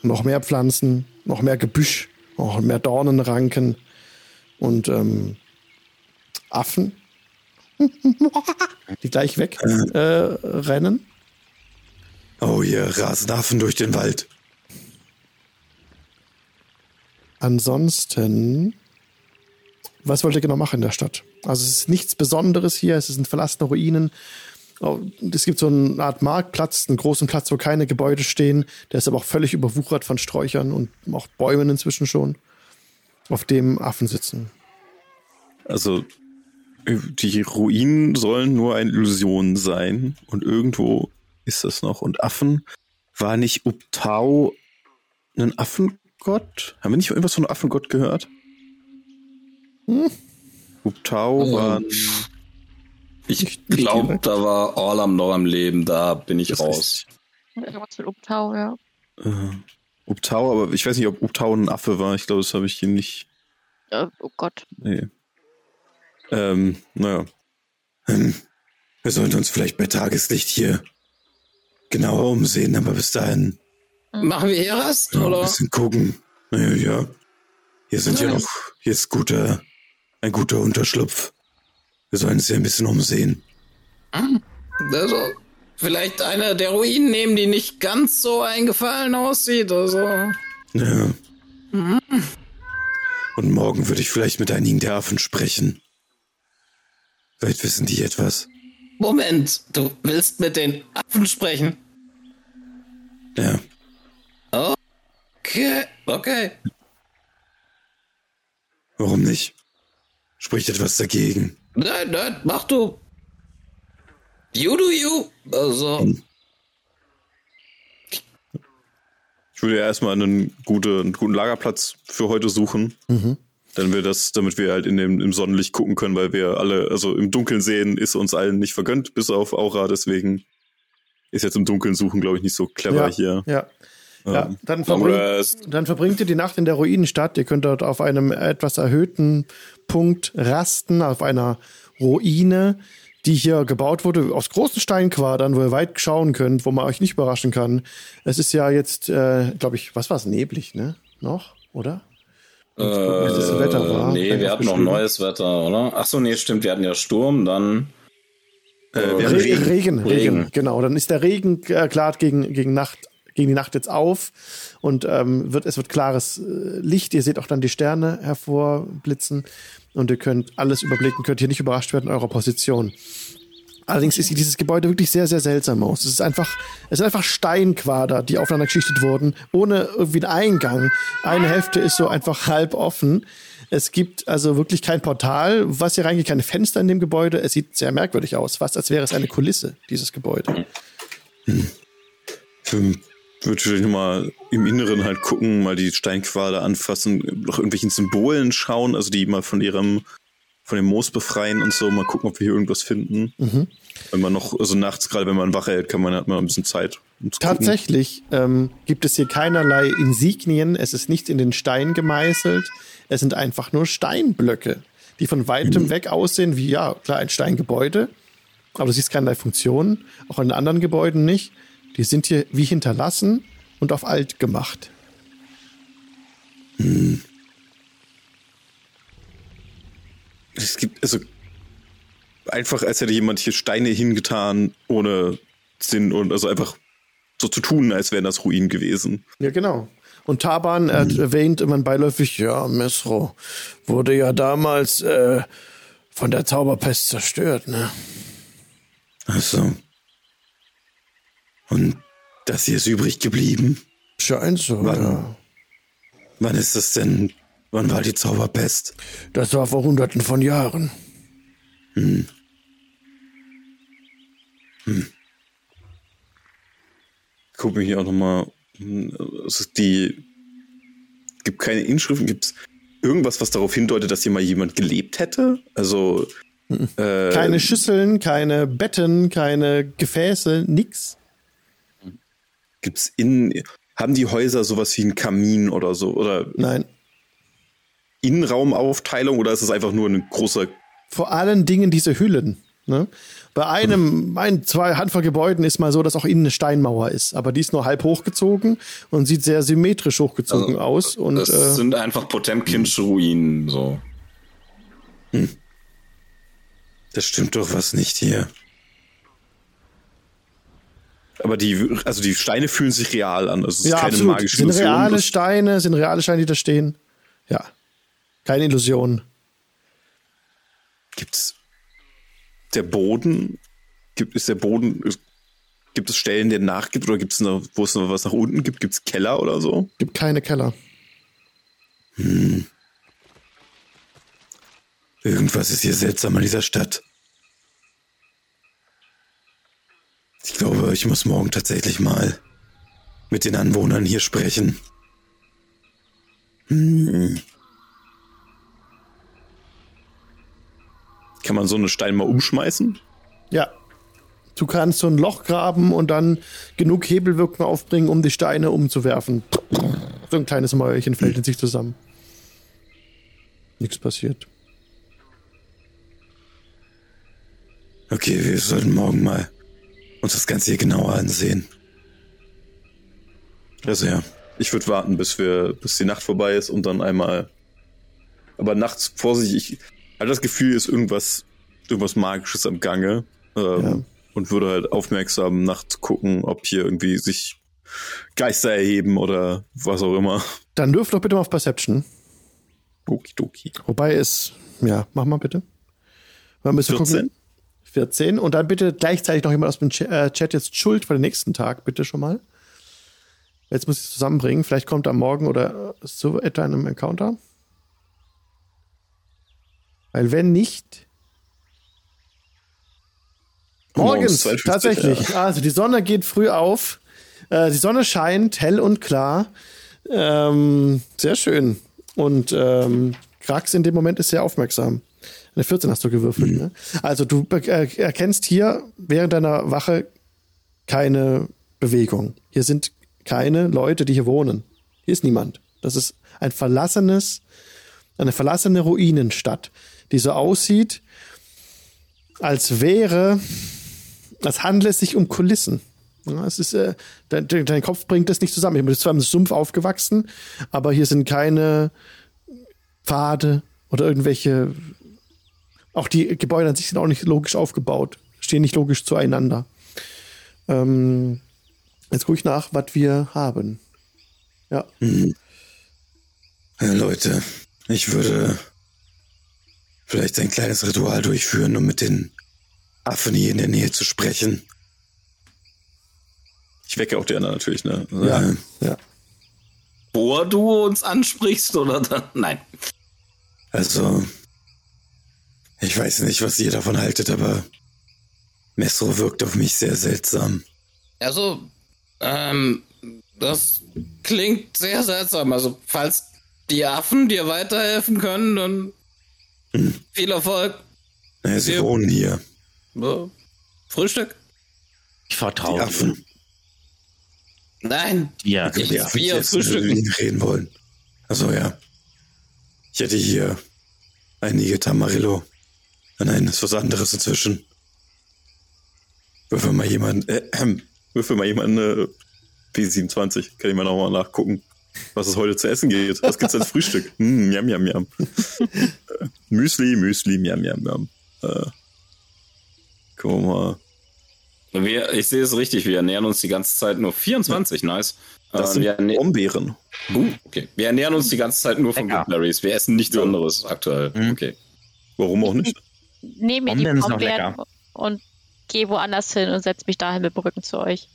noch mehr Pflanzen, noch mehr Gebüsch, noch mehr Dornenranken und ähm, Affen, die gleich weg äh, rennen. Oh, hier rasen Affen durch den Wald. Ansonsten, was wollt ihr genau machen in der Stadt? Also es ist nichts Besonderes hier, es sind verlassene Ruinen. Oh, Es gibt so eine Art Marktplatz, einen großen Platz, wo keine Gebäude stehen. Der ist aber auch völlig überwuchert von Sträuchern und auch Bäumen inzwischen schon, auf dem Affen sitzen. Also, die Ruinen sollen nur eine Illusion sein. Und irgendwo ist das noch. Und Affen, war nicht Uptau ein Affengott? Haben wir nicht irgendwas von einem Affengott gehört? Uptau Ähm, war. Ich glaube, da war Orlam noch am Leben, da bin ich Das raus. Irgendwas mit Umtau, ja. Äh, Uptau, aber ich weiß nicht, ob Uptau ein Affe war. Ich glaube, das habe ich hier nicht. Äh, oh Gott. Nee. Ähm, naja. Hm. Wir sollten uns vielleicht bei Tageslicht hier genauer umsehen, aber bis dahin Machen wir hier Rast, Ja, ein oder? bisschen gucken. Naja, ja. Hier sind ja noch, hier ist guter, ein guter Unterschlupf. Wir sollen uns ja ein bisschen umsehen. Also, vielleicht eine der Ruinen nehmen, die nicht ganz so eingefallen aussieht, also. Ja. Und morgen würde ich vielleicht mit einigen der Affen sprechen. Vielleicht wissen die etwas. Moment, du willst mit den Affen sprechen? Ja. Okay, okay. Warum nicht? Spricht etwas dagegen. Nein, nein, mach du. You do you. Also, Ich würde ja erstmal einen, gute, einen guten Lagerplatz für heute suchen. Dann wir das, damit wir halt in dem, im Sonnenlicht gucken können, weil wir alle, also im Dunkeln sehen, ist uns allen nicht vergönnt, bis auf Aura, deswegen ist jetzt im Dunkeln suchen, glaube ich, nicht so clever ja, hier. ja. Ja, Ähm, dann, verbringt, dann verbringt ihr die Nacht in der Ruinenstadt. Ihr könnt dort auf einem etwas erhöhten Punkt rasten, auf einer Ruine, die hier gebaut wurde aus großen Steinquadern, wo ihr weit schauen könnt, wo man euch nicht überraschen kann. Es ist ja jetzt, äh, glaube ich, was war es, neblig, ne? Noch, oder? Äh, wie das Wetter war. nee, Vielleicht wir hatten noch neues Wetter, oder? Ach so, nee, stimmt, wir hatten ja Sturm, dann Äh, haben Regen, Regen. Regen, Regen, genau. Dann ist der Regen äh, klart gegen, gegen Nacht, gegen die Nacht jetzt auf und ähm, wird, es wird klares äh, Licht. Ihr seht auch dann die Sterne hervorblitzen und ihr könnt alles überblicken, könnt hier nicht überrascht werden in eurer Position. Allerdings ist dieses Gebäude wirklich sehr, sehr seltsam aus. Es ist einfach, es sind einfach Steinquader, die aufeinander geschichtet wurden, ohne irgendwie einen Eingang. Eine Hälfte ist so einfach halb offen. Es gibt also wirklich kein Portal, was hier reingeht, keine Fenster in dem Gebäude. Es sieht sehr merkwürdig aus, fast als wäre es eine Kulisse, dieses Gebäude. Für, würde vielleicht nochmal im Inneren halt gucken, mal die Steinquader anfassen, nach irgendwelchen Symbolen schauen, also die mal von ihrem, von dem Moos befreien und so, mal gucken, ob wir hier irgendwas finden. Wenn man noch, also nachts, gerade wenn man Wache hält, kann man, hat man ein bisschen Zeit. Um. Tatsächlich ähm, gibt es hier keinerlei Insignien. Es ist nichts in den Stein gemeißelt. Es sind einfach nur Steinblöcke, die von weitem weg aussehen wie, ja, klar, ein Steingebäude. Aber du siehst keinerlei Funktion, auch in anderen Gebäuden nicht. Die sind hier wie hinterlassen und auf alt gemacht. Es gibt, also, einfach, als hätte jemand hier Steine hingetan, ohne Sinn und, also einfach so zu tun, als wären das Ruinen gewesen. Ja, genau. Und Taban er- erwähnt immer beiläufig, ja, Mesro wurde ja damals äh, von der Zauberpest zerstört, ne? Ach so. Und das hier ist übrig geblieben. Scheint so, Wann? ja. Wann ist das denn? Wann war die Zauberpest? Das war vor hunderten von Jahren. gucke mich hier auch nochmal. Es ist die. Gibt keine Inschriften, gibt es irgendwas, was darauf hindeutet, dass hier mal jemand gelebt hätte? Also. Äh, Keine Schüsseln, keine Betten, keine Gefäße, nix. Gibt's in. Haben die Häuser sowas wie einen Kamin oder so? Oder Nein. Innenraumaufteilung oder ist es einfach nur ein großer. Vor allen Dingen diese Hüllen. Ne? Bei einem, ein, zwei Handvoll Gebäuden ist mal so, dass auch innen eine Steinmauer ist. Aber die ist nur halb hochgezogen und sieht sehr symmetrisch hochgezogen Also, aus. Und das äh, sind einfach Potemkinsche Ruinen, so. Das stimmt doch was nicht hier. Aber die, also die Steine fühlen sich real an. Also es ist ja, keine absolut. magische Sind Illusion. reale Das- Steine, sind reale Steine, die da stehen. Ja. Keine Illusion. Gibt's der Boden? Gibt ist der Boden? ist- Gibt es Stellen, der nachgibt oder gibt es noch, wo es noch was nach unten gibt? Gibt es Keller oder so? Gibt keine Keller. Irgendwas ist hier seltsam an dieser Stadt. Ich glaube, ich muss morgen tatsächlich mal mit den Anwohnern hier sprechen. Kann man so einen Stein mal umschmeißen? Ja. Du kannst so ein Loch graben und dann genug Hebelwirkung aufbringen, um die Steine umzuwerfen. So ein kleines Mäuerchen fällt in sich zusammen. Nichts passiert. Okay, wir sollten morgen mal uns das Ganze hier genauer ansehen. Also ja, ich würde warten, bis wir, bis die Nacht vorbei ist und dann einmal. Aber nachts Vorsicht, ich habe das Gefühl, ist irgendwas, irgendwas Magisches am Gange. Ähm, Ja. Und würde halt aufmerksam nachts gucken, ob hier irgendwie sich Geister erheben oder was auch immer. Dann wirf doch bitte mal auf Perception. Okidoki. Wobei es, ja, mach mal bitte. Mal ein bisschen 14? gucken. 14. Und dann bitte gleichzeitig noch jemand aus dem äh, Chat jetzt Schuld für den nächsten Tag, bitte schon mal. Jetzt muss ich es zusammenbringen. Vielleicht kommt am Morgen oder so etwa in einem Encounter. Weil wenn nicht. Morgens, Morgens 52, tatsächlich. Also die Sonne geht früh auf. Äh, die Sonne scheint hell und klar. Ähm, sehr schön. Und ähm, Krax in dem Moment ist sehr aufmerksam. Eine 14 hast du gewürfelt. Ne? Also du äh, erkennst hier während deiner Wache keine Bewegung. Hier sind keine Leute, die hier wohnen. Hier ist niemand. Das ist ein verlassenes, eine verlassene Ruinenstadt, die so aussieht, als wäre, als handle es sich um Kulissen. Ja, es ist, äh, dein, dein Kopf bringt das nicht zusammen. Ich bin zwar im Sumpf aufgewachsen, aber hier sind keine Pfade oder irgendwelche. Auch die Gebäude an sich sind auch nicht logisch aufgebaut, stehen nicht logisch zueinander. Ähm, jetzt gucke ich nach, was wir haben. Ja. Äh, Leute, ich würde vielleicht ein kleines Ritual durchführen, um mit den Affen hier in der Nähe zu sprechen. Ich wecke auch die anderen natürlich, ne? Ja. Äh, ja. Bevor du uns ansprichst oder dann? Nein. Also, ich weiß nicht, was ihr davon haltet, aber Messro wirkt auf mich sehr seltsam. Also, ähm, das klingt sehr seltsam. Also, falls die Affen dir weiterhelfen können, dann viel Erfolg. Naja, sie Wir- wohnen hier, Ja. Frühstück? Ich vertraue Affen. Nein. Können Ich- wir mit frühstücken. Ihnen reden wollen. Also ja. Ich hätte hier einige Tamarillo. Ah, Nein, ist was anderes inzwischen. Würfel mal jemand, äh, ähm, Würfel mal jemand eine P27. Kann ich mal nochmal nachgucken, was es heute zu essen geht. Was gibt's als Frühstück? Hm, yam, yam, yam. Äh, Müsli, Müsli, yam, yam, yam. Äh, wir mal. Wir, ich sehe es richtig, wir ernähren uns die ganze Zeit nur 24, nice. Das Äh, sind wir, erne Brombeeren. uh, okay. wir ernähren uns die ganze Zeit nur von Lecker. Good Berries. Wir essen nichts anderes aktuell. Mhm. Okay. Warum auch nicht? Nehme mir die Brombeeren und gehe woanders hin und setze mich dahin mit dem Rücken zu euch.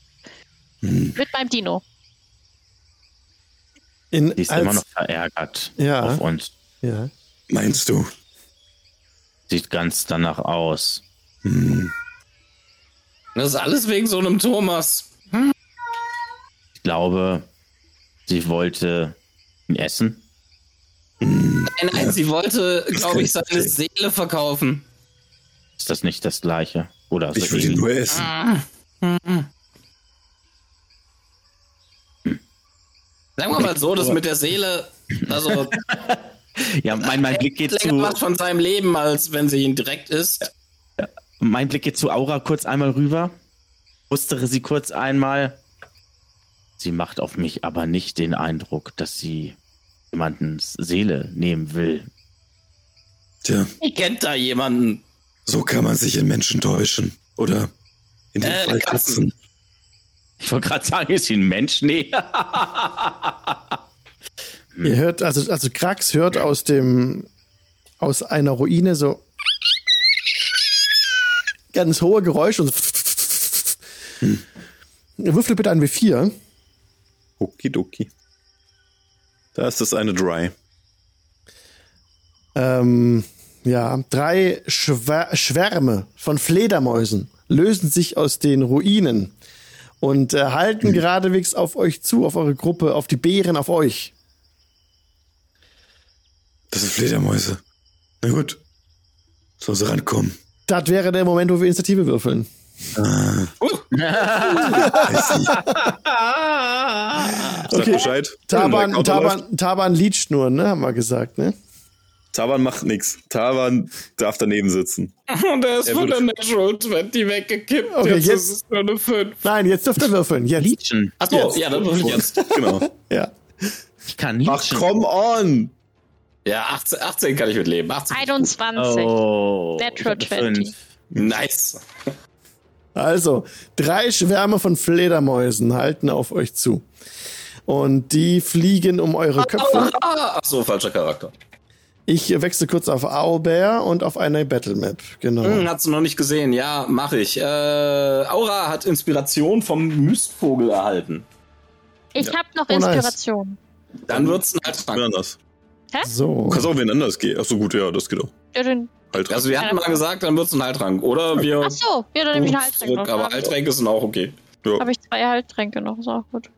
Mit meinem Dino. In, Die ist als, immer noch verärgert Ja. auf uns. Ja. meinst du? Sieht ganz danach aus. Hm, Das ist alles wegen so einem Thomas. Ich glaube, sie wollte ihn essen. Nein, nein, sie wollte, glaube ich, seine verstehen. Seele verkaufen. Ist das nicht das Gleiche? Oder ich würde ihn nur essen. Sagen wir mal so, das mit der Seele, also Ja, mein, mein Blick geht länger was zu, von seinem Leben, als wenn sie ihn direkt isst. mein Blick geht zu Aura kurz einmal rüber. Mustere sie kurz einmal. Sie macht auf mich aber nicht den Eindruck, dass sie jemandens Seele nehmen will. Tja, Ich kennt da jemanden. so kann man sich in Menschen täuschen. Oder in dem Äh, Fall Katzen. Katzen. Ich wollte gerade sagen, ist sie ein Mensch? Nee. Ihr hört, also, also Krax hört aus dem, aus einer Ruine so ganz hohe Geräusche und so. Würfel bitte ein W4. Okidoki. Da ist das eine Dry. Ähm, ja, drei Schwär Schwärme von Fledermäusen lösen sich aus den Ruinen und äh, halten geradewegs auf euch zu, auf eure Gruppe, auf die Bären, auf euch. Das sind Fledermäuse. Na gut. Soll sie rankommen. Das wäre der Moment, wo wir Initiative würfeln. Weiß ich. Sag Bescheid. Taban. Taban, Taban liegt nur, ne, haben wir gesagt, ne? Taban macht nichts. Taban darf daneben sitzen. Und er ist Er von der Natural 20 weggekippt. Okay, jetzt, jetzt- ist es nur eine 5. Nein, jetzt dürft ihr würfeln. Jetzt. Leechen. Achso, Jetzt. ja, dann würfel ich jetzt. Genau. Ja. Ich kann Ach, leechen. come on! Ja, 18, 18 kann ich mit leben. 18. 21. Oh. Natural ich hab eine 20. fünf. Nice. Also, drei Schwärme von Fledermäusen halten auf euch zu. Und die fliegen um eure Köpfe. Ah, ach so, falscher Charakter. Ich wechsle kurz auf Owlbear und auf eine Battlemap. Genau. Hm, hat sie noch nicht gesehen. Ja, mache ich. Äh, Aura hat Inspiration vom Mystvogel erhalten. Ich habe noch Oh, nice. Inspiration. Dann wird's ein Haltrank. anders. So. Du kannst auch wen anders gehen. Ach so, gut, ja, das geht auch. Ja, dann- Halt Also wir hatten mal gesagt, dann wird's ein Haltrank. Oder wir Ach so, ja, dann nehme ich einen zurück. noch. Aber Dann Halttränke sind auch okay. habe ich zwei Halttränke noch, ist auch gut.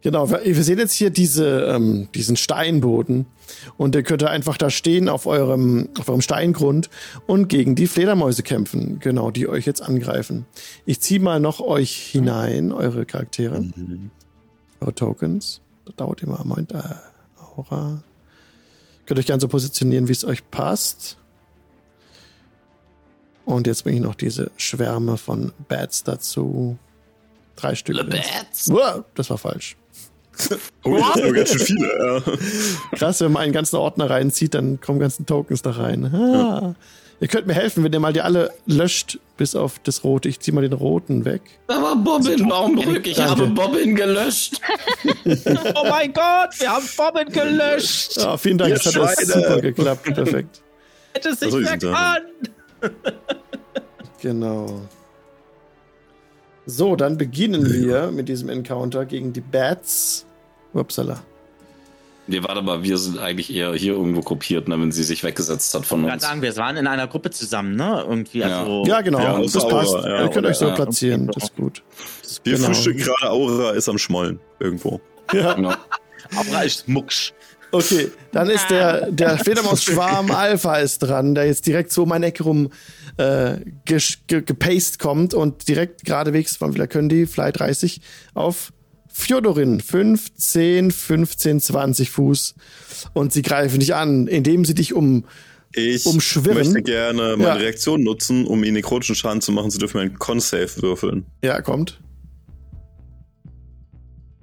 Genau, wir wir sehen jetzt hier diese, ähm, diesen Steinboden und ihr könnt einfach da stehen auf eurem, auf eurem Steingrund und gegen die Fledermäuse kämpfen, genau, die euch jetzt angreifen. Ich ziehe mal noch euch hinein, eure Charaktere, eure Tokens. Das dauert immer einen Moment. Äh, Aura. Könnt euch gerne so positionieren, wie es euch passt. Und jetzt bringe ich noch diese Schwärme von Bats dazu. Drei Stück. Bats. Uah, das war falsch. Oh, das sind aber ganz schön viele. Ja. Krass, wenn man einen ganzen Ordner reinzieht, dann kommen ganzen Tokens da rein. Ah. Ihr könnt mir helfen, wenn ihr mal die alle löscht, bis auf das rote. Ich zieh mal den roten weg. Da war Bobbin, Baumbrück. Ich Danke. habe Bobbin gelöscht. Oh mein Gott, wir haben Bomben gelöscht. Ah, vielen Dank, das hat alles super geklappt. Perfekt. Hätte es nicht mehr kann. Genau. So, dann beginnen wir mit diesem Encounter gegen die Bats. Upsala. Nee, warte mal, wir sind eigentlich eher hier irgendwo gruppiert, ne, wenn sie sich weggesetzt hat von Ich kann uns. sagen, wir waren in einer Gruppe zusammen, ne? Irgendwie, Ja. also. Ja, genau, Ja, das Aura, passt. ja, Ihr könnt euch so ja. platzieren, das ist gut. Wir Genau. frühstücken gerade Aura ist am Schmollen. Irgendwo. Ja. Genau. Aura ist Mucksch. Okay, dann ist der, der Fledermaus-Schwarm Alpha ist dran, der jetzt direkt so um meine Ecke rum äh, gepaced kommt und direkt geradewegs von die Fly 30 auf Fjodorin 5, 10, 15, 20 Fuß und sie greifen dich an, indem sie dich um Ich Umschwirren? möchte gerne meine Ja. Reaktion nutzen, um ihnen nekrotischen Schaden zu machen. Sie dürfen einen Con-Save würfeln. ja kommt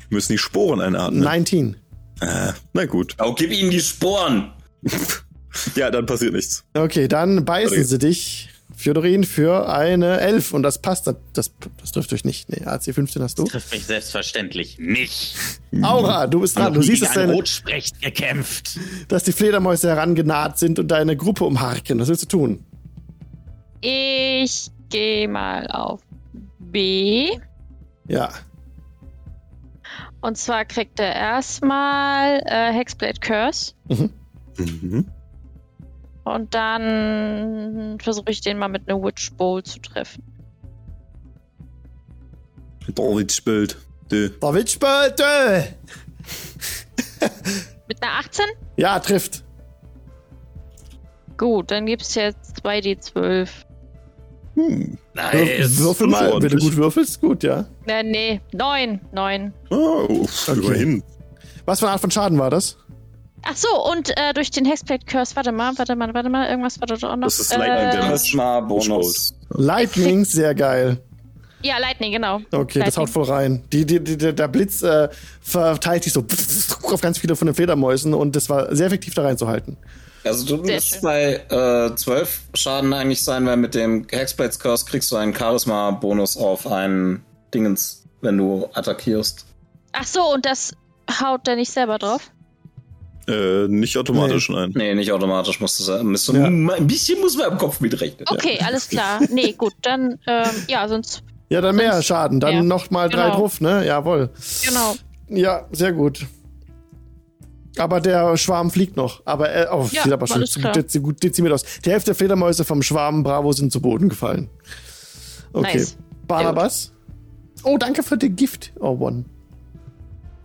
Wir müssen die Sporen einatmen. 19. Äh, na gut. Oh, gib ihnen die Sporen. Ja, dann passiert nichts. Okay, dann beißen Okay. sie dich Fjodorin für eine 11 und das passt, das, das, das trifft euch nicht. Nee, AC 15 hast du. Trifft mich selbstverständlich nicht. Aura, du bist dran. Du siehst, dass deine, Rotsprecht gekämpft. dass die Fledermäuse herangenaht sind und deine Gruppe umharken. Was willst du tun? Ich gehe mal auf B. Ja. Und zwar kriegt er erstmal äh, Hexblade Curse. Mhm. Und dann versuche ich den mal mit einer Witch Bowl zu treffen. Spielt. Dö. Der Witchböte! Mit einer 18? Ja, trifft. Gut, dann gibt es jetzt 2d12. Hm. Nice. Würfel mal. Wenn du gut würfelst, gut, ja. Äh, nee, 9. 9. Oh, immerhin. Was für eine Art von Schaden war das? Ach so, und äh, durch den Hexblade Curse, warte mal, warte mal, warte mal, irgendwas war da doch auch noch. Das ist Lightning Damage. Charisma Bonus. Lightning, sehr geil. Ja, Lightning, genau. Okay, das Lightning. haut voll rein. Die, die, die, der Blitz äh, verteilt sich so auf ganz viele von den Fledermäusen und das war sehr effektiv da reinzuhalten. Also du Sehr musst schön. bei äh, 12 Schaden eigentlich sein, weil mit dem Hexblades Curse kriegst du einen Charisma-Bonus auf einen Dingens, wenn du attackierst. Ach so, und das haut der nicht selber drauf? Äh, nicht automatisch, nein. Nee, nicht automatisch musst du sagen. Musst du, Ja. Ein bisschen muss man im Kopf mitrechnen. Okay, alles klar. Nee, gut, dann, ähm, ja, sonst, Ja, dann mehr Sonst- Schaden. Dann ja. noch mal drei Genau. drauf, ne? Jawohl. genau. Ja, sehr gut. Aber der Schwarm fliegt noch. Aber er, oh, Ja, sieht aber schon dezi- gut dezimiert aus. Die Hälfte der Fledermäuse vom Schwarm Bravo sind zu Boden gefallen. Okay. Nice. Barnabas. Oh, danke für den Gift. Oh, one.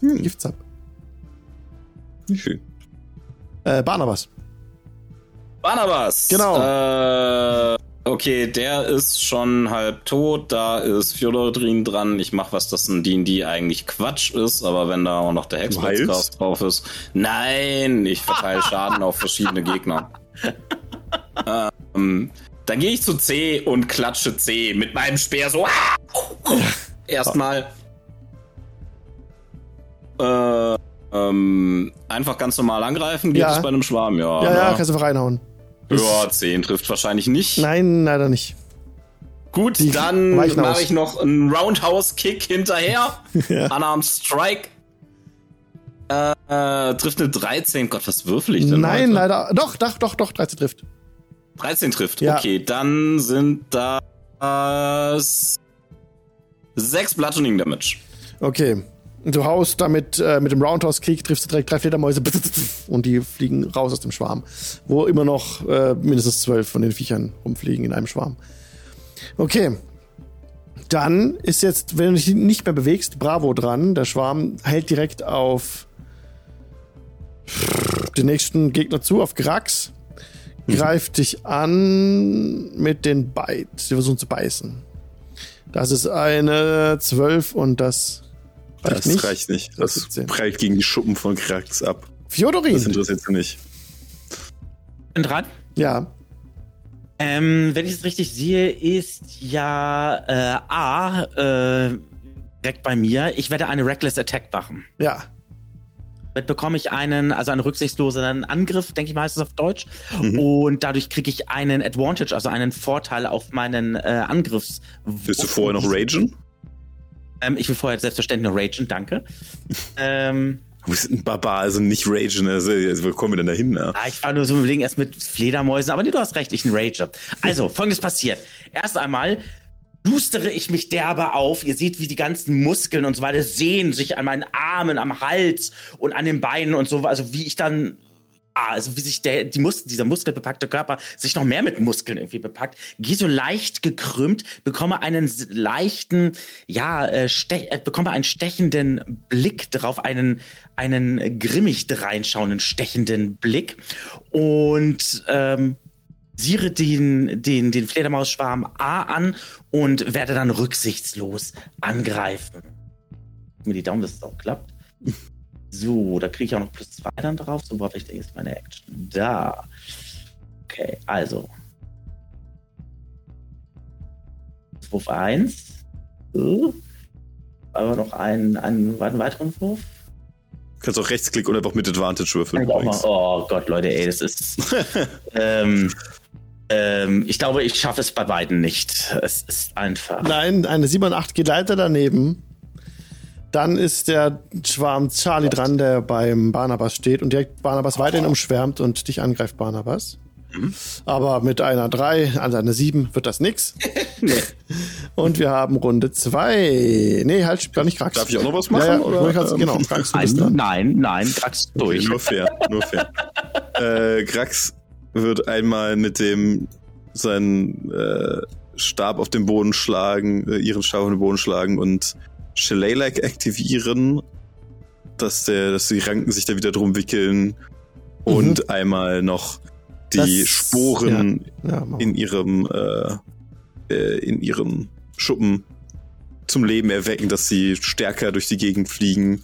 Hm. Giftsab. Schön. Äh, Barnabas. Barnabas. Genau. Äh, Okay, der ist schon halb tot. Da ist Fjodorin dran. Ich mach was, das ein D&D eigentlich Quatsch ist, aber wenn da auch noch der Hexblitz drauf ist. Nein, ich verteile Schaden auf verschiedene Gegner. ähm, dann gehe ich zu C und klatsche C mit meinem Speer so. Erstmal. Äh, ähm, einfach ganz normal angreifen. Geht Ja. es bei einem Schwarm? Ja. Ja, ja, ne? kannst du einfach reinhauen. ja 10 trifft wahrscheinlich nicht. Nein, leider nicht. Gut, Die dann mache ich noch einen Roundhouse-Kick hinterher. Ja. Unarmed Strike. Äh, äh, trifft eine 13. Gott, was würfel ich denn Nein, heute? leider. Doch, doch, doch, doch, 13 trifft. 13 trifft. Ja. Okay, dann sind das 6 Bludgeoning Damage. Okay. Du haust damit äh, mit dem Roundhouse-Kick, triffst du direkt drei Fledermäuse und die fliegen raus aus dem Schwarm. Wo immer noch äh, mindestens zwölf von den Viechern rumfliegen in einem Schwarm. Okay. Dann ist jetzt, wenn du dich nicht mehr bewegst, Bravo dran. Der Schwarm hält direkt auf den nächsten Gegner zu, auf Grax. Greift dich an mit den Bite. Sie versuchen zu beißen. Das ist eine 12 und das reicht Das nicht. reicht nicht. Das 17. prallt gegen die Schuppen von Krax ab. Das Fjodorin. interessiert sie nicht. Bin dran. Ja. Ähm, wenn ich es richtig sehe, ist ja äh, A äh, direkt bei mir. Ich werde eine Reckless Attack machen. Ja. Damit bekomme ich einen, also einen rücksichtslosen Angriff, denke ich mal, heißt es auf Deutsch. Mhm. Und dadurch kriege ich einen Advantage, also einen Vorteil auf meinen äh, Angriffs. Willst du vorher noch ragen? Ähm, ich will vorher selbstverständlich noch ragen, danke. ähm, Du bist ein Barbar, also nicht ragen. Also, also, wo kommen wir denn da hin? Ja? Ah, ich war nur so überlegen, erst mit Fledermäusen, aber nee, du hast recht, ich ein Rager. Also, folgendes passiert. Erst einmal boostere ich mich derbe auf. Ihr seht, wie die ganzen Muskeln und so weiter sehen sich an meinen Armen, am Hals und an den Beinen und so, also wie ich dann also wie sich der, die Mus dieser muskelbepackte Körper sich noch mehr mit Muskeln irgendwie bepackt, gehe so leicht gekrümmt, bekomme einen leichten, ja, äh, äh, bekomme einen stechenden Blick drauf, einen, einen grimmig reinschauenden, stechenden Blick und ähm, siere den, den, den Fledermausschwarm A an und werde dann rücksichtslos angreifen. Mir die Daumen, dass es auch klappt. So, da kriege ich auch noch plus zwei dann drauf. So, ich denn jetzt meine Action? Da. Okay, also. Wurf 1. So. Aber noch einen, einen, einen weiteren Wurf. Du kannst auch Rechtsklick und einfach mit Advantage würfeln. Oh Gott, Leute, ey, das ist. ähm, ähm, ich glaube, ich schaffe es bei beiden nicht. Es ist einfach. Nein, eine 7 und 8 geht leider daneben. Dann ist der Schwarm Charlie dran, der beim Barnabas steht und direkt Barnabas weiterhin umschwärmt und dich angreift, Barnabas. Aber mit einer 3, also einer 7 wird das nix. Und wir haben Runde 2. Nee, halt, gar nicht Krax. Darf ich auch noch was machen, Ja, ja, oder? kannst, genau, Krax, du bist Nein, dran. nein, nein, Okay, durch. nur fair, nur fair. äh, Grax wird einmal mit dem seinen äh, Stab auf den Boden schlagen, äh, ihren Stab auf den Boden schlagen und Shillelagh aktivieren, dass der, dass die Ranken sich da wieder drum wickeln und einmal noch die Mhm. Das- Sporen Ja, mal. in ihrem äh, äh, in ihrem Schuppen zum Leben erwecken, dass sie stärker durch die Gegend fliegen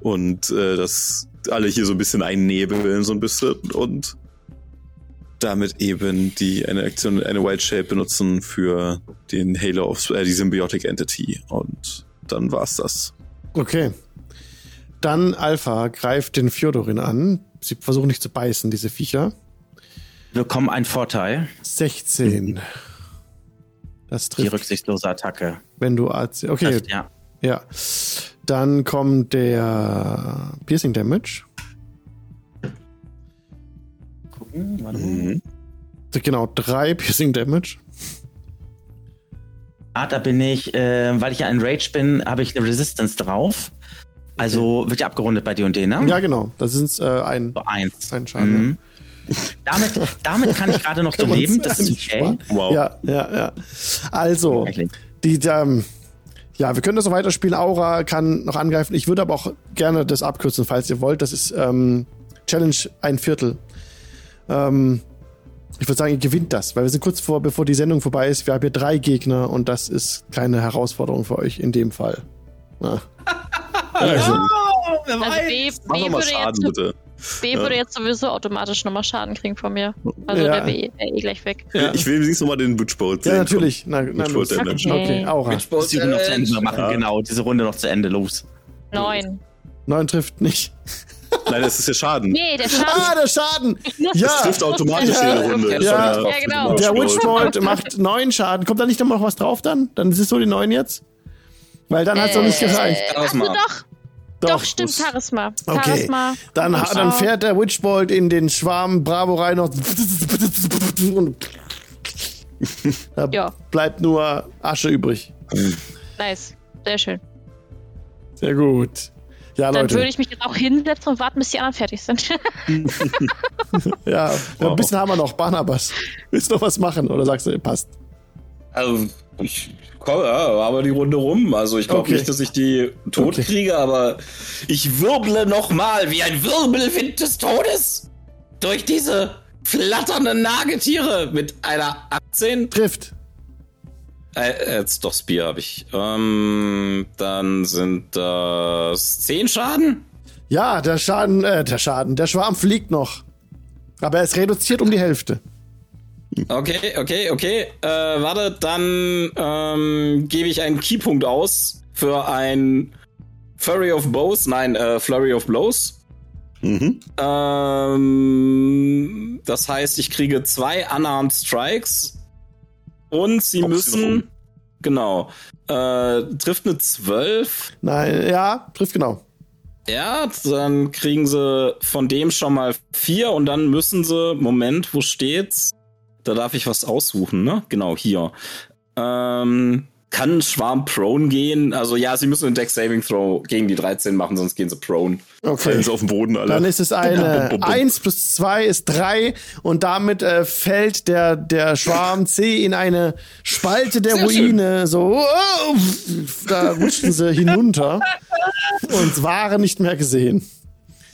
und äh, dass alle hier so ein bisschen einnebeln, so ein bisschen und damit eben die eine Aktion, eine Wild Shape benutzen für den Halo of äh, die Symbiotic Entity und dann war's das. Okay. Dann Alpha greift den Fjodorin an. Sie versuchen nicht zu beißen, diese Viecher. Wir bekommen einen Vorteil. 16. Das Die trifft, rücksichtslose Attacke. wenn du AC. Okay, Trifft, ja. ja. Dann kommt der Piercing Damage. Gucken, warte. Mhm. Genau, drei Piercing Damage. Da bin ich, äh, weil ich ja ein Rage bin, habe ich eine Resistance drauf. Also wird ja abgerundet bei D&D, ne? Ja, genau. Das sind äh, ein. So eins. Ein Schaden, Mhm. Damit, damit kann ich gerade noch so leben. Das ist okay. Wow. Ja, ja, ja. Also, die, ähm, ja, wir können das so weiterspielen. Aura kann noch angreifen. Ich würde aber auch gerne das abkürzen, falls ihr wollt. Das ist ähm, Challenge ein Viertel. Ähm, Ich würde sagen, ihr gewinnt das, weil wir sind kurz vor, bevor die Sendung vorbei ist. Wir haben hier drei Gegner und das ist keine Herausforderung für euch in dem Fall. Also, Also B, B, würde, Schaden, jetzt, bitte. B würde jetzt sowieso automatisch nochmal Schaden kriegen von mir. Also Ja. der wäre eh, gleich weg. ja. Ich will wenigstens nochmal den Witchbolt ja, sehen. natürlich. Na, na. Damage. Okay. Okay, Aura. Runde noch zu Ende Damage. machen, Ja. genau. Diese Runde noch zu Ende, los. Neun. Neun trifft nicht. Nein, das ist ja Schaden. Nee, der Schaden. Ah, der Schaden! Das Ja! trifft automatisch Ja. jede Runde. Ja. Ja, genau. Der Witchbolt. Macht neun Schaden. Kommt da nicht noch mal was drauf dann? Dann ist es so die neun jetzt? Weil dann hat es doch nicht gereicht. Äh, Achso, Charisma. doch. Doch, stimmt, Charisma. Okay. Charisma. Dann, fährt der Witchbolt in den Schwarm Bravo rein und da Ja. bleibt nur Asche übrig. Nice. Sehr schön. Sehr gut. Ja, Dann Leute. würde ich mich jetzt auch hinsetzen und warten, bis die anderen fertig sind. ja, ein bisschen haben wir noch. Barnabas. Willst du noch was machen? Oder sagst du, passt? Also, ich komm, ja, aber die Runde rum. Also, ich glaube Okay. nicht, dass ich die tot Okay. kriege, aber ich wirble nochmal wie ein Wirbelwind des Todes durch diese flatternden Nagetiere mit einer 18. Trifft. Äh, jetzt doch Spear habe ich. Ähm, dann sind das 10 Schaden. Ja, der Schaden, äh, der Schaden. Der Schwarm fliegt noch. Aber er ist reduziert um die Hälfte. Okay, okay, okay. Äh, warte, dann ähm, gebe ich einen Keypunkt aus für ein Flurry of Bows. Nein, äh, Flurry of Blows. Mhm. Ähm, das heißt, ich kriege zwei Unarmed Strikes und sie Boxen müssen. rum. Genau. Äh, trifft eine 12. Nein, ja, trifft genau. Ja, dann kriegen sie von dem schon mal vier und dann müssen sie, Moment, wo steht's? Da darf ich was aussuchen, ne? Genau, hier. Ähm, kann ein Schwarm prone gehen? Also ja, sie müssen einen Deck Saving Throw gegen die 13 machen, sonst gehen sie prone. Fallen Okay. sie auf den Boden alle. Dann ist es eine Bum, bum, bum. 1 plus 2 ist 3 und damit äh, fällt der, der Schwarm C in eine Spalte der Sehr Ruine. So, oh, da rutschen sie hinunter und waren nicht mehr gesehen.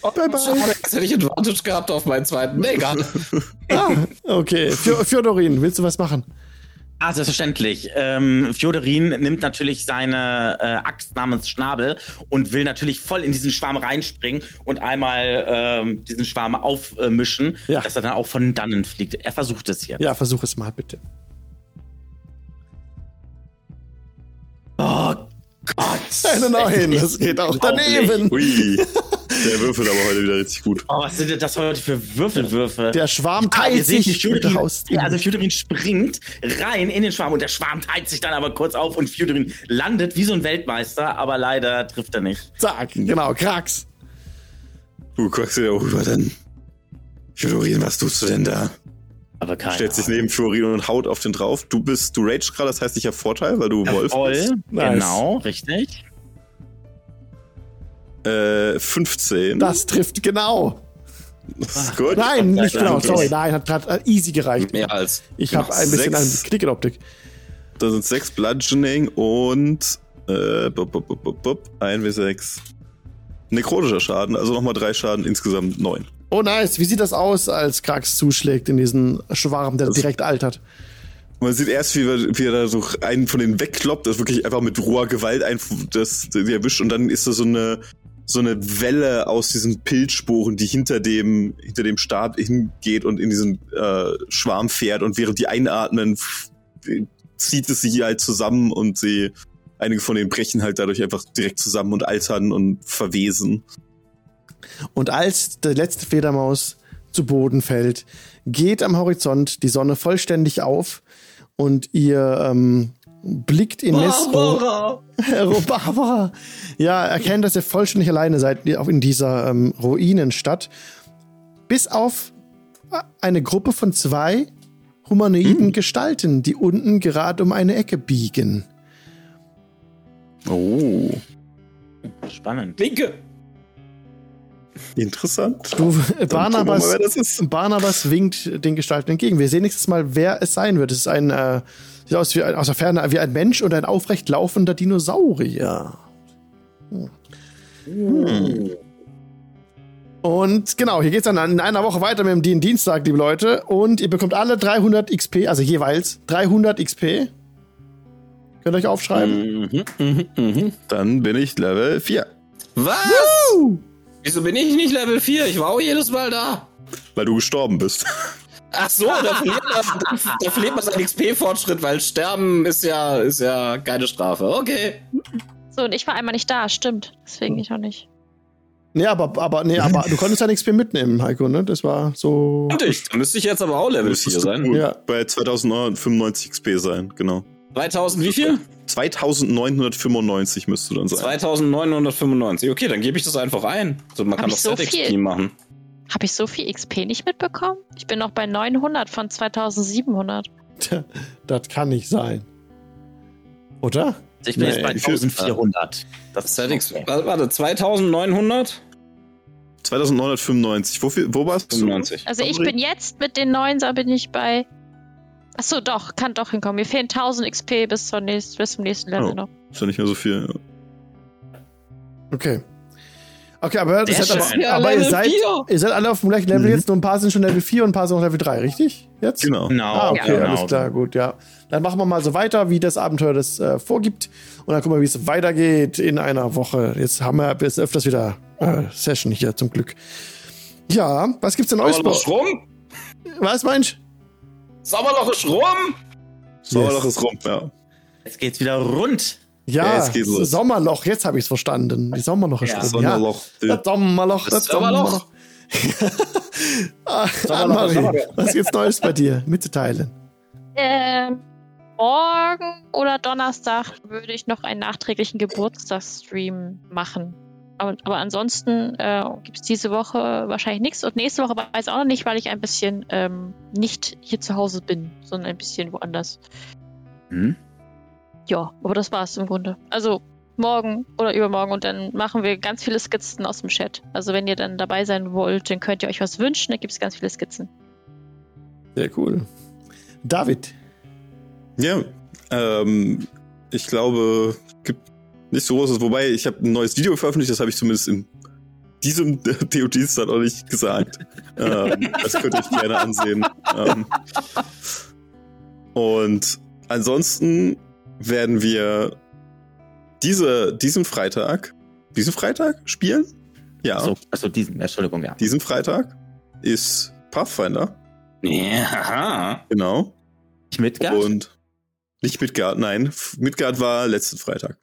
Bye bye. Schade, jetzt hätte ich Advantage gehabt auf meinen zweiten. Nee, egal. Ah, okay. Fjo- Fjodorin, willst du was machen? Ah, selbstverständlich. Ähm, Fjodorin nimmt natürlich seine äh, Axt namens Schnabel und will natürlich voll in diesen Schwarm reinspringen und einmal ähm, diesen Schwarm aufmischen, Ja. dass er dann auch von dannen fliegt. Er versucht es jetzt. Ja, versuch es mal, bitte. Oh Gott. Eine 9, das geht auch daneben. Ui. Der würfelt aber heute wieder richtig gut. Oh, was sind denn das heute für Würfelwürfe? Der Schwarm Ah, teilt seht, sich haust ja, also Fjodorin springt rein in den Schwarm und der Schwarm teilt sich dann aber kurz auf und Fjodorin landet wie so ein Weltmeister, aber leider trifft er nicht. Zack, genau, Krax. Du guckst dir rüber, dann. Fjodorin, was tust du denn da? Aber keiner. Stellt sich neben Florin und haut auf den drauf. Du bist, du rage gerade, das heißt, ich habe Vorteil, weil du Wolf Voll, bist. Nice. genau, richtig. Äh, 15. Das trifft genau. Das ist gut. Nein, nicht genau, sorry. Nein, hat gerade easy gereicht. Mehr als. Ich habe ein bisschen Sechs. eine Knickenoptik. Da sind 6 Bludgeoning und äh, bup, bup, bup, bup, bup, 1 bis 6. Nekrotischer Schaden, also nochmal 3 Schaden, insgesamt 9. Oh, nice. Wie sieht das aus, als Krax zuschlägt in diesen Schwarm, der Das- direkt altert? Man sieht erst, wie er, wie er da so einen von denen wegkloppt, das wirklich einfach mit roher Gewalt ein, das, die erwischt und dann ist da so eine, so eine Welle aus diesen Pilzsporen, die hinter dem, hinter dem Stab hingeht und in diesen äh, Schwarm fährt und während die einatmen, zieht es sie halt zusammen und sie, einige von denen brechen halt dadurch einfach direkt zusammen und altern und verwesen. Und als der letzte Fledermaus zu Boden fällt, geht am Horizont die Sonne vollständig auf und ihr ähm, blickt in Nesro. Herr Barbara. Ja, erkennt, dass ihr vollständig alleine seid auch in dieser ähm, Ruinenstadt. Bis auf eine Gruppe von zwei humanoiden Gestalten, die unten gerade um eine Ecke biegen. Oh, Spannend. Winke! interessant. Du, wir Barnabas, mal, wer das ist. Barnabas winkt den Gestalten entgegen. Wir sehen nächstes Mal, wer es sein wird. Es ist ein, äh, sieht aus, wie, ein- aus der Ferne wie ein Mensch und ein aufrecht laufender Dinosaurier. Und genau, hier geht's dann in einer Woche weiter mit dem Dien- Dienstag, liebe Leute. Und ihr bekommt alle 300 XP, also jeweils 300 XP. Könnt ihr euch aufschreiben. Mhm, mhm, mhm. Dann bin ich Level 4. Was? Wieso bin ich nicht Level 4? Ich war auch jedes Mal da. Weil du gestorben bist. Ach so, da verliert man, da, verliert man seinen XP-Fortschritt, weil Sterben ist ja, ist ja keine Strafe. Okay. So, und ich war einmal nicht da, stimmt. Deswegen ich auch nicht. Nee, aber, aber, nee, aber du konntest dein XP mitnehmen, Heiko, ne? Das war so. Und ich, da müsste ich jetzt aber auch Level 4 Müsstest du sein. Ja. bei 2995 XP sein, genau. 2000 wie viel? 2995 müsste du dann sein. 2995. Okay, dann gebe ich das einfach ein. So, man Hab kann doch so? XP machen. Habe ich so viel XP nicht mitbekommen? Ich bin noch bei 900 von 2700. Tja, das kann nicht sein. Oder? Also ich bin Nee, jetzt bei wie viel- 1400. Das ist XP. okay. Warte, Warte, 2900? 2995. Wo, viel, wo warst du? 95. Also ich bin jetzt mit den 9 bin ich bei. Achso, doch, kann doch hinkommen. Mir fehlen 1000 XP bis, zur nächsten, bis zum nächsten Level Oh. noch. Ist ja nicht mehr so viel. Okay. Okay, aber, das hat aber, aber ihr, seid, ihr seid alle auf dem gleichen Level jetzt, nur ein paar sind schon Level 4 und ein paar sind noch Level 3, richtig? Jetzt? Genau. Genau. Ah, okay, genau. alles klar, gut, ja. Dann machen wir mal so weiter, wie das Abenteuer das äh, vorgibt. Und dann gucken wir, wie es weitergeht in einer Woche. Jetzt haben wir bis öfters wieder äh, Session hier, zum Glück. Ja, was gibt's denn Neues? Sommerloch ist rum? Was meinst Sommerloch ist rum? Sommerloch ist rum, ja. Jetzt geht's wieder rund. Ja, Ja, jetzt. Sommerloch, jetzt habe ich es verstanden. Die Sommerloch ist Ja, rum. Sommerloch. Ja. Das Sommerloch, das Das Sommerloch. Sommerloch. ah, Annemarie, was gibt's Neues bei dir mitzuteilen? Ähm, morgen oder Donnerstag würde ich noch einen nachträglichen Geburtstagsstream machen. Aber, aber ansonsten äh, gibt es diese Woche wahrscheinlich nichts und nächste Woche weiß ich auch noch nicht, weil ich ein bisschen ähm, nicht hier zu Hause bin, sondern ein bisschen woanders. Hm? Ja, aber das war's im Grunde. Also morgen oder übermorgen und dann machen wir ganz viele Skizzen aus dem Chat. Also wenn ihr dann dabei sein wollt, dann könnt ihr euch was wünschen, dann gibt es ganz viele Skizzen. Sehr cool. David. Ja, ähm, ich glaube, gibt nicht so großes, wobei ich habe ein neues Video veröffentlicht, das habe ich zumindest in diesem DODs dann auch nicht gesagt. ähm, das könnt ihr euch gerne ansehen. Ähm, und ansonsten werden wir diese, diesen Freitag, diesen Freitag spielen? Ja, Achso, also diesen, Entschuldigung, ja. diesen Freitag ist Pathfinder, Ja. genau. Ich Midgard? Und nicht Midgard, nein. Midgard war letzten Freitag.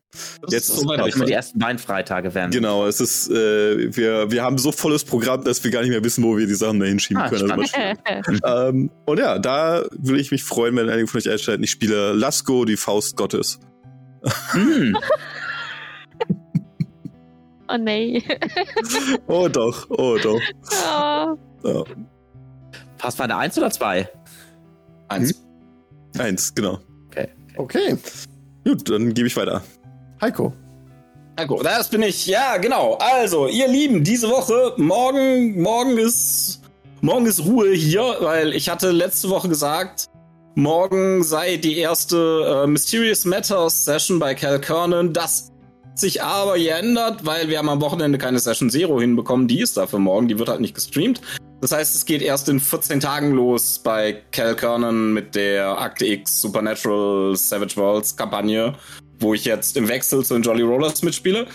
Jetzt ist so weit glaube, die ersten beiden Freitage werden. Genau, es ist, äh, wir, wir haben so volles Programm, dass wir gar nicht mehr wissen, wo wir die Sachen da hinschieben Ah, können. Also ähm, und ja, da würde ich mich freuen, wenn einige von euch einschalten. Ich spiele Lasko, die Faust Gottes. Hm. oh nee. Oh doch, oh doch. oh. Ja. Pathfinder 1 oder 2? Eins. Eins, genau. Okay. Gut, dann gebe ich weiter. Heiko. Gut, das bin ich. Ja, genau. Also, ihr Lieben, diese Woche, morgen, morgen ist, morgen ist Ruhe hier, weil ich hatte letzte Woche gesagt, morgen sei die erste äh, Mysterious Matters Session bei Cal Kernan. Das hat sich aber geändert, weil wir haben am Wochenende keine Session Zero hinbekommen. Die ist dafür morgen, die wird halt nicht gestreamt. Das heißt, es geht erst in 14 Tagen los bei Cal Kernan mit der Akte X Supernatural Savage Worlds Kampagne, wo ich jetzt im Wechsel zu den Jolly Rollers mitspiele.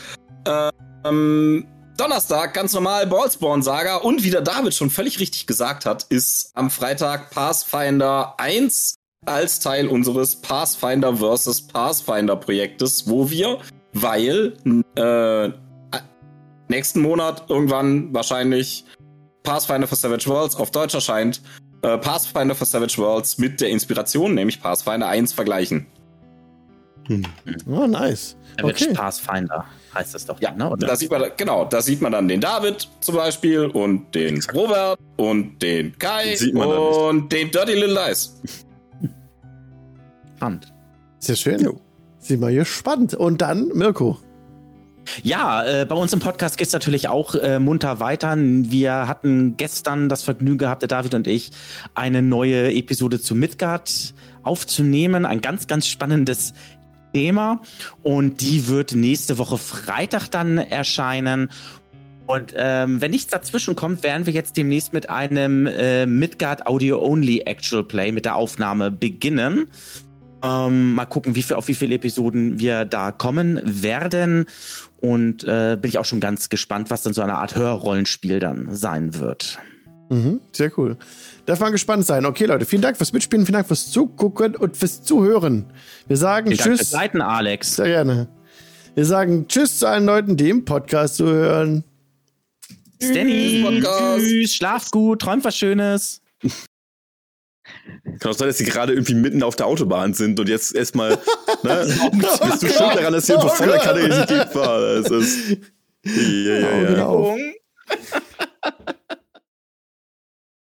Ähm, Donnerstag ganz normal Ballspawn Saga und wie der David schon völlig richtig gesagt hat, ist am Freitag Pathfinder 1 als Teil unseres Pathfinder vs. Pathfinder Projektes, wo wir, weil äh, nächsten Monat irgendwann wahrscheinlich Pathfinder for Savage Worlds auf Deutsch erscheint, äh, Pathfinder for Savage Worlds mit der Inspiration, nämlich Pathfinder 1 vergleichen. Oh, nice. Savage Okay. Pathfinder heißt das doch, Ja, ne? Oder? da sieht man, genau, da sieht man dann den David zum Beispiel und den Robert und den Kai Den sieht man dann nicht. und den Dirty Little Dice. Spannend. Sehr schön. Sind wir gespannt. Und dann Mirko. Ja, äh, bei uns im Podcast geht's natürlich auch äh, munter weiter. Wir hatten gestern das Vergnügen gehabt, der David und ich, eine neue Episode zu Midgard aufzunehmen. Ein ganz, ganz spannendes Thema. Und die wird nächste Woche Freitag dann erscheinen. Und ähm, wenn nichts dazwischen kommt, werden wir jetzt demnächst mit einem äh, Midgard Audio Only Actual Play mit der Aufnahme beginnen. Ähm, mal gucken, wie viel, auf wie viele Episoden wir da kommen werden. Und äh, bin ich auch schon ganz gespannt, was dann so eine Art Hörrollenspiel dann sein wird. Mhm, sehr cool. Darf man gespannt sein. Okay, Leute, vielen Dank fürs Mitspielen, vielen Dank fürs Zugucken und fürs Zuhören. Wir sagen Vielen Dank Tschüss. fürs Leiten, Alex. Sehr gerne. Wir sagen Tschüss zu allen Leuten, die im Podcast zuhören. Stanny, Podcast. tschüss, schlaft gut, träumt was Schönes. Kann auch sein, dass sie gerade irgendwie mitten auf der Autobahn sind und jetzt erstmal, ne, bist du schuld daran, dass hier irgendwo voller Kanne in die Gegend war. Das ist, ja, ja, ja. Augen auf.